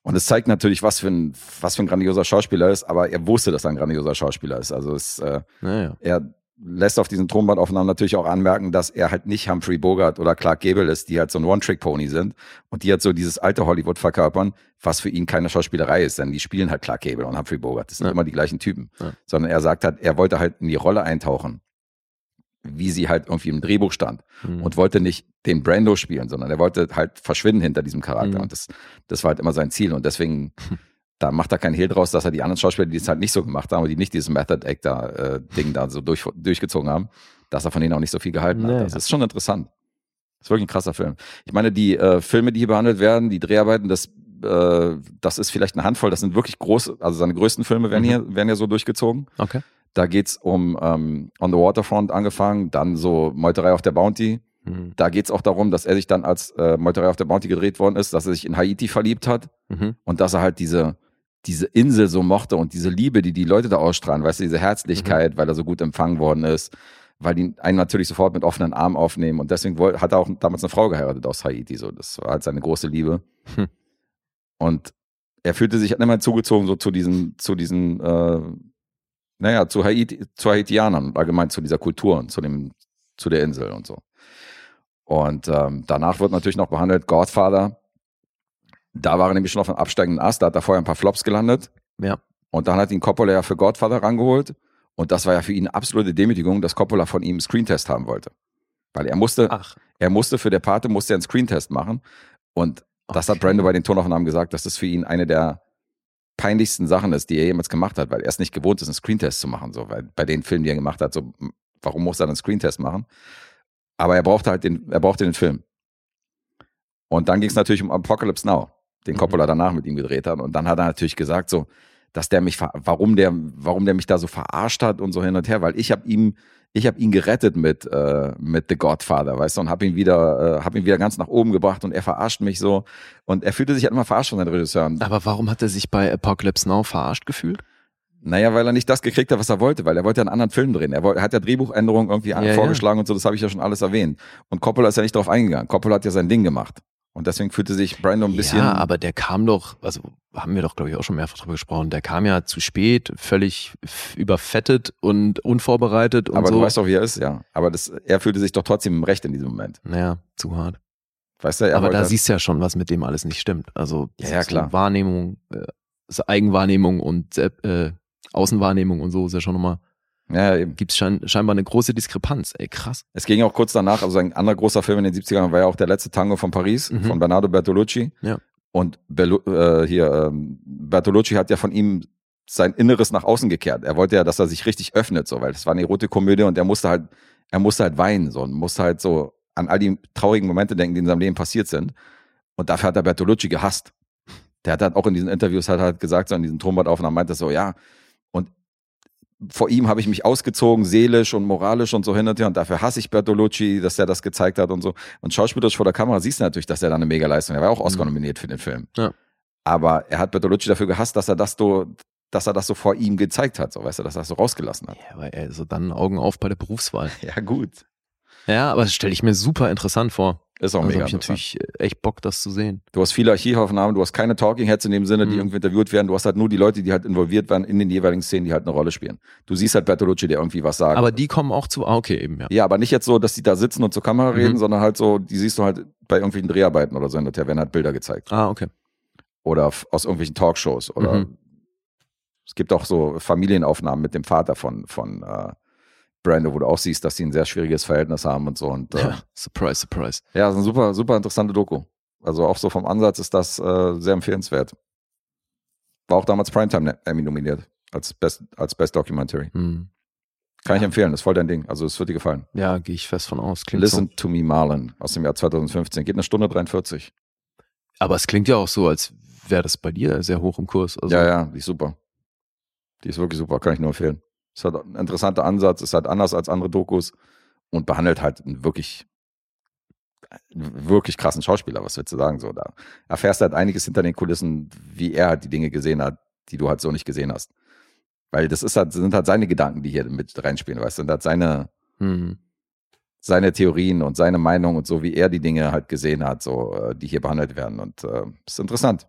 und es zeigt natürlich, was für ein, was für ein grandioser Schauspieler ist, aber er wusste, dass er ein grandioser Schauspieler ist. Also es, äh, Naja. er lässt auf diesen Tonbandaufnahmen natürlich auch anmerken, dass er halt nicht Humphrey Bogart oder Clark Gable ist, die halt so ein One-Trick-Pony sind und die halt so dieses alte Hollywood verkörpern, was für ihn keine Schauspielerei ist, denn die spielen halt Clark Gable und Humphrey Bogart. Das sind Ja. immer die gleichen Typen. Ja. Sondern er sagt halt, er wollte halt in die Rolle eintauchen, wie sie halt irgendwie im Drehbuch stand Hm. und wollte nicht den Brando spielen, sondern er wollte halt verschwinden hinter diesem Charakter. Mhm. Und das, das war halt immer sein Ziel. Und deswegen, da macht er keinen Hehl draus, dass er die anderen Schauspieler, die es halt nicht so gemacht haben, die nicht dieses Method Actor-Ding da so durch, durchgezogen haben, dass er von denen auch nicht so viel gehalten Naja. hat. Das ist schon interessant. Das ist wirklich ein krasser Film. Ich meine, die äh, Filme, die hier behandelt werden, die Dreharbeiten, das, äh, das ist vielleicht eine Handvoll, das sind wirklich große, also seine größten Filme werden Mhm. hier, werden ja so durchgezogen. Okay. Da geht's um ähm, On the Waterfront angefangen, dann so Meuterei auf der Bounty. Hm. Da geht's auch darum, dass er sich dann als äh, Meuterei auf der Bounty gedreht worden ist, dass er sich in Haiti verliebt hat Mhm. und dass er halt diese, diese Insel so mochte und diese Liebe, die die Leute da ausstrahlen, weißt du, diese Herzlichkeit, weil er so gut empfangen worden ist, weil die einen natürlich sofort mit offenen Armen aufnehmen und deswegen woll- hat er auch damals eine Frau geheiratet aus Haiti, so das war halt seine große Liebe. Hm. Und er fühlte sich immer zugezogen so zu diesen, zu diesen, äh, naja, zu Haiti, zu Haitianern, allgemein zu dieser Kultur und zu dem, zu der Insel und so. Und ähm, danach wird natürlich noch behandelt Godfather. Da war er nämlich schon auf einem absteigenden Ast, da hat er vorher ein paar Flops gelandet. Ja. Und dann hat ihn Coppola ja für Godfather rangeholt. Und das war ja für ihn eine absolute Demütigung, dass Coppola von ihm einen Screentest haben wollte. Weil er musste, Ach. er musste für der Pate musste er einen Screentest machen. Und das hat Okay. Brando bei den Tonaufnahmen gesagt, dass das für ihn eine der peinlichsten Sachen ist, die er jemals gemacht hat, weil er es nicht gewohnt ist, einen Screentest zu machen. So, weil bei den Filmen, die er gemacht hat, so, m, warum muss er einen Screentest machen? Aber er brauchte halt den, er brauchte den Film. Und dann ging es natürlich um Apocalypse Now, den Mhm. Coppola danach mit ihm gedreht hat. Und dann hat er natürlich gesagt, so, dass der mich, warum der, warum der mich da so verarscht hat und so hin und her, weil ich habe ihm, ich habe ihn gerettet mit äh, mit The Godfather, weißt du, und habe ihn wieder, äh, habe ihn wieder ganz nach oben gebracht und er verarscht mich so und er fühlte sich halt immer verarscht von den Regisseuren. Aber warum hat er sich bei Apocalypse Now verarscht gefühlt? Naja, weil er nicht das gekriegt hat, was er wollte, weil er wollte ja einen anderen Film drehen. Er, wollte, er hat ja Drehbuchänderungen irgendwie Ja, vorgeschlagen und so, das habe ich ja schon alles erwähnt. Und Coppola ist ja nicht darauf eingegangen. Coppola hat ja sein Ding gemacht. Und deswegen fühlte sich Brando ein bisschen. Ja, aber der kam doch, also haben wir doch, glaube ich, auch schon mehrfach drüber gesprochen, der kam ja zu spät, völlig überfettet und unvorbereitet und aber so. du weißt doch, wie er ist, ja. Aber das, er fühlte sich doch trotzdem im Recht in diesem Moment. naja, zu hart. Weißt du, er aber da siehst du ja schon, was mit dem alles nicht stimmt. Also Ja, ja, klar. Wahrnehmung, äh, Eigenwahrnehmung und äh, Außenwahrnehmung und so ist ja schon nochmal, ja, gibt es schein, scheinbar eine große Diskrepanz. Ey, krass. Es ging auch kurz danach, also ein anderer großer Film in den 70ern war ja auch der letzte Tango von Paris, Mhm. von Bernardo Bertolucci. Ja. Und Bellu äh, hier, ähm, Bertolucci hat ja von ihm sein Inneres nach außen gekehrt. Er wollte ja, dass er sich richtig öffnet, so, weil es war eine Erotikkomödie und er musste halt, er musste halt weinen, so, und musste halt so an all die traurigen Momente denken, die in seinem Leben passiert sind. Und dafür hat er Bertolucci gehasst. Der hat halt auch in diesen Interviews halt, halt gesagt, so in diesen Tonbandaufnahmen meinte er so, ja, vor ihm habe ich mich ausgezogen, seelisch und moralisch und so hin und her. Und dafür hasse ich Bertolucci, dass er das gezeigt hat und so. Und schauspielerisch vor der Kamera siehst du natürlich, dass er da eine Mega-Leistung hat. Er war auch Oscar nominiert für den Film. Ja. Aber er hat Bertolucci dafür gehasst, dass er das so, dass er das so vor ihm gezeigt hat, so weißt du, dass er das so rausgelassen hat. Ja, aber ey, so dann Augen auf bei der Berufswahl. Ja, gut. Ja, aber das stelle ich mir super interessant vor. Ist auch Also mega hab ich natürlich äh, echt Bock, das zu sehen. Du hast viele Archivaufnahmen, du hast keine Talking Heads in dem Sinne, die Mhm. irgendwie interviewt werden. Du hast halt nur die Leute, die halt involviert werden in den jeweiligen Szenen, die halt eine Rolle spielen. Du siehst halt Bertolucci, der irgendwie was sagt. Aber die kommen auch zu, ah, okay, eben, ja. Ja, aber nicht jetzt so, dass die da sitzen und zur Kamera Mhm. reden, sondern halt so, die siehst du halt bei irgendwelchen Dreharbeiten oder so, und da werden halt Bilder gezeigt. Ah, okay. Oder aus irgendwelchen Talkshows. Oder Mhm. es gibt auch so Familienaufnahmen mit dem Vater von, von äh, Brando, wo du auch siehst, dass die ein sehr schwieriges Verhältnis haben und so. Und äh, Ja, surprise, surprise. ja ist eine super, super interessante Doku. Also auch so vom Ansatz ist das äh, sehr empfehlenswert. War auch damals Primetime Emmy nominiert als Best, als Best Documentary. Hm. Kann ich empfehlen, ist voll dein Ding. Also es wird dir gefallen. Ja, gehe ich fest von aus. Klingt Listen to Me Marlon aus dem Jahr 2015. Geht eine Stunde 43. so. Aber es klingt ja auch so, als wäre das bei dir sehr hoch im Kurs. Also, ja, ja, die ist super. Die ist wirklich super, kann ich nur empfehlen. Es hat ein interessanter Ansatz, ist halt anders als andere Dokus und behandelt halt einen wirklich, einen wirklich krassen Schauspieler, was willst du sagen? So, da erfährst du halt einiges hinter den Kulissen, wie er halt die Dinge gesehen hat, die du halt so nicht gesehen hast. Weil das ist halt, sind halt seine Gedanken, die hier mit reinspielen, weißt du, und halt seine, hm. seine Theorien und seine Meinung und so, wie er die Dinge halt gesehen hat, so, äh, die hier behandelt werden. Und äh, ist interessant.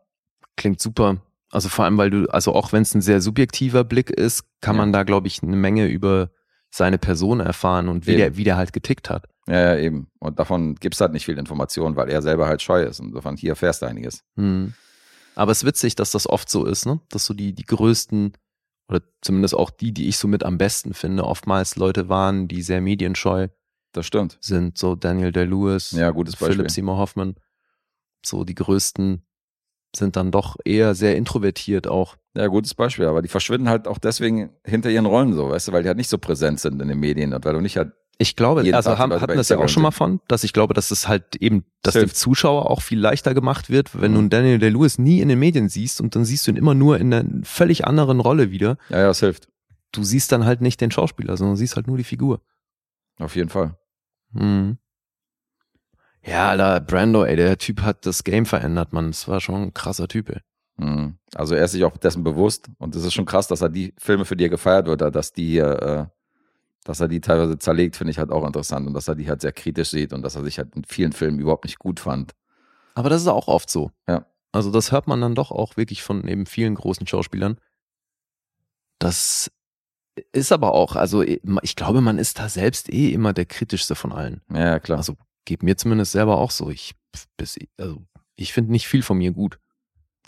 Klingt super. Also vor allem, weil du, also auch wenn es ein sehr subjektiver Blick ist, kann Ja. man da, glaube ich, eine Menge über seine Person erfahren und wie Eben. der, wie der halt getickt hat. Ja, ja, eben. Und davon gibt's halt nicht viel Information, weil er selber halt scheu ist. Und davon hier erfährst du einiges. Hm. Aber es ist witzig, dass das oft so ist, ne? Dass so die, die größten, oder zumindest auch die, die ich so mit am besten finde, oftmals Leute waren, die sehr medienscheu Das stimmt. sind. So Daniel Day-Lewis, Ja, gutes Beispiel. Philip Seymour Hoffman. So die größten sind dann doch eher sehr introvertiert auch. Ja, gutes Beispiel. Aber die verschwinden halt auch deswegen hinter ihren Rollen so, weißt du, weil die halt nicht so präsent sind in den Medien und weil du nicht halt, Ich glaube, also Tag haben, hatten das ja auch schon mal von, dass ich glaube, dass es halt eben, dass Das dem. Zuschauer auch viel leichter gemacht wird, wenn Mhm. du einen Daniel Day-Lewis nie in den Medien siehst und dann siehst du ihn immer nur in einer völlig anderen Rolle wieder. ja, ja, es hilft. Du siehst dann halt nicht den Schauspieler, sondern siehst halt nur die Figur. Auf jeden Fall. Mhm. Ja, Alter, Brando, ey, der Typ hat das Game verändert, man. Das war schon ein krasser Typ, ey. Mhm. Also er ist sich auch dessen bewusst und es ist schon krass, dass er die Filme, für die er gefeiert wird, dass die, äh, dass er die teilweise zerlegt, finde ich halt auch interessant und dass er die halt sehr kritisch sieht und dass er sich halt in vielen Filmen überhaupt nicht gut fand. Aber das ist auch oft so. Ja. Also das hört man dann doch auch wirklich von eben vielen großen Schauspielern. Das ist aber auch, also ich glaube, man ist da selbst eh immer der kritischste von allen. Ja, ja, klar. Also geht mir zumindest selber auch so. Ich, bis, also, ich finde nicht viel von mir gut.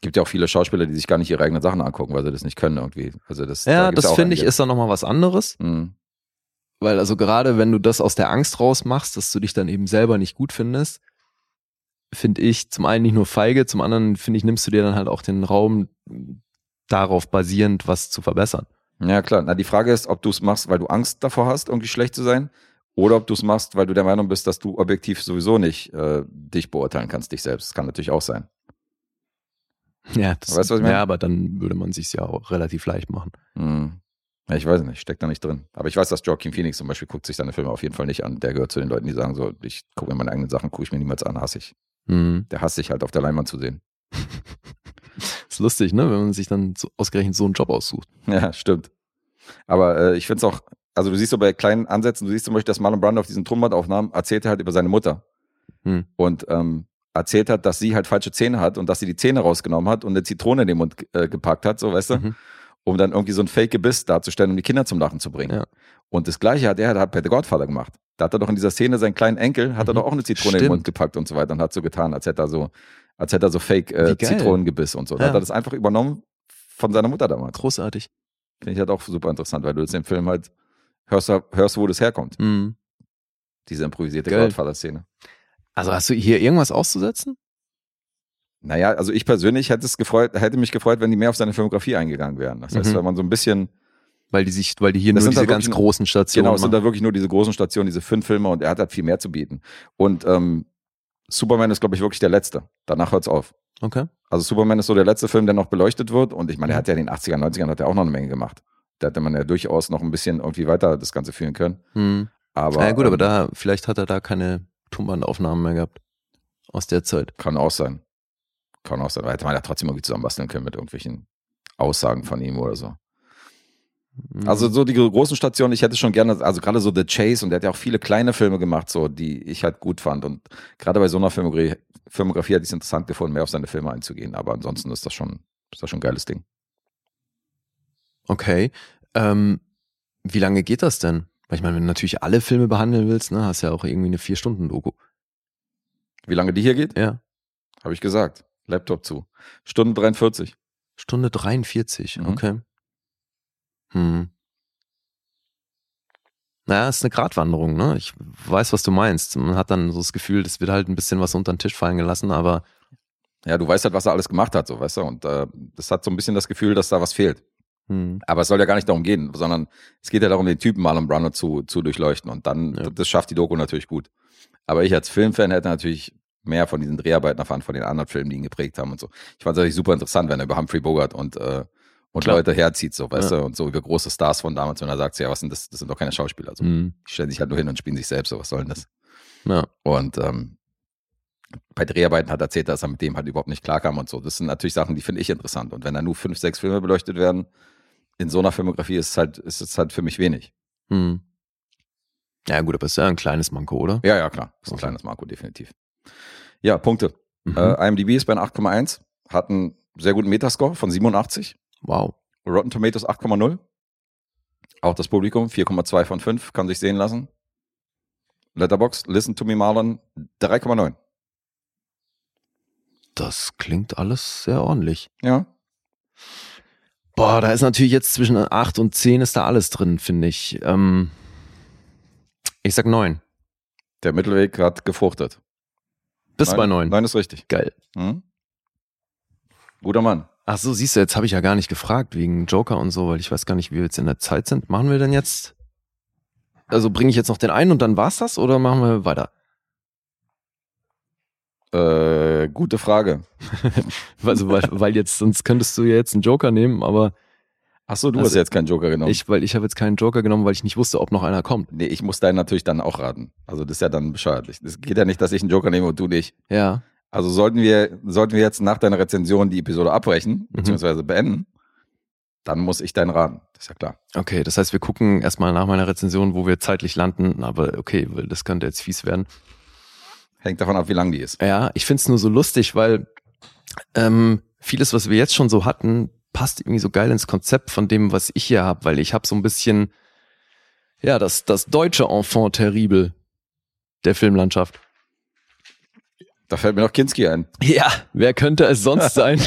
gibt ja auch viele Schauspieler, die sich gar nicht ihre eigenen Sachen angucken, weil sie das nicht können irgendwie. Also das, da Ja, gibt's das finde ich ist dann nochmal was anderes. Mhm. Weil also gerade wenn du das aus der Angst raus machst, dass du dich dann eben selber nicht gut findest, finde ich zum einen nicht nur feige, zum anderen finde ich, nimmst du dir dann halt auch den Raum darauf basierend, was zu verbessern. Ja, klar. Na, die Frage ist, ob du es machst, weil du Angst davor hast, irgendwie schlecht zu sein, oder ob du es machst, weil du der Meinung bist, dass du objektiv sowieso nicht äh, dich beurteilen kannst, dich selbst. Das kann natürlich auch sein. Ja, das, Weißt was ich meine? ja, aber dann würde man sich ja auch relativ leicht machen. Hm. Ja, ich weiß nicht, steckt da nicht drin. Aber ich weiß, dass Joaquin Phoenix zum Beispiel guckt sich seine Filme auf jeden Fall nicht an. Der gehört zu den Leuten, die sagen so, ich gucke mir meine eigenen Sachen, gucke ich mir niemals an, hasse ich. Mhm. Der hasst sich halt auf der Leinwand zu sehen. Ist lustig, ne, wenn man sich dann so, ausgerechnet so einen Job aussucht. Ja, stimmt. Aber äh, ich finde es auch, also du siehst so bei kleinen Ansätzen, du siehst zum Beispiel, dass Marlon Brando auf diesen Tonbandaufnahmen erzählt halt über seine Mutter. Hm. Und ähm, erzählt hat, dass sie halt falsche Zähne hat und dass sie die Zähne rausgenommen hat und eine Zitrone in den Mund äh, gepackt hat, so weißt du, Mhm. um dann irgendwie so ein Fake-Gebiss darzustellen, um die Kinder zum Lachen zu bringen. Ja. Und das gleiche hat er halt bei The Godfather gemacht. Da hat er doch in dieser Szene seinen kleinen Enkel, hat er Mhm. doch auch eine Zitrone in den Stimmt. Mund gepackt und so weiter und hat so getan, als hätte er so, als hätte er so Fake Wie äh, und so. Da Ja. hat er das einfach übernommen von seiner Mutter damals. Großartig. Finde ich halt auch super interessant, weil du jetzt im Film halt hörst, hörst wo das herkommt. Mhm. Diese improvisierte Geil. Godfather-Szene. Also hast du hier irgendwas auszusetzen? Naja, also ich persönlich hätte es gefreut, hätte mich gefreut, wenn die mehr auf seine Filmografie eingegangen wären. Das heißt, Mhm. wenn man so ein bisschen, Weil die sich, weil die hier nur diese halt ganz großen Stationen genau, es sind da wirklich nur diese großen Stationen, diese fünf Filme und er hat halt viel mehr zu bieten. Und ähm, Superman ist, glaube ich, wirklich der letzte. Danach hört's auf. Okay. Also Superman ist so der letzte Film, der noch beleuchtet wird. Und ich meine, er hat ja in den 80er, 90ern hat er auch noch eine Menge gemacht. Da hätte man ja durchaus noch ein bisschen irgendwie weiter das Ganze führen können. Mhm. Aber, ja gut, aber ähm, da, vielleicht hat er da keine Tonbandaufnahmen mehr gehabt. Aus der Zeit. Kann auch sein. Kann auch sein. Da hätte man ja trotzdem irgendwie zusammenbasteln können mit irgendwelchen Aussagen von ihm oder so. Mhm. Also so die großen Stationen, ich hätte schon gerne, also gerade so The Chase und der hat ja auch viele kleine Filme gemacht, so die ich halt gut fand. Und gerade bei so einer Filmografie, Filmografie hätte ich es interessant gefunden, mehr auf seine Filme einzugehen. Aber ansonsten ist das schon, ist das schon ein geiles Ding. Okay. Ähm, wie lange geht das denn? Weil ich meine, wenn du natürlich alle Filme behandeln willst, ne, hast ja auch irgendwie eine Vier-Stunden-Doku. Wie lange die hier geht, Ja. habe ich gesagt. Laptop zu. Stunde 43. Stunde 43, Mhm. okay. Hm. Naja, ist eine Gratwanderung, ne? Ich weiß, was du meinst. Man hat dann so das Gefühl, das wird halt ein bisschen was unter den Tisch fallen gelassen, aber Ja, du weißt halt, was er alles gemacht hat, so weißt du. Und äh, das hat so ein bisschen das Gefühl, dass da was fehlt. Hm. Aber es soll ja gar nicht darum gehen, sondern es geht ja darum, den Typen Marlon Brando zu, zu durchleuchten. Und dann, Ja. das schafft die Doku natürlich gut. Aber ich als Filmfan hätte natürlich mehr von diesen Dreharbeiten erfahren, von den anderen Filmen, die ihn geprägt haben und so. Ich fand es natürlich super interessant, wenn er über Humphrey Bogart und, äh, und Klar. Leute herzieht, so, weißt Ja. du, und so über große Stars von damals, und er sagt, ja, was sind das? Das sind doch keine Schauspieler. So. Mhm. Die stellen sich halt nur hin und spielen sich selbst, so, was soll denn das? Ja. Und ähm, bei Dreharbeiten hat er erzählt, dass er mit dem halt überhaupt nicht klarkam und so. Das sind natürlich Sachen, die finde ich interessant. Und wenn da nur fünf, sechs Filme beleuchtet werden, in so einer Filmografie ist es halt, ist es halt für mich wenig. Mhm. Ja, gut, aber ist ja ein kleines Manko, oder? Ja, ja, klar. Ist ein Okay. kleines Marco, definitiv. Ja, Punkte. Mhm. Äh, IMDb ist bei einer 8,1, hat einen sehr guten Metascore von 87. wow. Rotten Tomatoes 8,0. Auch das Publikum 4,2 von 5, kann sich sehen lassen. Letterbox, Listen to Me Marlon 3,9. Das klingt alles sehr ordentlich. Ja. Boah, da ist natürlich jetzt zwischen 8 und 10 ist da alles drin, finde ich. Ähm, ich sag 9. Der Mittelweg hat gefruchtet. Bis Nein- bei 9. Nein ist richtig. Geil. Hm? Guter Mann. Ach so, siehst du, jetzt habe ich ja gar nicht gefragt wegen Joker und so, weil ich weiß gar nicht, wie wir jetzt in der Zeit sind. Machen wir denn jetzt? Also bringe ich jetzt noch den einen und dann war's das oder machen wir weiter? Äh, gute Frage. Also weil, weil jetzt sonst könntest du ja jetzt einen Joker nehmen, aber Achso, du Also, hast jetzt keinen Joker genommen. ich, weil ich habe jetzt keinen Joker genommen, weil ich nicht wusste, ob noch einer kommt. nee, ich muss deinen natürlich dann auch raten. Also das ist ja dann bescheuert. Es geht ja nicht, dass ich einen Joker nehme und du nicht. Ja. Also sollten wir, sollten wir jetzt nach deiner Rezension die Episode abbrechen, Mhm. beziehungsweise beenden, dann muss ich deinen raten. Das ist ja klar. Okay, das heißt, wir gucken erstmal nach meiner Rezension, wo wir zeitlich landen, aber okay, weil das könnte jetzt fies werden. Hängt davon ab, wie lang die ist. Ja, ich find's nur so lustig, weil ähm, vieles, was wir jetzt schon so hatten, passt irgendwie so geil ins Konzept von dem, was ich hier habe, weil ich habe so ein bisschen, ja, das, das deutsche Enfant terrible der Filmlandschaft. Da fällt mir noch Kinski ein. Ja, wer könnte es sonst sein?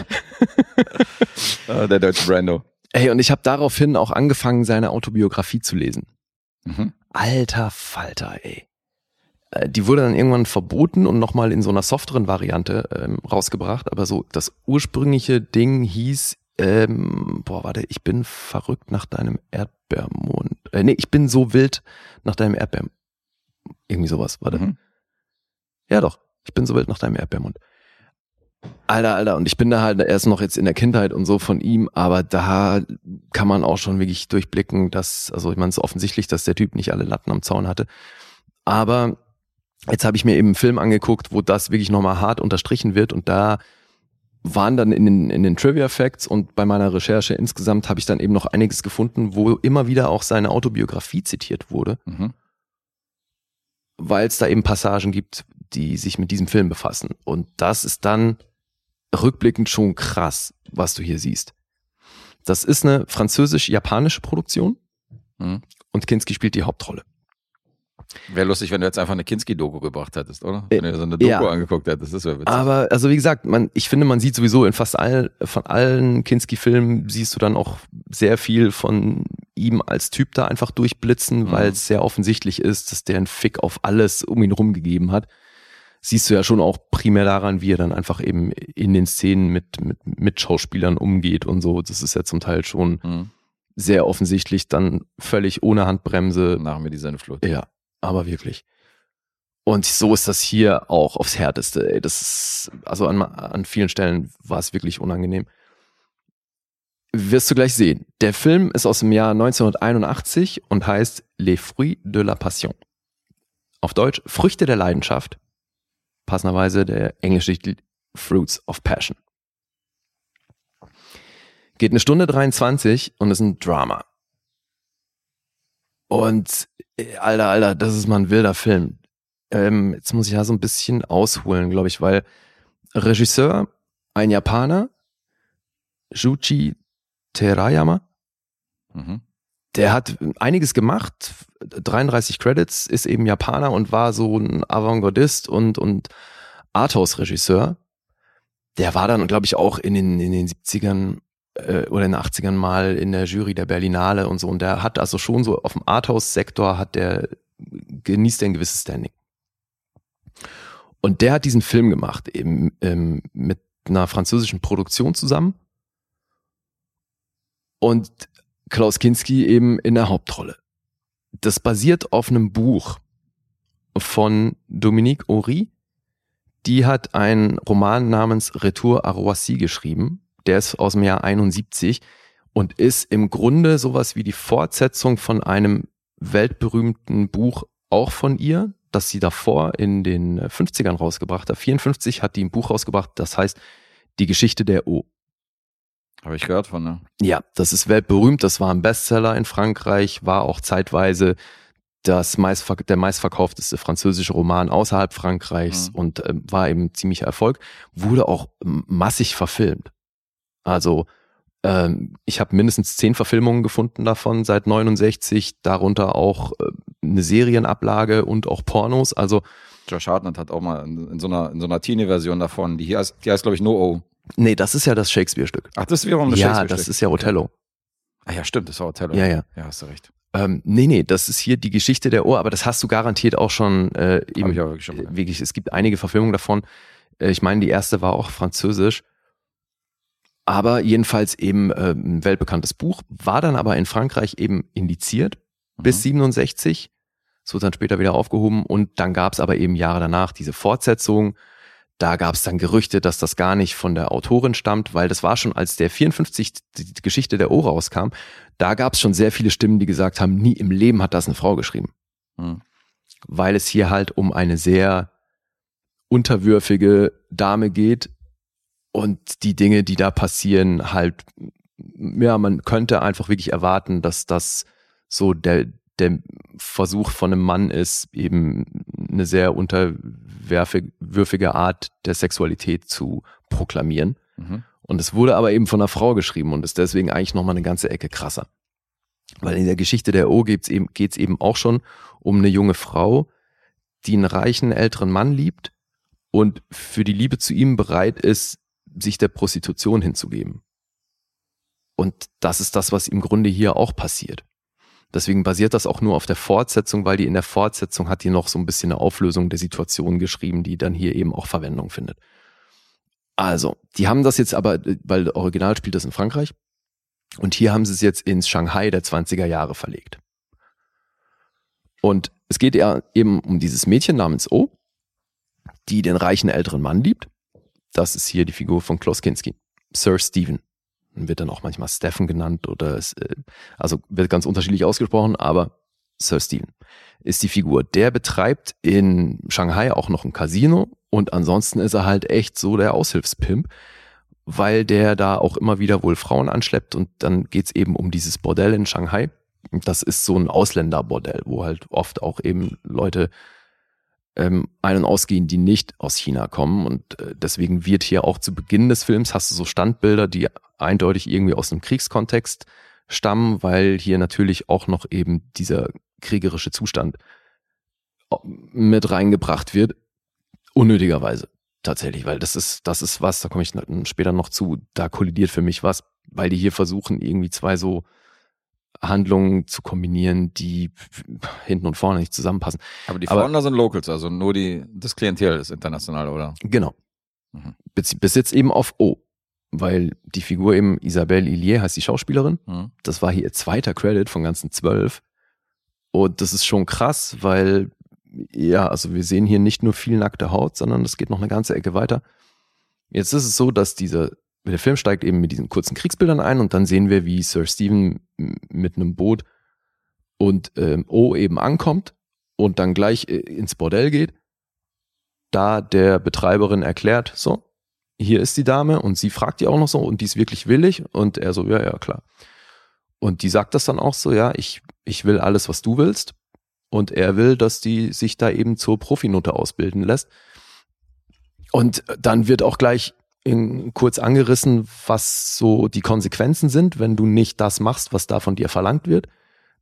Äh, der deutsche Brando. Ey, und ich habe daraufhin auch angefangen, seine Autobiografie zu lesen. Mhm. Alter Falter, ey. Äh, Die wurde dann irgendwann verboten und nochmal in so einer softeren Variante ähm, rausgebracht. Aber so das ursprüngliche Ding hieß, ähm, boah, warte, ich bin verrückt nach deinem Erdbeermond. Äh, nee, ich bin so wild nach deinem Erdbeermond. Irgendwie sowas, warte. Mhm. Ja doch, ich bin so wild nach deinem Erdbeermund. Alter, Alter, und ich bin da halt erst noch jetzt in der Kindheit und so von ihm, aber da kann man auch schon wirklich durchblicken, dass, also ich meine, es ist offensichtlich, dass der Typ nicht alle Latten am Zaun hatte. Aber jetzt habe ich mir eben einen Film angeguckt, wo das wirklich nochmal hart unterstrichen wird und da waren dann in den, in den Trivia Facts und bei meiner Recherche insgesamt habe ich dann eben noch einiges gefunden, wo immer wieder auch seine Autobiografie zitiert wurde Mhm. weil es da eben Passagen gibt, die sich mit diesem Film befassen. Und das ist dann rückblickend schon krass, was du hier siehst. Das ist eine französisch-japanische Produktion Mhm. und Kinski spielt die Hauptrolle. Wäre lustig, wenn du jetzt einfach eine Kinski-Doku gebracht hättest, oder? Wenn du so eine Doku ja. angeguckt hättest, das wäre witzig. Aber also wie gesagt, man, ich finde, man sieht sowieso in fast allen von allen Kinski-Filmen siehst du dann auch sehr viel von ihm als Typ da einfach durchblitzen, Mhm. weil es sehr offensichtlich ist, dass der einen Fick auf alles um ihn rumgegeben hat. Siehst du ja schon auch primär daran, wie er dann einfach eben in den Szenen mit, mit, mit Schauspielern umgeht und so. Das ist ja zum Teil schon Mhm. sehr offensichtlich, dann völlig ohne Handbremse. Nach mir die Sinnflut. Ja, aber wirklich. Und so ist das hier auch aufs Härteste. Ey. Das ist, also an, an vielen Stellen war es wirklich unangenehm. Wirst du gleich sehen. Der Film ist aus dem Jahr 1981 und heißt Les Fruits de la Passion. Auf Deutsch Früchte der Leidenschaft. Passenderweise der englische Titel Fruits of Passion. Geht eine Stunde 23 und ist ein Drama. Und äh, Alter, Alter, das ist mal ein wilder Film. Ähm, jetzt muss ich ja so ein bisschen ausholen, glaube ich, weil Regisseur, ein Japaner, Juchi Terayama, Mhm. der hat einiges gemacht, 33 Credits, ist eben Japaner und war so ein Avantgardist und, und Arthouse-Regisseur. Der war dann, glaube ich, auch in den, in den 70ern äh, oder in den 80ern mal in der Jury der Berlinale und so. Und der hat also schon so auf dem Arthouse-Sektor hat der, genießt ein gewisses Standing. Und der hat diesen Film gemacht, eben ähm, mit einer französischen Produktion zusammen. Und Klaus Kinski eben in der Hauptrolle. Das basiert auf einem Buch von Dominique Horry, Die hat einen Roman namens Retour à Roissy geschrieben. Der ist aus dem Jahr 71 und ist im Grunde sowas wie die Fortsetzung von einem weltberühmten Buch auch von ihr, das sie davor in den 50ern rausgebracht hat. 54 hat die ein Buch rausgebracht, das heißt Die Geschichte der O. Habe ich gehört von, ne? Ja, das ist weltberühmt, das war ein Bestseller in Frankreich, war auch zeitweise das meistver der meistverkaufteste französische Roman außerhalb Frankreichs Mhm. und äh, war eben ziemlicher Erfolg, wurde auch massig verfilmt. Also ähm, ich habe mindestens zehn Verfilmungen gefunden davon seit 69, darunter auch äh, eine Serienablage und auch Pornos. Also Josh Hartnett hat auch mal in, in so einer, in so einer Teenie-Version davon, die hier heißt, die heißt, glaube ich, No O. nee, das ist ja das Shakespeare-Stück. Ach, das ist wiederum das Ja, Shakespeare-Stück. das ist ja Othello. Ah ja, stimmt, das war Othello. Ja, ja. Ja, hast du recht. Ähm, nee, nee, das ist hier die Geschichte der Ohr, aber das hast du garantiert auch schon äh, Hab eben ich aber wirklich schon äh, wirklich, es gibt einige Verfilmungen davon. Äh, ich meine, die erste war auch französisch. Aber jedenfalls eben äh, ein weltbekanntes Buch, war dann aber in Frankreich eben indiziert bis 67. Es wurde dann später wieder aufgehoben und dann gab es aber eben Jahre danach diese Fortsetzung. Da gab es dann Gerüchte, dass das gar nicht von der Autorin stammt, weil das war schon, als der 54 die die Geschichte der O rauskam, da gab es schon sehr viele Stimmen, die gesagt haben, nie im Leben hat das eine Frau geschrieben. Mhm. Weil es hier halt um eine sehr unterwürfige Dame geht und die Dinge, die da passieren, halt, ja, man könnte einfach wirklich erwarten, dass das so der, der Versuch von einem Mann ist, eben eine sehr unterwürfige Art der Sexualität zu proklamieren. Mhm. Und es wurde aber eben von einer Frau geschrieben und ist deswegen eigentlich nochmal eine ganze Ecke krasser. Weil in der Geschichte der O geht's eben, geht's eben auch schon um eine junge Frau, die einen reichen älteren Mann liebt und für die Liebe zu ihm bereit ist, sich der Prostitution hinzugeben. Und das ist das, was im Grunde hier auch passiert. Deswegen basiert das auch nur auf der Fortsetzung, weil die in der Fortsetzung hat die noch so ein bisschen eine Auflösung der Situation geschrieben, die dann hier eben auch Verwendung findet. Also, die haben das jetzt aber, weil Original spielt das in Frankreich, und hier haben sie es jetzt ins Shanghai der 20er Jahre verlegt. Und es geht ja eben um dieses Mädchen namens O, die den reichen älteren Mann liebt. Das ist hier die Figur von Klaus Kinski, Sir Stephen. Wird dann auch manchmal Stephen genannt oder es, äh, also wird ganz unterschiedlich ausgesprochen, aber Sir Stephen ist die Figur. Der betreibt in Shanghai auch noch ein Casino und ansonsten ist er halt echt so der Aushilfspimp, weil der da auch immer wieder wohl Frauen anschleppt und dann geht's eben um dieses Bordell in Shanghai. Das ist so ein Ausländerbordell, wo halt oft auch eben Leute ähm, ein- und ausgehen, die nicht aus China kommen. Und äh, deswegen wird hier auch zu Beginn des Films hast du so Standbilder, die eindeutig irgendwie aus einem Kriegskontext stammen, weil hier natürlich auch noch eben dieser kriegerische Zustand äh, mit reingebracht wird. Unnötigerweise tatsächlich, weil das ist, das ist was, da komme ich später noch zu, da kollidiert für mich was, weil die hier versuchen, irgendwie zwei so Handlungen zu kombinieren, die hinten und vorne nicht zusammenpassen. Aber die da sind Locals, also nur die, das Klientel ist international, oder? Genau. Mhm. Bis, bis jetzt eben auf O, weil die Figur eben Isabelle Illier heißt die Schauspielerin. Mhm. Das war hier ihr zweiter Credit von ganzen zwölf. Und das ist schon krass, weil, ja, also wir sehen hier nicht nur viel nackte Haut, sondern es geht noch eine ganze Ecke weiter. Jetzt ist es so, dass dieser, der Film steigt eben mit diesen kurzen Kriegsbildern ein und dann sehen wir, wie Sir Stephen mit einem Boot und ähm, O eben ankommt und dann gleich äh, ins Bordell geht. Da der Betreiberin erklärt, so, hier ist die Dame und sie fragt die auch noch so und die ist wirklich willig und er so, ja, ja, klar. Und die sagt das dann auch so, ja, ich, ich will alles, was du willst. Und er will, dass die sich da eben zur Profinote ausbilden lässt. Und dann wird auch gleich in, kurz angerissen, was so die Konsequenzen sind, wenn du nicht das machst, was da von dir verlangt wird.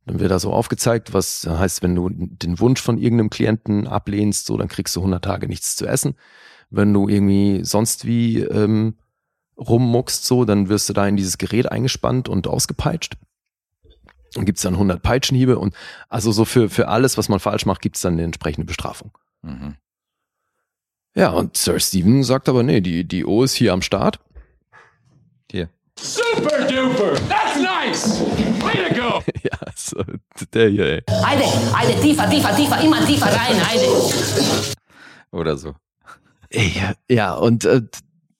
Dann wird da so aufgezeigt, was heißt, wenn du den Wunsch von irgendeinem Klienten ablehnst, so, dann kriegst du 100 Tage nichts zu essen. Wenn du irgendwie sonst wie ähm, rummuckst, so, dann wirst du da in dieses Gerät eingespannt und ausgepeitscht. Und gibt's dann 100 Peitschenhiebe und also so für, für alles, was man falsch macht, gibt's dann eine entsprechende Bestrafung. Mhm. Ja, und Sir Steven sagt aber, nee, die, die O ist hier am Start. Hier. Super duper! That's nice! Way to go! ja, so, der hier, ey. Heide, Heide, tiefer, tiefer, tiefer, immer tiefer rein, Heide. Oder so. Ja, ja und äh,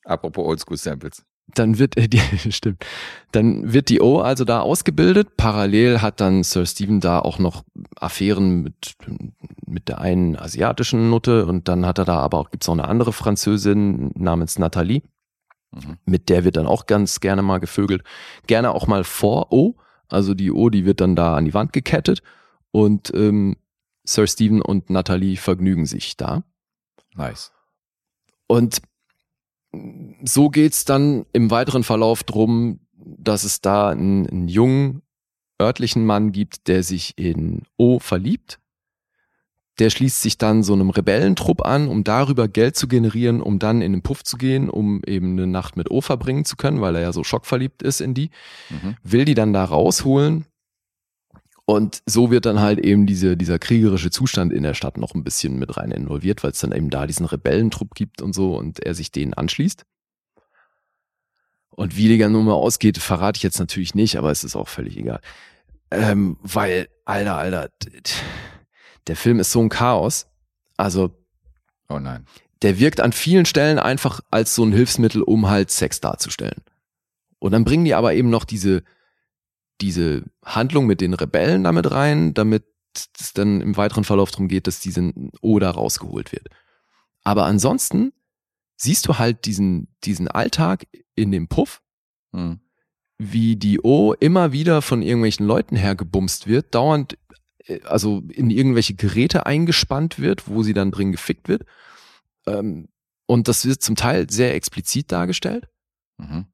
Apropos Oldschool-Samples. Dann wird äh, die, stimmt, dann wird die O also da ausgebildet. Parallel hat dann Sir Stephen da auch noch Affären mit mit der einen asiatischen Nutte und dann hat er da aber auch gibt's auch eine andere Französin namens Nathalie, Mhm. mit der wird dann auch ganz gerne mal gevögelt, gerne auch mal vor O, also die O, die wird dann da an die Wand gekettet und ähm, Sir Stephen und Nathalie vergnügen sich da. Nice. Und so geht's dann im weiteren Verlauf drum, dass es da einen, einen jungen örtlichen Mann gibt, der sich in O verliebt. Der schließt sich dann so einem Rebellentrupp an, um darüber Geld zu generieren, um dann in den Puff zu gehen, um eben eine Nacht mit O verbringen zu können, weil er ja so schockverliebt ist in die. Mhm. Will die dann da rausholen. Und so wird dann halt eben diese, dieser kriegerische Zustand in der Stadt noch ein bisschen mit rein involviert, weil es dann eben da diesen Rebellentrupp gibt und so und er sich denen anschließt. Und wie die ganze Nummer ausgeht, verrate ich jetzt natürlich nicht, aber es ist auch völlig egal. Ähm, weil, Alter, Alter, der Film ist so ein Chaos. Also, Oh nein. der wirkt an vielen Stellen einfach als so ein Hilfsmittel, um halt Sex darzustellen. Und dann bringen die aber eben noch diese, diese Handlung mit den Rebellen damit rein, damit es dann im weiteren Verlauf darum geht, dass diese Oder rausgeholt wird. Aber ansonsten siehst du halt diesen, diesen Alltag in dem Puff, Hm. wie die O immer wieder von irgendwelchen Leuten hergebumst wird, dauernd äh, also in irgendwelche Geräte eingespannt wird, wo sie dann drin gefickt wird. Ähm, und das wird zum Teil sehr explizit dargestellt. Mhm.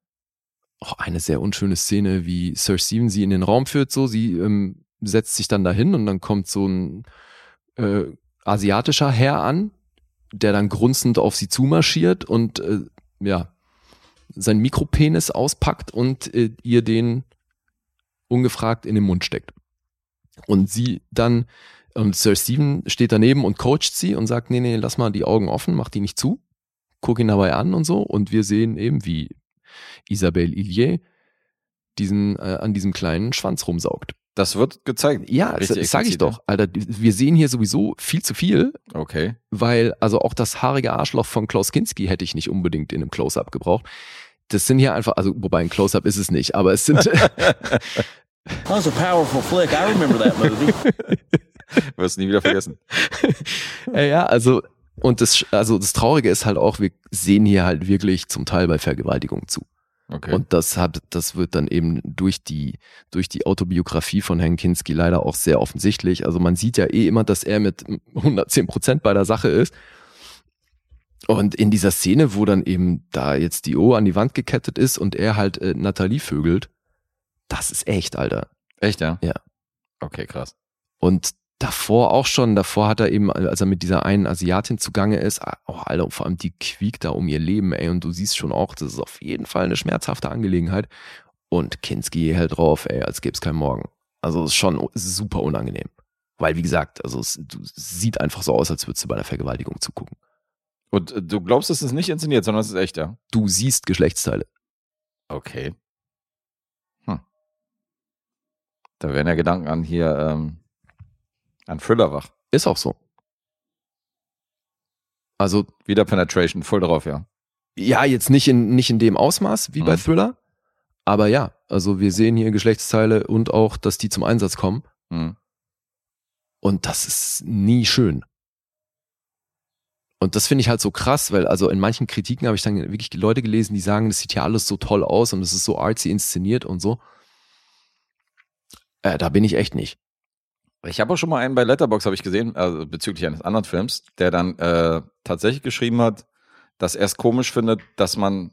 Auch eine sehr unschöne Szene, wie Sir Stephen sie in den Raum führt, so sie ähm, setzt sich dann dahin und dann kommt so ein äh, asiatischer Herr an, der dann grunzend auf sie zumarschiert und äh, ja, sein Mikropenis auspackt und äh, ihr den ungefragt in den Mund steckt. Und sie dann, und Sir Stephen steht daneben und coacht sie und sagt, nee, nee, lass mal die Augen offen, mach die nicht zu, guck ihn dabei an und so. Und wir sehen eben, wie Isabelle Illier diesen, äh, an diesem kleinen Schwanz rumsaugt. Das wird gezeigt. Ja, das sage ich doch. Alter, wir sehen hier sowieso viel zu viel, Okay. weil also auch das haarige Arschloch von Klaus Kinski hätte ich nicht unbedingt in einem Close-Up gebraucht. Das sind hier einfach, also wobei ein Close-Up ist es nicht, aber es sind, That was a powerful flick. I remember that movie. Wirst nie wieder vergessen. ja, ja, also und das, also das Traurige ist halt auch, wir sehen hier halt wirklich zum Teil bei Vergewaltigung zu. Okay. Und das hat, das wird dann eben durch die, durch die Autobiografie von Herrn Kinski leider auch sehr offensichtlich. Also man sieht ja eh immer, dass er mit 110 Prozent bei der Sache ist. Und in dieser Szene, wo dann eben da jetzt die O an die Wand gekettet ist und er halt äh, Nathalie vögelt, das ist echt, Alter. Echt, ja? Ja. Okay, krass. Und davor auch schon, davor hat er eben, als er mit dieser einen Asiatin zugange ist, oh, Alter, vor allem die quiekt da um ihr Leben, ey, und du siehst schon auch, das ist auf jeden Fall eine schmerzhafte Angelegenheit. Und Kinski hält drauf, ey, als gäbe es keinen Morgen. Also es ist schon super unangenehm. Weil, wie gesagt, also es, du, es sieht einfach so aus, als würdest du bei einer Vergewaltigung zugucken. Und äh, du glaubst, es ist nicht inszeniert, sondern es ist echt, ja? Du siehst Geschlechtsteile. Okay. Hm. Da werden ja Gedanken an hier, ähm, an Thriller wach. Ist auch so. Also, Wieder Penetration, voll drauf, ja. ja, jetzt nicht in, nicht in dem Ausmaß wie bei Mhm. Thriller, aber ja, also wir sehen hier Geschlechtsteile und auch, dass die zum Einsatz kommen. Hm. Und das ist nie schön. Und das finde ich halt so krass, weil also in manchen Kritiken habe ich dann wirklich die Leute gelesen, die sagen, das sieht ja alles so toll aus und es ist so artsy inszeniert und so. Äh, da bin ich echt nicht. Ich habe auch schon mal einen bei Letterbox habe ich gesehen, also bezüglich eines anderen Films, der dann äh, tatsächlich geschrieben hat, dass er es komisch findet, dass man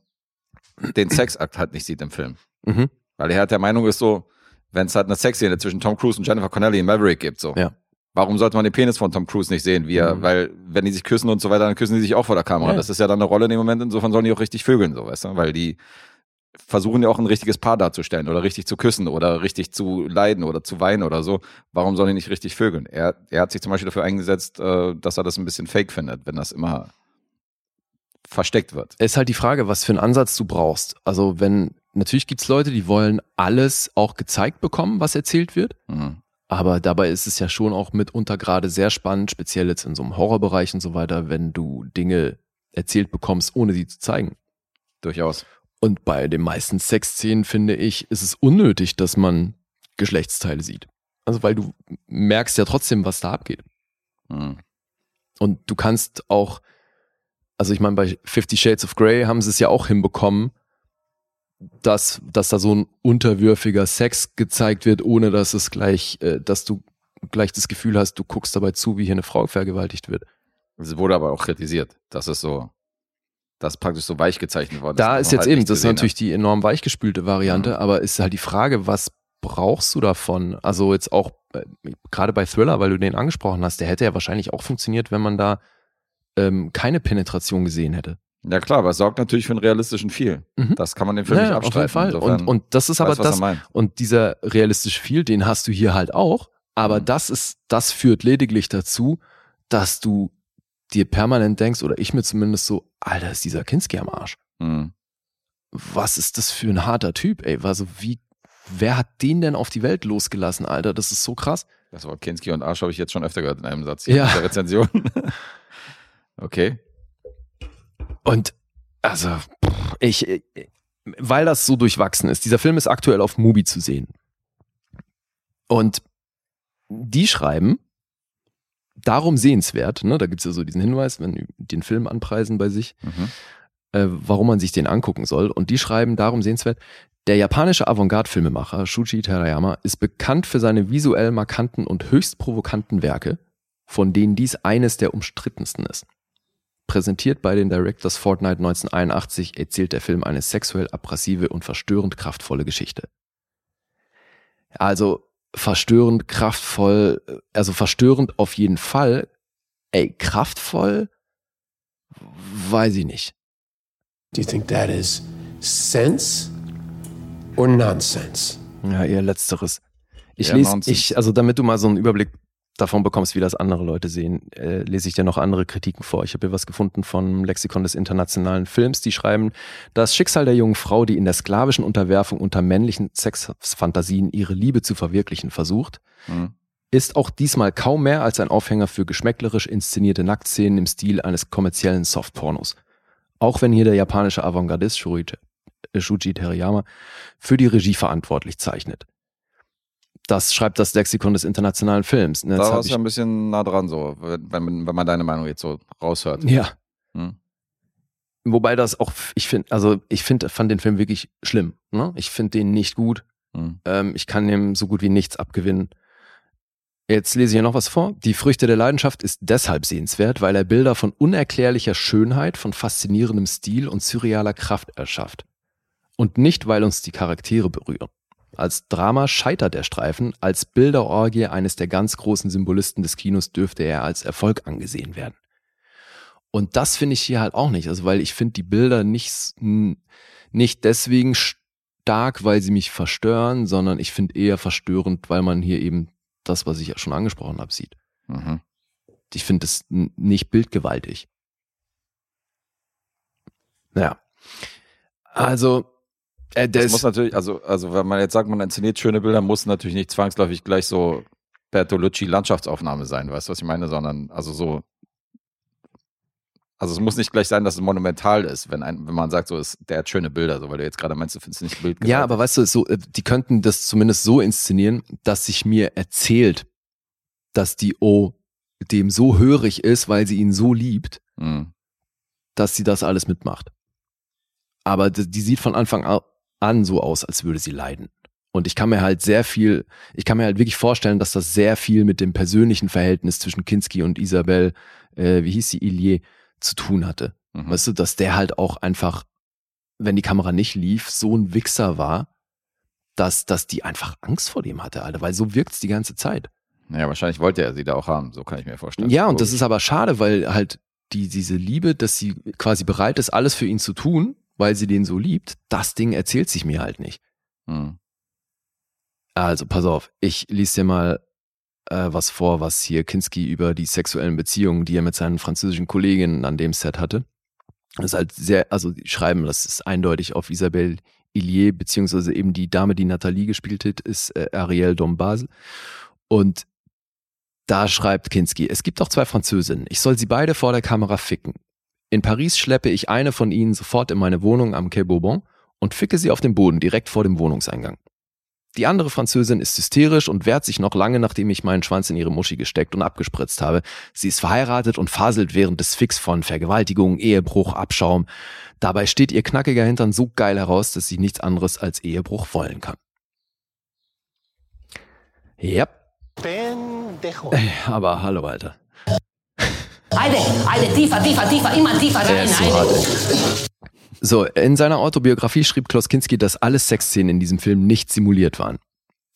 den Sexakt halt nicht sieht im Film. Mhm. Weil er halt der Meinung ist so, wenn es halt eine Sexszene zwischen Tom Cruise und Jennifer Connelly in Maverick gibt, so. Ja. Warum sollte man den Penis von Tom Cruise nicht sehen? Wie er, Mhm. Weil, wenn die sich küssen und so weiter, dann küssen die sich auch vor der Kamera. Ja. Das ist ja dann eine Rolle in dem Moment, insofern sollen die auch richtig vögeln, so, weißt du? Weil die versuchen ja auch ein richtiges Paar darzustellen oder richtig zu küssen oder richtig zu leiden oder zu weinen oder so. Warum sollen die nicht richtig vögeln? Er, er hat sich zum Beispiel dafür eingesetzt, äh, dass er das ein bisschen fake findet, wenn das immer versteckt wird. ist halt die Frage, was für einen Ansatz du brauchst. Also wenn, natürlich gibt's Leute, die wollen alles auch gezeigt bekommen, was erzählt wird. Mhm. Aber dabei ist es ja schon auch mitunter gerade sehr spannend, speziell jetzt in so einem Horrorbereich und so weiter, wenn du Dinge erzählt bekommst, ohne sie zu zeigen. Durchaus. Und bei den meisten Sexszenen, finde ich, ist es unnötig, dass man Geschlechtsteile sieht. Also weil du merkst ja trotzdem, was da abgeht. Hm. Und du kannst auch, also ich meine, bei Fifty Shades of Grey haben sie es ja auch hinbekommen, dass, dass da so ein unterwürfiger Sex gezeigt wird, ohne dass es gleich, äh, dass du gleich das Gefühl hast, du guckst dabei zu, wie hier eine Frau vergewaltigt wird. Es wurde aber auch kritisiert, dass es so, dass praktisch so weich gezeichnet worden Da dass ist jetzt halt eben, das ist natürlich die enorm weichgespülte Variante, Mhm. aber ist halt die Frage, was brauchst du davon? Also jetzt auch äh, gerade bei Thriller, weil du den angesprochen hast, der hätte ja wahrscheinlich auch funktioniert, wenn man da ähm, keine Penetration gesehen hätte. hat. Ja klar, aber es sorgt natürlich für einen realistischen Feel. Mhm. Das kann man den Film Ja, nicht auf abstreiten. jeden Fall. Insofern Und, und das ist aber er das, und dieser realistische Feel, den hast du hier halt auch, aber Mhm. das ist, das führt lediglich dazu, dass du dir permanent denkst, oder ich mir zumindest so, Alter, ist dieser Kinski am Arsch. Hm. Was ist das für ein harter Typ, ey? Also wie, wer hat den denn auf die Welt losgelassen, Alter? Das ist so krass. Das Wort Kinski und Arsch habe ich jetzt schon öfter gehört in einem Satz Ja. in der Rezension. okay. Und also, ich, weil das so durchwachsen ist, dieser Film ist aktuell auf Mubi zu sehen. Und die schreiben, darum sehenswert, ne, da gibt's ja so diesen Hinweis, wenn die den Film anpreisen bei sich, Mhm. äh, warum man sich den angucken soll. Und die schreiben darum sehenswert, der japanische Avantgarde-Filmemacher Shuji Terayama ist bekannt für seine visuell markanten und höchst provokanten Werke, von denen dies eines der umstrittensten ist. Präsentiert bei den Directors Fortnite 1981 erzählt der Film eine sexuell abrasive und verstörend kraftvolle Geschichte. Also verstörend, kraftvoll, also verstörend auf jeden Fall. Ey, kraftvoll? Weiß ich nicht. Do you think that is sense or nonsense? Ja, eher letzteres. Ich Ja, lese, ich, also damit du mal so einen Überblick davon bekommst, wie das andere Leute sehen, äh, lese ich dir noch andere Kritiken vor. Ich habe hier was gefunden vom Lexikon des internationalen Films, die schreiben, das Schicksal der jungen Frau, die in der sklavischen Unterwerfung unter männlichen Sexfantasien ihre Liebe zu verwirklichen versucht, Mhm. ist auch diesmal kaum mehr als ein Aufhänger für geschmäcklerisch inszenierte Nacktszenen im Stil eines kommerziellen Softpornos. Auch wenn hier der japanische Avantgardist Shuji, äh, Shuji Terayama für die Regie verantwortlich zeichnet. Das schreibt das Lexikon des internationalen Films. Da warst du ja ein bisschen nah dran, so, wenn, wenn, man- wenn man deine Meinung jetzt so raushört. ja. Hm. Wobei das auch, ich finde, also ich finde, fand den Film wirklich schlimm. Ne? Ich finde den nicht gut. Hm. Ähm, ich kann dem so gut wie nichts abgewinnen. Jetzt lese ich hier noch was vor. Die Früchte der Leidenschaft ist deshalb sehenswert, weil er Bilder von unerklärlicher Schönheit, von faszinierendem Stil und surrealer Kraft erschafft. Und nicht, weil uns die Charaktere berühren. Als Drama scheitert der Streifen, als Bilderorgie eines der ganz großen Symbolisten des Kinos dürfte er als Erfolg angesehen werden. Und das finde ich hier halt auch nicht, also weil ich finde die Bilder nicht, nicht deswegen stark, weil sie mich verstören, sondern ich finde eher verstörend, weil man hier eben das, was ich ja schon angesprochen habe, sieht. Mhm. Ich finde es nicht bildgewaltig. Naja. Also, äh, der Das muss natürlich, also, also wenn man jetzt sagt, man inszeniert schöne Bilder, muss natürlich nicht zwangsläufig gleich so Bertolucci Landschaftsaufnahme sein, weißt du, was ich meine, sondern also so, also es muss nicht gleich sein, dass es monumental ist, wenn ein, wenn man sagt, so ist, der hat schöne Bilder, so weil du jetzt gerade meinst, du findest nicht Bild. ja, aber weißt du, so, äh, die könnten das zumindest so inszenieren, dass sich mir erzählt, dass die O dem so hörig ist, weil sie ihn so liebt, Mhm. dass sie das alles mitmacht. Aber die, die sieht von Anfang an so aus, als würde sie leiden. Und ich kann mir halt sehr viel, ich kann mir halt wirklich vorstellen, dass das sehr viel mit dem persönlichen Verhältnis zwischen Kinski und Isabel, äh, wie hieß sie, Ilie, zu tun hatte. Mhm. Weißt du, dass der halt auch einfach, wenn die Kamera nicht lief, so ein Wichser war, dass, dass die einfach Angst vor dem hatte, Alter, weil so wirkt's die ganze Zeit. Ja, wahrscheinlich wollte er sie da auch haben, so kann ich mir vorstellen. Ja, und das ist aber schade, weil halt die, diese Liebe, dass sie quasi bereit ist, alles für ihn zu tun, weil sie den so liebt, das Ding erzählt sich mir halt nicht. Mhm. Also, pass auf, ich lese dir mal äh, was vor, was hier Kinski über die sexuellen Beziehungen, die er mit seinen französischen Kolleginnen an dem Set hatte. Das ist halt sehr, also die schreiben, das ist eindeutig auf Isabelle Illier, beziehungsweise eben die Dame, die Nathalie gespielt hat, ist äh, Ariel Dombasel. Und da schreibt Kinski, es gibt auch zwei Französinnen. Ich soll sie beide vor der Kamera ficken. In Paris schleppe ich eine von ihnen sofort in meine Wohnung am Quai Bourbon und ficke sie auf den Boden direkt vor dem Wohnungseingang. Die andere Französin ist hysterisch und wehrt sich noch lange, nachdem ich meinen Schwanz in ihre Muschi gesteckt und abgespritzt habe. Sie ist verheiratet und faselt während des Fix von Vergewaltigung, Ehebruch, Abschaum. Dabei steht ihr knackiger Hintern so geil heraus, dass sie nichts anderes als Ehebruch wollen kann. Ja. Pendejo. Äh, Aber hallo, Alter. Heide, Heide, tiefer, tiefer, tiefer, immer tiefer rein, Heide. So, in seiner Autobiografie schrieb Klaus Kinski, dass alle Sexszenen in diesem Film nicht simuliert waren.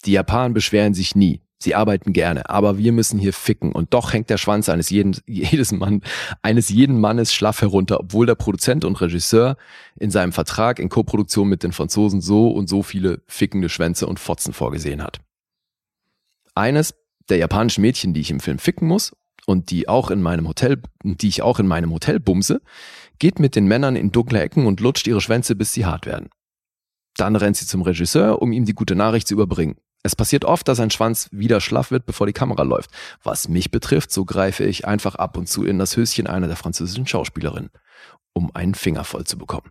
Die Japaner beschweren sich nie. Sie arbeiten gerne, aber wir müssen hier ficken und doch hängt der Schwanz eines jeden, jedes Mann, eines jeden Mannes schlaff herunter, obwohl der Produzent und Regisseur in seinem Vertrag in Koproduktion mit den Franzosen so und so viele fickende Schwänze und Fotzen vorgesehen hat. Eines der japanischen Mädchen, die ich im Film ficken muss und die auch in meinem Hotel, die ich auch in meinem Hotel bumse, geht mit den Männern in dunkle Ecken und lutscht ihre Schwänze, bis sie hart werden. Dann rennt sie zum Regisseur, um ihm die gute Nachricht zu überbringen. Es passiert oft, dass ein Schwanz wieder schlaff wird, bevor die Kamera läuft. Was mich betrifft, so greife ich einfach ab und zu in das Höschen einer der französischen Schauspielerinnen, um einen Finger voll zu bekommen.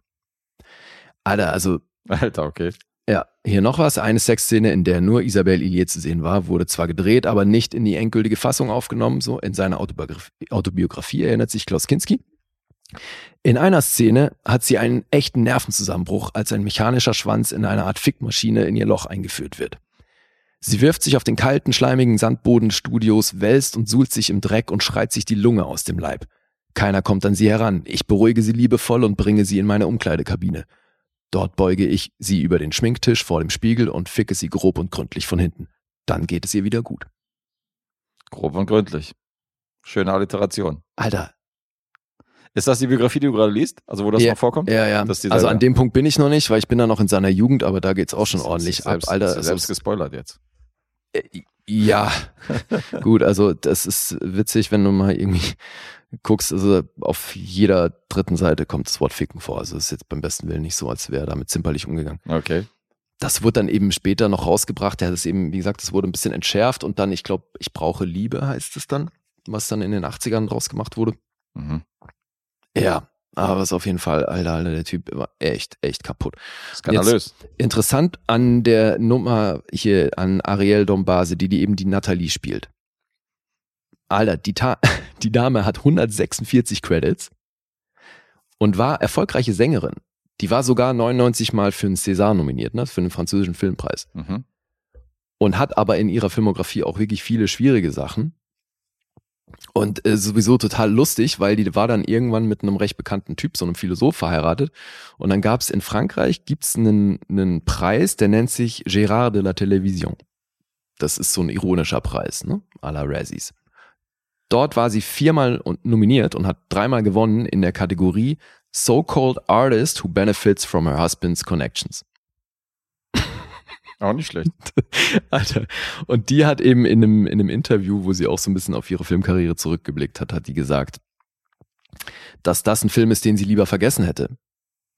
Alter, also Alter, okay. Ja, hier noch was. Eine Sexszene, in der nur Isabelle Illier zu sehen war, wurde zwar gedreht, aber nicht in die endgültige Fassung aufgenommen. So in seiner Autobiografie, erinnert sich Klaus Kinski. In einer Szene hat sie einen echten Nervenzusammenbruch, als ein mechanischer Schwanz in einer Art Fickmaschine in ihr Loch eingeführt wird. Sie wirft sich auf den kalten, schleimigen Sandboden des Studios, wälzt und suhlt sich im Dreck und schreit sich die Lunge aus dem Leib. Keiner kommt an sie heran. Ich beruhige sie liebevoll und bringe sie in meine Umkleidekabine. Dort beuge ich sie über den Schminktisch vor dem Spiegel und ficke sie grob und gründlich von hinten. Dann geht es ihr wieder gut. Grob und gründlich. Schöne Alliteration. Alter. Ist das die Biografie, die du gerade liest? Also wo das ja, noch vorkommt? Ja, ja. Also an dem Punkt bin ich noch nicht, weil ich bin da noch in seiner Jugend, aber da geht's auch schon ordentlich ist ab, selbst, Alter. Also selbst gespoilert jetzt. Ja, gut, also das ist witzig, wenn du mal irgendwie guckst, also auf jeder dritten Seite kommt das Wort Ficken vor. Also es ist jetzt beim besten Willen nicht so, als wäre er damit zimperlich umgegangen. Okay. Das wurde dann eben später noch rausgebracht. Der hat es eben, wie gesagt, das wurde ein bisschen entschärft und dann, ich glaube, ich brauche Liebe heißt es dann, was dann in den 80ern rausgemacht wurde. Mhm. Ja, aber es ist auf jeden Fall, Alter, Alter, der Typ war echt, echt kaputt. Skandalös. Jetzt, interessant an der Nummer hier an Ariel Dombase, die, die eben die Natalie spielt. Alter, die, Ta die Dame hat 146 Credits und war erfolgreiche Sängerin. Die war sogar 99 Mal für einen César nominiert, ne, für einen französischen Filmpreis. Mhm. Und hat aber in ihrer Filmografie auch wirklich viele schwierige Sachen. Und äh, sowieso total lustig, weil die war dann irgendwann mit einem recht bekannten Typ, so einem Philosoph, verheiratet. Und dann gab es in Frankreich gibt's einen, einen Preis, der nennt sich Gérard de la Télévision. Das ist so ein ironischer Preis, ne? À la Razzies. Dort war sie viermal nominiert und hat dreimal gewonnen in der Kategorie So-called Artist who benefits from her husband's connections. Auch nicht schlecht. Alter. Und die hat eben in einem, in einem Interview, wo sie auch so ein bisschen auf ihre Filmkarriere zurückgeblickt hat, hat die gesagt, dass das ein Film ist, den sie lieber vergessen hätte.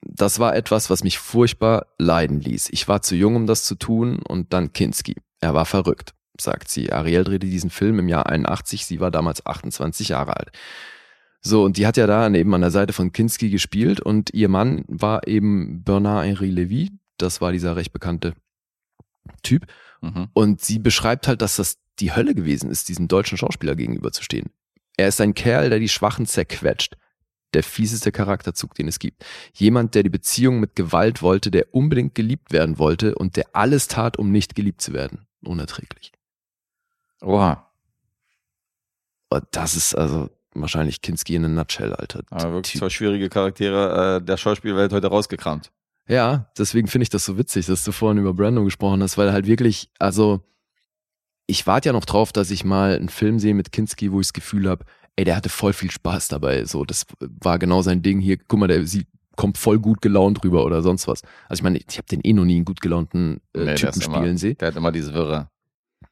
Das war etwas, was mich furchtbar leiden ließ. Ich war zu jung, um das zu tun und dann Kinski. Er war verrückt, sagt sie. Ariel drehte diesen Film im Jahr 81, sie war damals 28 Jahre alt. So, und die hat ja da eben an der Seite von Kinski gespielt und ihr Mann war eben Bernard-Henri Lévy. Das war dieser recht bekannte Typ. Mhm. Und sie beschreibt halt, dass das die Hölle gewesen ist, diesem deutschen Schauspieler gegenüberzustehen. Er ist ein Kerl, der die Schwachen zerquetscht. Der fieseste Charakterzug, den es gibt. Jemand, der die Beziehung mit Gewalt wollte, der unbedingt geliebt werden wollte und der alles tat, um nicht geliebt zu werden. Unerträglich. Oha. Das ist also wahrscheinlich Kinski in a nutshell, Alter. Aber wirklich Typ. zwei schwierige Charaktere äh, der Schauspielwelt heute rausgekramt. Ja, deswegen finde ich das so witzig, dass du vorhin über Brando gesprochen hast, weil halt wirklich, also ich warte ja noch drauf, dass ich mal einen Film sehe mit Kinski, wo ich das Gefühl habe, ey, der hatte voll viel Spaß dabei. So, das war genau sein Ding. Hier, guck mal, der sie kommt voll gut gelaunt rüber oder sonst was. Also ich meine, ich habe den eh noch nie einen gut gelaunten äh, Nee, Typen spielen sehen. Der hat immer diese Wirre.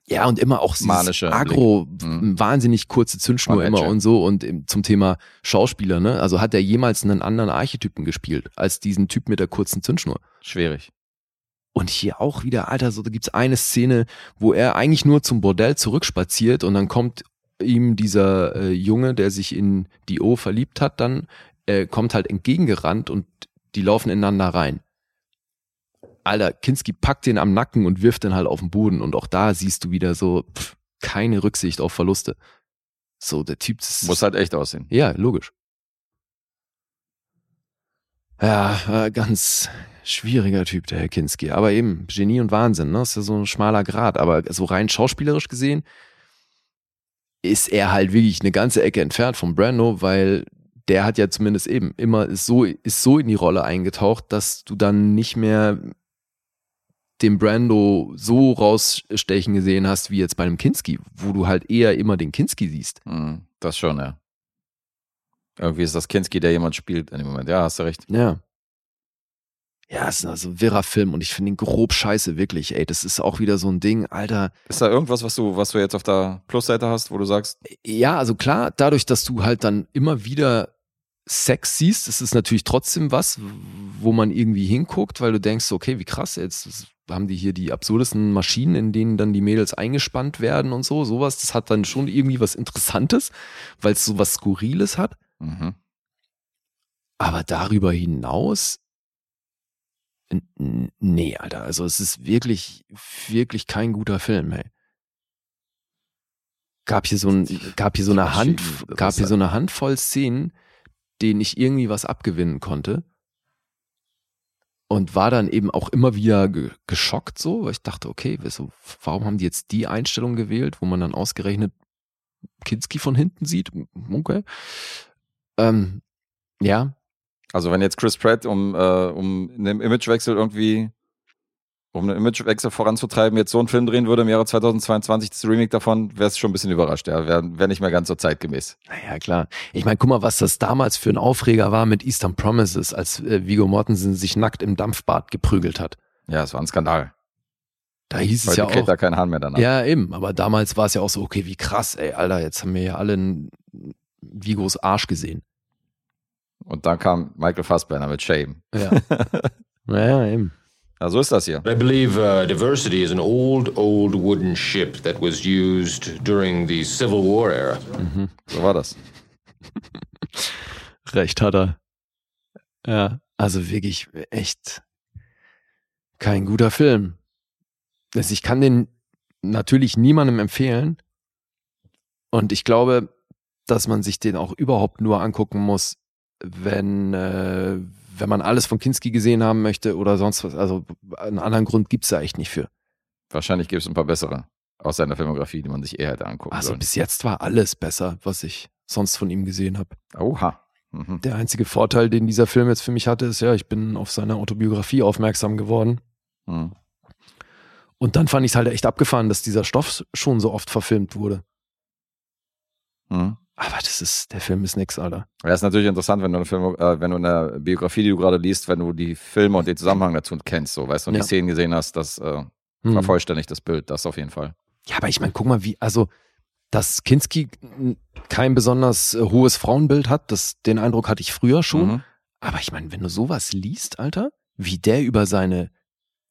Ja, und immer auch Manische Agro. Mhm. wahnsinnig kurze Zündschnur immer und so. Und zum Thema Schauspieler, ne? Also hat er jemals einen anderen Archetypen gespielt als diesen Typ mit der kurzen Zündschnur? Schwierig. Und hier auch wieder, Alter, so da gibt's eine Szene, wo er eigentlich nur zum Bordell zurückspaziert und dann kommt ihm dieser äh, Junge, der sich in die O verliebt hat, dann äh, kommt halt entgegengerannt und die laufen ineinander rein. Alter, Kinski packt den am Nacken und wirft den halt auf den Boden und auch da siehst du wieder so pff, keine Rücksicht auf Verluste. So, der Typ das Muss halt echt aussehen. Ja, logisch. Ja, äh, ganz schwieriger Typ, der Herr Kinski. Aber eben, Genie und Wahnsinn, ne? Ist ja so ein schmaler Grad. Aber so rein schauspielerisch gesehen ist er halt wirklich eine ganze Ecke entfernt vom Brando, weil der hat ja zumindest eben immer ist so, ist so in die Rolle eingetaucht, dass du dann nicht mehr den Brando so rausstechen gesehen hast, wie jetzt bei einem Kinski, wo du halt eher immer den Kinski siehst. Hm, das schon, ja. Irgendwie ist das Kinski, der jemand spielt in dem Moment. Ja, hast du recht. Ja. Ja, es ist also ein wirrer Film und ich finde ihn grob scheiße, wirklich. Ey, das ist auch wieder so ein Ding, Alter. Ist da irgendwas, was du, was du jetzt auf der Plusseite hast, wo du sagst? Ja, also klar, dadurch, dass du halt dann immer wieder Sex siehst, ist es natürlich trotzdem was, wo man irgendwie hinguckt, weil du denkst, okay, wie krass, jetzt haben die hier die absurdesten Maschinen, in denen dann die Mädels eingespannt werden und so, sowas. Das hat dann schon irgendwie was Interessantes, weil es so was Skurriles hat. Mhm. Aber darüber hinaus, nee, Alter, also es ist wirklich, wirklich kein guter Film, ey. Gab hier so ein, gab hier so eine Hand, gab hier so eine Handvoll Szenen, denen ich irgendwie was abgewinnen konnte. Und war dann eben auch immer wieder ge geschockt so, weil ich dachte, okay, wieso, warum haben die jetzt die Einstellung gewählt, wo man dann ausgerechnet Kinski von hinten sieht? Okay. Ähm, ja, Also wenn jetzt Chris Pratt, um, äh, um einen Imagewechsel irgendwie, um einen Imagewechsel voranzutreiben, jetzt so einen Film drehen würde im Jahre 2022, das Remake davon, wäre es schon ein bisschen überrascht. Ja, wäre wär nicht mehr ganz so zeitgemäß. Naja, klar. Ich meine, guck mal, was das damals für ein Aufreger war mit Eastern Promises, als äh, Vigo Mortensen sich nackt im Dampfbad geprügelt hat. Ja, es war ein Skandal. Da hieß es Heute ja kräht auch. da kein Hahn mehr danach. Ja, eben. Aber damals war es ja auch so, okay, wie krass, ey, Alter, jetzt haben wir ja alle einen Vigos Arsch gesehen. Und dann kam Michael Fassbender mit Shame. Ja. naja, eben. Ja, so ist das hier. I believe uh, Diversity is an old, old wooden ship that was used during the Civil War era. So war das. Recht hat er. Ja, also wirklich echt kein guter Film. Also ich kann den natürlich niemandem empfehlen. Und ich glaube, dass man sich den auch überhaupt nur angucken muss, wenn, äh, wenn man alles von Kinski gesehen haben möchte oder sonst was. Also einen anderen Grund gibt's da echt nicht für. Wahrscheinlich gibt es ein paar bessere aus seiner Filmografie, die man sich eher hätte angucken Also sollen. bis jetzt war alles besser, was ich sonst von ihm gesehen habe. Oha. Mhm. Der einzige Vorteil, den dieser Film jetzt für mich hatte, ist ja, ich bin auf seine Autobiografie aufmerksam geworden. Mhm. Und dann fand ich es halt echt abgefahren, dass dieser Stoff schon so oft verfilmt wurde. Mhm. Aber das ist, der Film ist nix, Alter. Ja, ist natürlich interessant, wenn du eine Film, äh, wenn du eine Biografie, die du gerade liest, wenn du die Filme und den Zusammenhang dazu kennst, so weißt du, und Ja. die Szenen gesehen hast, das äh, Hm. vervollständigt das Bild, das auf jeden Fall. Ja, aber ich meine, guck mal, wie, also, dass Kinski kein besonders äh, hohes Frauenbild hat, das, den Eindruck hatte ich früher schon. Mhm. Aber ich meine, wenn du sowas liest, Alter, wie der über seine,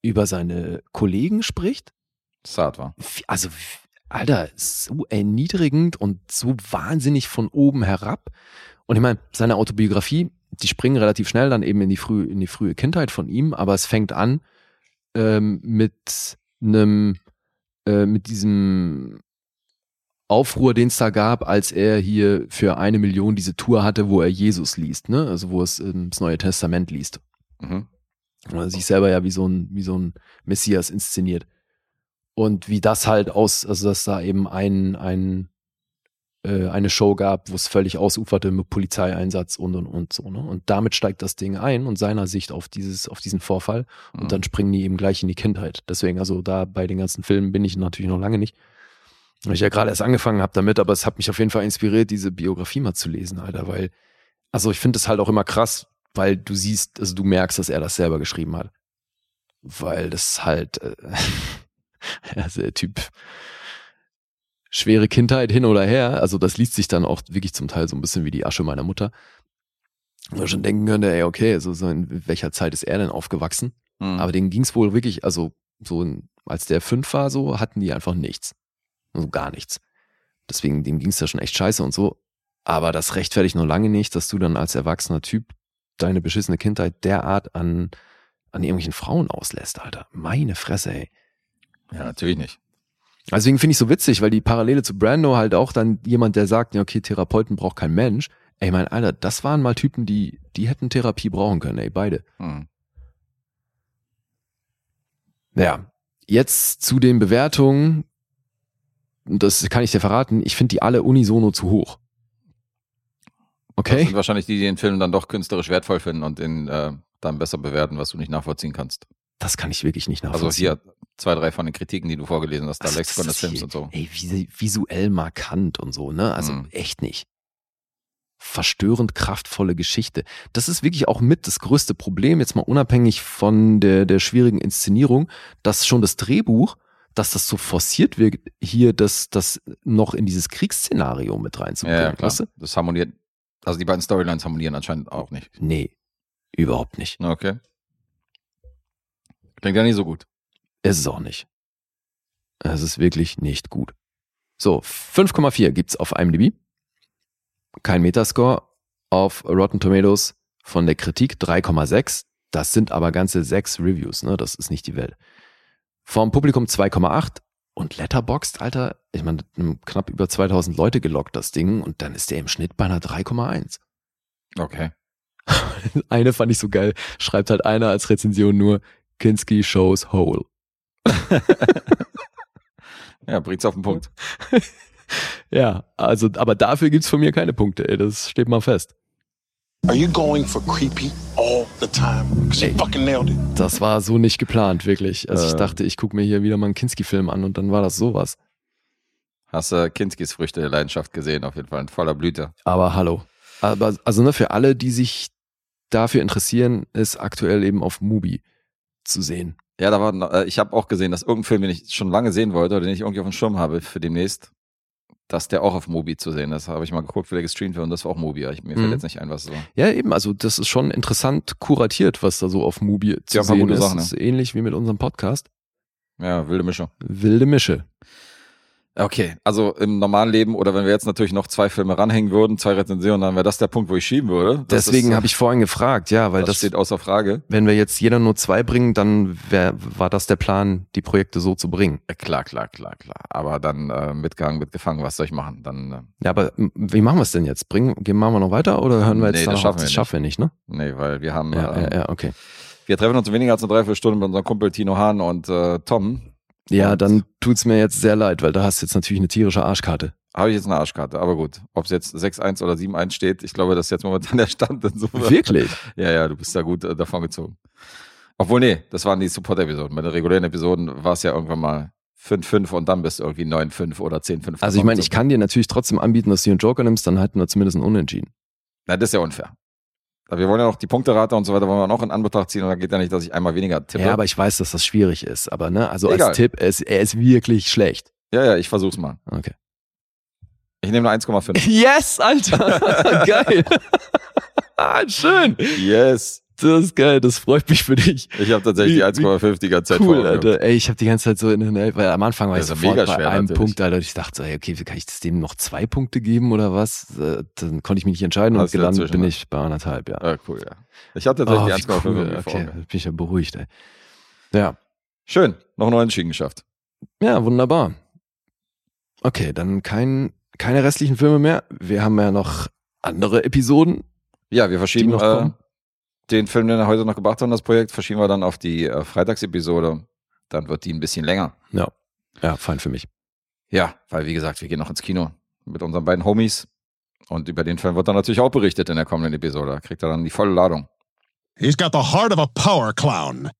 über seine Kollegen spricht, Zart war. wie- also, wie- Alter, so erniedrigend und so wahnsinnig von oben herab. Und ich meine, seine Autobiografie, die springen relativ schnell dann eben in die frühe, in die frühe Kindheit von ihm, aber es fängt an ähm, mit einem, äh, mit diesem Aufruhr, den es da gab, als er hier für eine Million diese Tour hatte, wo er Jesus liest, ne? Also wo es ähm, das Neue Testament liest. Mhm. Und er sich selber ja wie so ein, wie so ein Messias inszeniert. Und wie das halt aus, also dass da eben ein, ein, äh, eine Show gab, wo es völlig ausuferte mit Polizeieinsatz und und und so. Ne? Und damit steigt das Ding ein und seiner Sicht auf dieses, auf diesen Vorfall. Und Mhm. dann springen die eben gleich in die Kindheit. Deswegen, also da bei den ganzen Filmen bin ich natürlich noch lange nicht. Weil ich ja gerade erst angefangen habe damit, aber es hat mich auf jeden Fall inspiriert, diese Biografie mal zu lesen, Alter, weil, also ich finde es halt auch immer krass, weil du siehst, also du merkst, dass er das selber geschrieben hat. Weil das halt, äh, also der Typ, schwere Kindheit hin oder her, also das liest sich dann auch wirklich zum Teil so ein bisschen wie die Asche meiner Mutter. Wo man schon denken könnte, ey, okay, also so in welcher Zeit ist er denn aufgewachsen? Mhm. Aber denen ging's wohl wirklich, also so als der fünf war, so hatten die einfach nichts. Also gar nichts. Deswegen, dem ging's ja schon echt scheiße und so. Aber das rechtfertigt noch lange nicht, dass du dann als erwachsener Typ deine beschissene Kindheit derart an, an irgendwelchen Frauen auslässt, Alter. Meine Fresse, ey. Ja, natürlich nicht. Deswegen finde ich so witzig, weil die Parallele zu Brando halt auch dann jemand, der sagt, ja, okay, Therapeuten braucht kein Mensch. Ey, mein Alter, das waren mal Typen, die, die hätten Therapie brauchen können, ey, beide. Hm. Ja, jetzt zu den Bewertungen. Das kann ich dir verraten. Ich finde die alle unisono zu hoch. Das Okay? sind wahrscheinlich die, die den Film dann doch künstlerisch wertvoll finden und den äh, dann besser bewerten, was du nicht nachvollziehen kannst. Das kann ich wirklich nicht Also nachvollziehen. hier zwei, drei von den Kritiken, die du vorgelesen hast, da Also Lexikon des Films und so. Ey, vis visuell markant und so, ne? Also Mhm. echt nicht. Verstörend kraftvolle Geschichte. Das ist wirklich auch mit das größte Problem, jetzt mal unabhängig von der, der schwierigen Inszenierung, dass schon das Drehbuch, dass das so forciert wird, hier das, das noch in dieses Kriegsszenario mit reinzubringen. Ja, ja, klar. weißt du? Das harmoniert, also die beiden Storylines harmonieren anscheinend auch nicht. Nee, überhaupt nicht. Okay. Klingt ja nicht so gut. Ist es auch nicht. Es ist wirklich nicht gut. So, 5,4 gibt's auf IMDb. Kein Metascore. Auf Rotten Tomatoes von der Kritik 3,6. Das sind aber ganze sechs Reviews, ne? Das ist nicht die Welt. Vom Publikum 2,8 und Letterboxd, Alter, ich meine, knapp über 2000 Leute gelockt, das Ding, und dann ist der im Schnitt bei einer 3,1. Okay. Eine fand ich so geil, schreibt halt einer als Rezension nur, Kinski shows whole. Ja, bringt's auf den Punkt. Ja, also, aber dafür gibt's von mir keine Punkte, ey, das steht mal fest. Are you going for creepy all the time? Because you fucking nailed it. Das war so nicht geplant, wirklich. Also ich Äh. dachte, ich gucke mir hier wieder mal einen Kinski-Film an und dann war das sowas. Hast du Kinskis Früchte der Leidenschaft gesehen, auf jeden Fall in voller Blüte. Aber hallo. Aber also ne, für alle, die sich dafür interessieren, ist aktuell eben auf Mubi zu sehen. Ja, da war, äh, ich habe auch gesehen, dass irgendein Film, den ich schon lange sehen wollte oder den ich irgendwie auf dem Schirm habe für demnächst, dass der auch auf Mubi zu sehen ist. Habe ich mal geguckt, wie der gestreamt wird und das war auch Mubi. Ich, mir Mhm. fällt jetzt nicht ein, was so. Ja, eben, also das ist schon interessant kuratiert, was da so auf Mubi zu paar sehen gute ist. Sachen, Das ist ähnlich wie mit unserem Podcast. Ja, wilde Mischung. Wilde Mische. Okay, also im normalen Leben oder wenn wir jetzt natürlich noch zwei Filme ranhängen würden, zwei Rezensionen, dann wäre das der Punkt, wo ich schieben würde. Das Deswegen habe ich vorhin gefragt, ja, weil das, das, steht außer Frage. wenn wir jetzt jeder nur zwei bringen, dann wär, war das der Plan, die Projekte so zu bringen. Äh, Klar, klar, klar, klar. Aber dann äh, mitgehangen, mitgefangen, was soll ich machen? Dann, äh, Ja, aber wie machen wir es denn jetzt? Bringen, gehen machen wir noch weiter oder hören wir jetzt Nee, das schaffen wir Das nicht. schaffen wir nicht, ne? nee, weil wir haben, Ja, ähm, ja, ja, okay. wir treffen uns in weniger als eine Dreiviertelstunde mit unserem Kumpel Tino Hahn und äh, Tom. Ja, Und- dann tut's mir jetzt sehr leid, weil da hast du jetzt natürlich eine tierische Arschkarte. Habe ich jetzt eine Arschkarte, aber gut. Ob es jetzt 6-1 oder 7-1 steht, ich glaube, das ist jetzt momentan der Stand. Insofern. Wirklich? Ja, ja, du bist da gut äh, davon gezogen. Obwohl, nee, das waren die Support-Episoden. Bei den regulären Episoden war es ja irgendwann mal 5-5 und dann bist du irgendwie 9-5 oder 10-5. Also ich meine, ich kann dir natürlich trotzdem anbieten, dass du einen Joker nimmst, dann halten wir zumindest einen Unentschieden. Na, das ist ja unfair. Wir wollen ja noch die Punkterate und so weiter wollen wir noch in Anbetracht ziehen und dann geht ja nicht, dass ich einmal weniger tippe. Ja, aber ich weiß, dass das schwierig ist. Aber ne, also Egal. als Tipp, er ist, er ist wirklich schlecht. ja, ja, ich versuch's mal. Okay. Ich nehme eine 1,5. Yes, Alter! geil! ah, schön! yes. Das ist geil, das freut mich für dich. Ich habe tatsächlich die 1,5 die ganze Zeit Cool, vor Augen Alter. Ey, ich habe die ganze Zeit so in den, weil am Anfang war Das ich sofort mega bei schwer, einem natürlich. Punkt, Alter. Ich dachte so, ey, okay, wie kann ich dem noch zwei Punkte geben oder was? Äh, Dann konnte ich mich nicht entscheiden und Hast du gelandet bin ich bei anderthalb, ja. Ja, cool, ja. Ich hatte tatsächlich Oh, die wie 1,5 cool. Okay, Augen. bin ich ja beruhigt, ey. Ja. Schön, noch einen Unentschieden geschafft. Ja, wunderbar. Okay, dann kein, keine restlichen Filme mehr. Wir haben ja noch andere Episoden. Ja, wir verschieben noch äh, kommen? Den Film, den wir heute noch gebracht haben, das Projekt, verschieben wir dann auf die äh, Freitagsepisode. Dann wird die ein bisschen länger. Ja. Ja, fein für mich. Ja, weil wie gesagt, wir gehen noch ins Kino mit unseren beiden Homies. Und über den Film wird dann natürlich auch berichtet in der kommenden Episode. Da kriegt er dann die volle Ladung. He's got the heart of a power clown.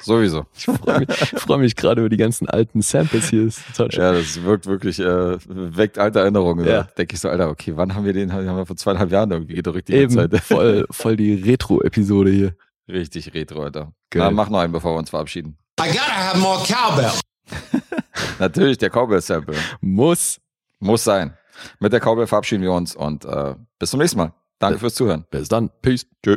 Sowieso. Ich freue mich, freu mich gerade über die ganzen alten Samples hier. Ist total schön. Ja, das wirkt wirklich, äh, weckt alte Erinnerungen. Ja. Denke ich so, Alter, okay, wann haben wir den? Haben wir vor zweieinhalb Jahren irgendwie gedrückt die Eben, ganze Zeit. voll, voll die Retro-Episode hier. Richtig retro, Alter. Geil. Na, mach noch einen, bevor wir uns verabschieden. I gotta have more cowbell. Natürlich, der Cowbell-Sample. Muss. Muss sein. Mit der Cowbell verabschieden wir uns und äh, bis zum nächsten Mal. Danke fürs Zuhören. Bis dann. Peace. Tschö.